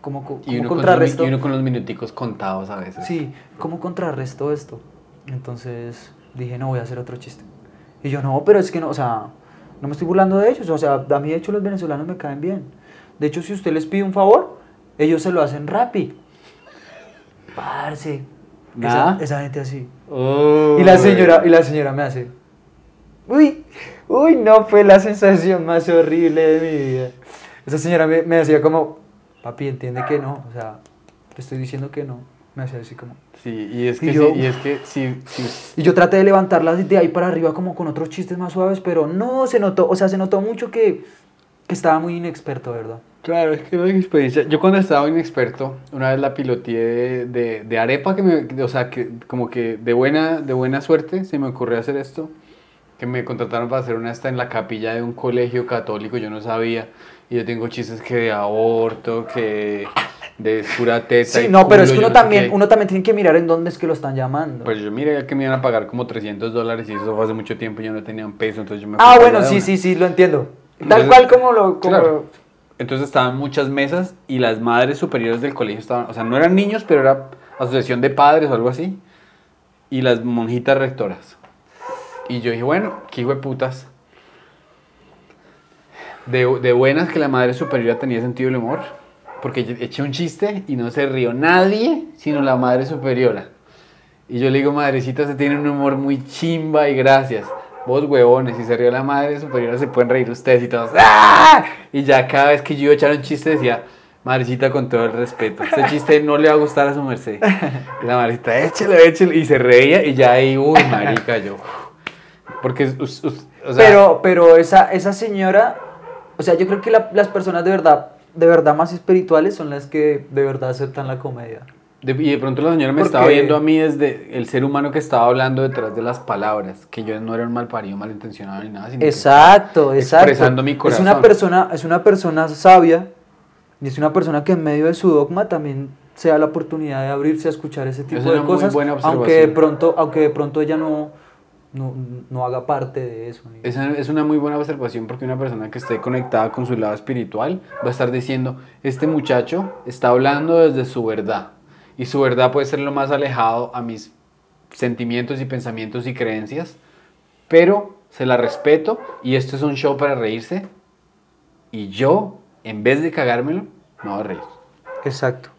cómo, cómo Y uno, con contrarresto. y uno con los minuticos contados a veces. Sí, ¿cómo contrarresto esto? Entonces dije, no, voy a hacer otro chiste. Y yo, no, pero es que no, o sea, no me estoy burlando de ellos. O sea, a mí de hecho los venezolanos me caen bien. De hecho, si usted les pide un favor, ellos se lo hacen rápido. Parce. Esa, esa gente así. Uy. Y la señora, y la señora me hace. Uy, uy, no fue la sensación más horrible de mi vida. Esa señora me, me decía como, papi, entiende que no. O sea, te estoy diciendo que no. Me hacía así como. Sí, y es Y que, yo- sí, y es que sí, sí, Y yo traté de levantarla de ahí para arriba como con otros chistes más suaves, pero no se notó, o sea, se notó mucho que, que estaba muy inexperto, ¿verdad? Claro, es que no hay experiencia. Yo cuando estaba inexperto, una vez la piloteé de, de, de arepa, que me, o sea, que como que de buena, de buena suerte se me ocurrió hacer esto, que me contrataron para hacer una esta en la capilla de un colegio católico, yo no sabía, y yo tengo chistes que de aborto, que de pura teta Sí, y no, pero es que uno no también, uno también tiene que mirar en dónde es que lo están llamando. Pues yo miré que me iban a pagar como 300 dólares y eso fue hace mucho tiempo, yo no tenía un peso, entonces yo me ah, bueno, sí, sí, sí, lo entiendo. Tal Entonces, cual como lo... Como Claro. Entonces estaban muchas mesas y las madres superiores del colegio estaban, o sea, no eran niños, pero era asociación de padres o algo así. Y las monjitas rectoras. Y yo dije, bueno, qué hijo de putas. De, de buenas que la madre superior tenía sentido del humor. Porque eché un chiste y no se rió nadie, sino la madre superiora. Y yo le digo, madrecita, se tiene un humor muy chimba y gracias. Vos huevones, si se rió la madre superiora se pueden reír ustedes y todos. ¡Ah! Y ya cada vez que yo iba a echar un chiste decía, madrecita, con todo el respeto, este chiste no le va a gustar a su merced. La madrecita, échelo, échelo. Y se reía y ya ahí, uy, marica, yo. Porque, o sea, pero, pero esa, esa señora, o sea, yo creo que la- las personas de verdad, de verdad más espirituales son las que de verdad aceptan la comedia. De- y de pronto la señora me Porque- estaba viendo a mí desde el ser humano que estaba hablando detrás de las palabras, que yo no era un mal parido, malintencionado ni nada. sino que Exacto, exacto. expresando mi Es corazón. una persona, es una persona sabia y es una persona que en medio de su dogma también se da la oportunidad de abrirse a escuchar ese tipo Es de cosas, aunque de pronto, aunque de pronto ella no, no, no haga parte de eso. Esa es una muy buena observación porque una persona que esté conectada con su lado espiritual va a estar diciendo, este muchacho está hablando desde su verdad y su verdad puede ser lo más alejado a mis sentimientos y pensamientos y creencias, pero se la respeto y esto es un show para reírse y yo, en vez de cagármelo, me voy a reír. Exacto.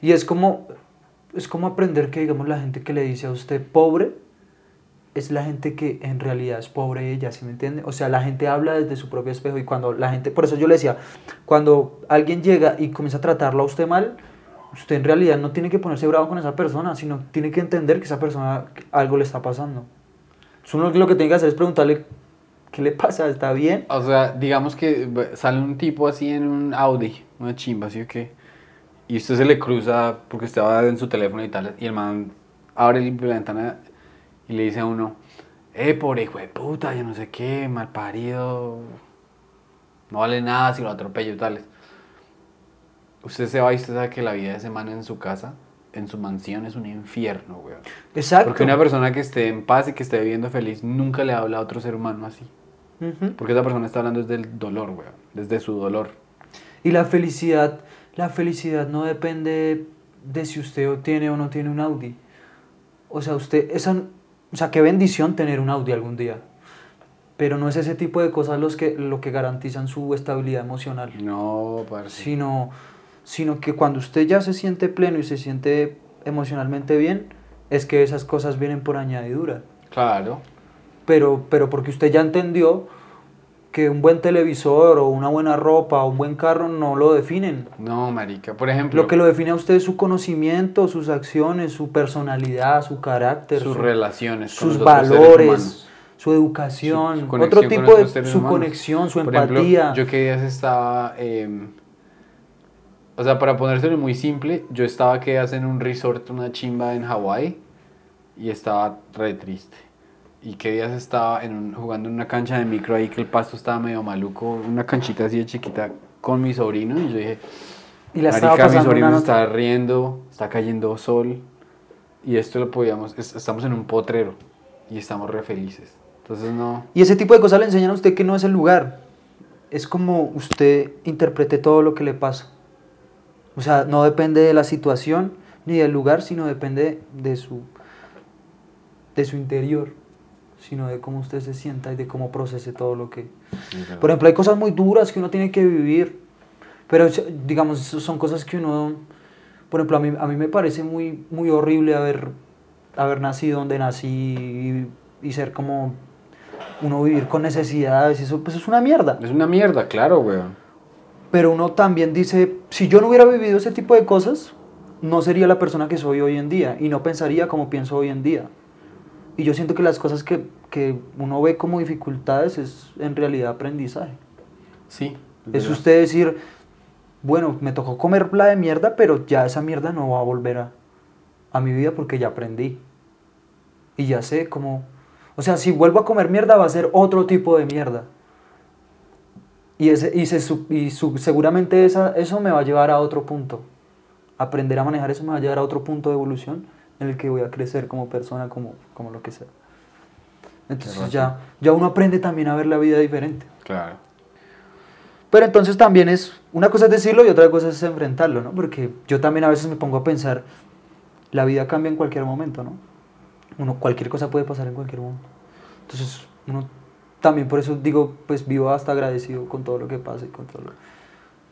Y es como, es como aprender que, digamos, la gente que le dice a usted pobre es la gente que en realidad es pobre ella, ¿sí me entiende? O sea, la gente habla desde su propio espejo y cuando la gente, por eso yo le decía, cuando alguien llega y comienza a tratarlo a usted mal, usted en realidad no tiene que ponerse bravo con esa persona, sino tiene que entender que esa persona algo le está pasando. Entonces, Uno lo que tiene que hacer es preguntarle, ¿qué le pasa? ¿Está bien? O sea, digamos que sale un tipo así en un Audi, una chimba, así o qué, y usted se le cruza porque estaba en su teléfono y tal, y el man abre la ventana y le dice a uno, eh, pobre hijo de puta, yo no sé qué, mal parido, no vale nada si lo atropello y tales. Usted se va y usted sabe que la vida de ese man en su casa, en su mansión, es un infierno, weón. Exacto. Porque una persona que esté en paz y que esté viviendo feliz nunca le habla a otro ser humano así. Porque esa persona está hablando desde el dolor, weón. Desde su dolor. Y la felicidad, la felicidad no depende de si usted tiene o no tiene un Audi. O sea, usted, esa, o sea, qué bendición tener un Audi algún día. Pero no es ese tipo de cosas los que, lo que garantizan su estabilidad emocional. No, parce. Sino, sino que cuando usted ya se siente pleno y se siente emocionalmente bien, es que esas cosas vienen por añadidura. Claro. Pero, pero porque usted ya entendió que un buen televisor o una buena ropa o un buen carro no lo definen. No, marica. Por ejemplo, Lo que lo define a usted es su conocimiento, sus acciones, su personalidad, su carácter, sus su- relaciones sus valores, su educación, Su- otro tipo de su humanos. conexión, su Por ejemplo, empatía. yo que días estaba, eh, o sea, para ponérselo muy simple, yo estaba que días en un resort, una chimba en Hawái, y estaba re triste. Y que días estaba en un- jugando en una cancha de micro ahí que el pasto estaba medio maluco, una canchita así de chiquita con mi sobrino, y yo dije, y la Marica, mi sobrino está riendo, está cayendo sol, y esto lo podíamos, es- estamos en un potrero, y estamos re felices. Entonces no... Y ese tipo de cosas le enseñan a usted que no es el lugar. Es como usted interprete todo lo que le pasa. O sea, no depende de la situación ni del lugar, sino depende de su, de su interior, sino de cómo usted se sienta y de cómo procese todo lo que... Por ejemplo, hay cosas muy duras que uno tiene que vivir, pero digamos, son cosas que uno... Por ejemplo, a mí, a mí me parece muy, muy horrible haber, haber nacido donde nací y, y ser como uno vivir con necesidades, eso pues es una mierda. Es una mierda, claro, weón. Pero uno también dice, si yo no hubiera vivido ese tipo de cosas, no sería la persona que soy hoy en día y no pensaría como pienso hoy en día. Y yo siento que las cosas que, que uno ve como dificultades es en realidad aprendizaje. Sí. Es usted decir, bueno, me tocó comer la de mierda, pero ya esa mierda no va a volver a, a mi vida porque ya aprendí. Y ya sé cómo... O sea, si vuelvo a comer mierda va a ser otro tipo de mierda. Y, ese, y, se, y su- seguramente esa, eso me va a llevar a otro punto. Aprender a manejar eso me va a llevar a otro punto de evolución en el que voy a crecer como persona, como, como lo que sea. Entonces ya, ya uno aprende también a ver la vida diferente. Claro. Pero entonces también es, una cosa es decirlo y otra cosa es enfrentarlo, ¿no? Porque yo también a veces me pongo a pensar, la vida cambia en cualquier momento, ¿no? Uno, cualquier cosa puede pasar en cualquier momento. Entonces, uno también por eso digo, pues vivo hasta agradecido con todo lo que pasa y con todo lo...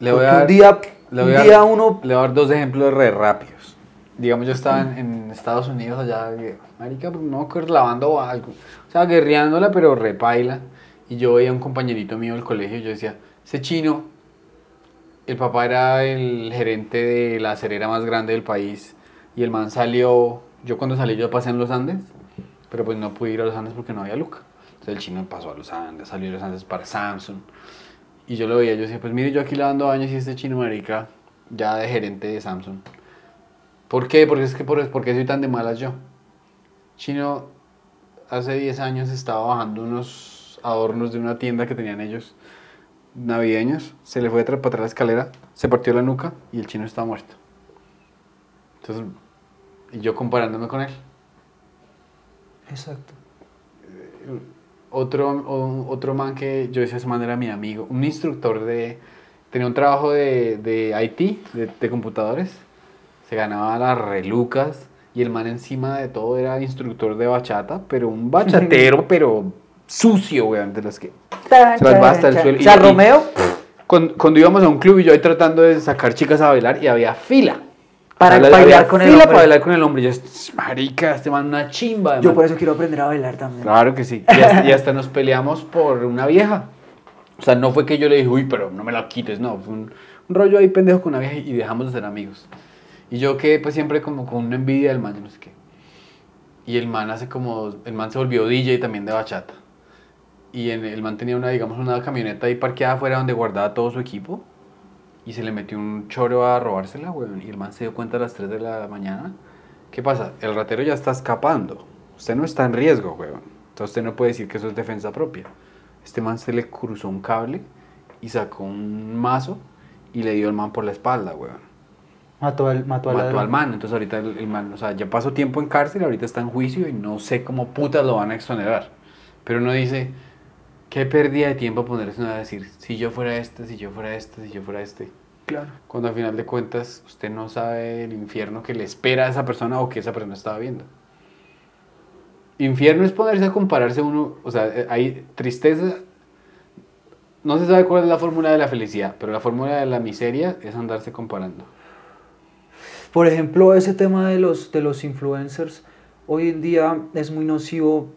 Le voy Porque a dar, un día, le un voy a día dar- uno... le voy a dar dos ejemplos re rápidos. Digamos, yo estaba en, en Estados Unidos allá, marica, pues, no, lavando algo. O sea, guerreándola, pero repaila. Y yo veía a un compañerito mío del colegio y yo decía, ese chino, el papá era el gerente de la acerera más grande del país. Y el man salió, yo cuando salí yo pasé en los Andes, pero pues no pude ir a los Andes porque no había Luca. Entonces el chino pasó a los Andes, salió de los Andes para Samsung. Y yo lo veía, yo decía, pues mire, yo aquí lavando años y este chino marica ya de gerente de Samsung. ¿Por qué? Porque es que por, ¿por qué soy tan de malas yo? Chino hace 10 años estaba bajando unos adornos de una tienda que tenían ellos navideños, se le fue para atrás la escalera, se partió la nuca y el chino estaba muerto. Entonces, y yo comparándome con él. Exacto. Otro, o- otro man que yo decía, ese man era mi amigo, un instructor de... Tenía un trabajo de, de IT, de, de computadores, se ganaba las relucas y el man encima de todo era instructor de bachata, pero un bachatero, pero sucio, weón, de los que... Se las va hasta el suelo. O sea, Y- y- Romeo, Cuando, cuando íbamos a un club y yo ahí tratando de sacar chicas a bailar y había fila. Para Había- bailar había con el fila hombre. para bailar con el hombre. Y yo, marica, este man una chimba. yo man". por eso quiero aprender a bailar también. Claro que sí. Y hasta, y hasta nos peleamos por una vieja. O sea, no fue que yo le dije, uy, pero no me la quites, no. Fue un, un rollo ahí pendejo con una vieja y dejamos de ser amigos. Y yo quedé pues siempre como con una envidia del man, no sé qué. Y el man hace como, el man se volvió DJ también de bachata. Y en, el man tenía una, digamos, una camioneta ahí parqueada afuera donde guardaba todo su equipo. Y se le metió un choro a robársela, weón. Y el man se dio cuenta a las 3 de la mañana. ¿Qué pasa? El ratero ya está escapando. Usted no está en riesgo, weón. Entonces usted no puede decir que eso es defensa propia. Este man se le cruzó un cable y sacó un mazo y le dio al man por la espalda, weón. Mató al, mató Mató al man. Entonces ahorita el, el man, o sea, ya pasó tiempo en cárcel, ahorita está en juicio y no sé cómo putas lo van a exonerar. Pero uno dice, qué pérdida de tiempo ponerse uno a decir, si yo fuera este, si yo fuera este, si yo fuera este. Claro. Cuando al final de cuentas usted no sabe el infierno que le espera a esa persona o que esa persona estaba viendo. Infierno es ponerse a compararse uno, o sea, eh, hay tristeza. No se sabe cuál es la fórmula de la felicidad, pero la fórmula de la miseria es andarse comparando. Por ejemplo, ese tema de los, de los influencers, hoy en día es muy nocivo,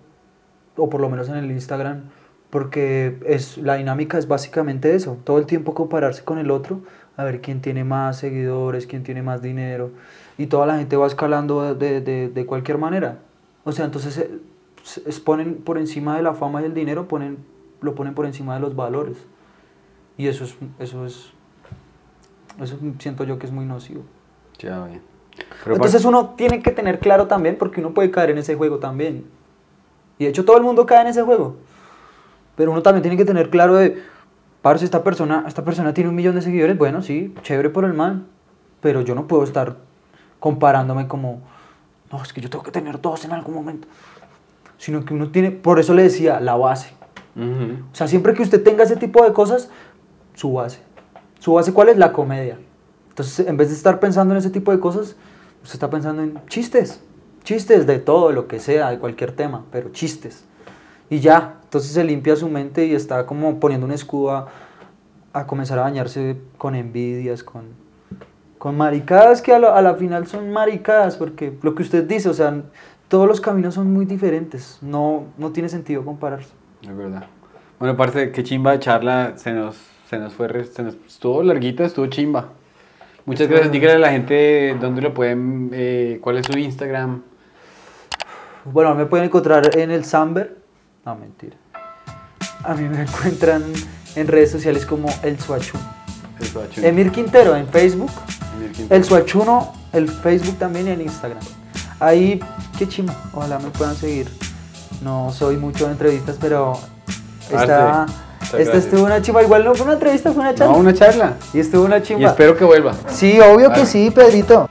o por lo menos en el Instagram, porque es, la dinámica es básicamente eso, todo el tiempo compararse con el otro, a ver quién tiene más seguidores, quién tiene más dinero, y toda la gente va escalando de, de, de cualquier manera. O sea, entonces eh, ponen por encima de la fama y el dinero, ponen, lo ponen por encima de los valores. Y eso es, eso es, eso siento yo que es muy nocivo. Ya, bien. Pero Entonces uno tiene que tener claro también, porque uno puede caer en ese juego también. Y de hecho todo el mundo cae en ese juego. Pero uno también tiene que tener claro de, parce, esta persona, esta persona tiene un millón de seguidores, bueno, sí, chévere por el mal, pero yo no puedo estar comparándome como, no, es que yo tengo que tener dos en algún momento. Sino que uno tiene, por eso le decía, la base. O sea, siempre que usted tenga ese tipo de cosas, su base. ¿Su base cuál es? La comedia. Entonces, en vez de estar pensando en ese tipo de cosas, usted está pensando en chistes. Chistes de todo, lo que sea, de cualquier tema, pero chistes. Y ya, entonces se limpia su mente y está como poniendo un escudo a, comenzar a bañarse con envidias, con, con maricadas que a la, a la final son maricadas, porque lo que usted dice, o sea, todos los caminos son muy diferentes. No, no tiene sentido compararse. Es verdad. Bueno, aparte, qué chimba de charla, se nos, se nos fue, se nos, estuvo larguita, estuvo chimba. Muchas gracias, dígale a la gente dónde lo pueden, eh, cuál es su Instagram. Bueno, me pueden encontrar en el Samber. No, mentira. A mí me encuentran en redes sociales como El Suachu. El Suachuno. Emir Quintero en Facebook. Emir Quintero. El Suachuno, el Facebook también y en Instagram. Ahí, qué chima. Ojalá me puedan seguir. No soy mucho de entrevistas, pero Parce, muchas esta gracias. estuvo una chimba. Igual no fue una entrevista, fue una charla. No, una charla. Y estuvo una Y chimba. espero que vuelva. Sí, obvio Vale. que sí, Pedrito.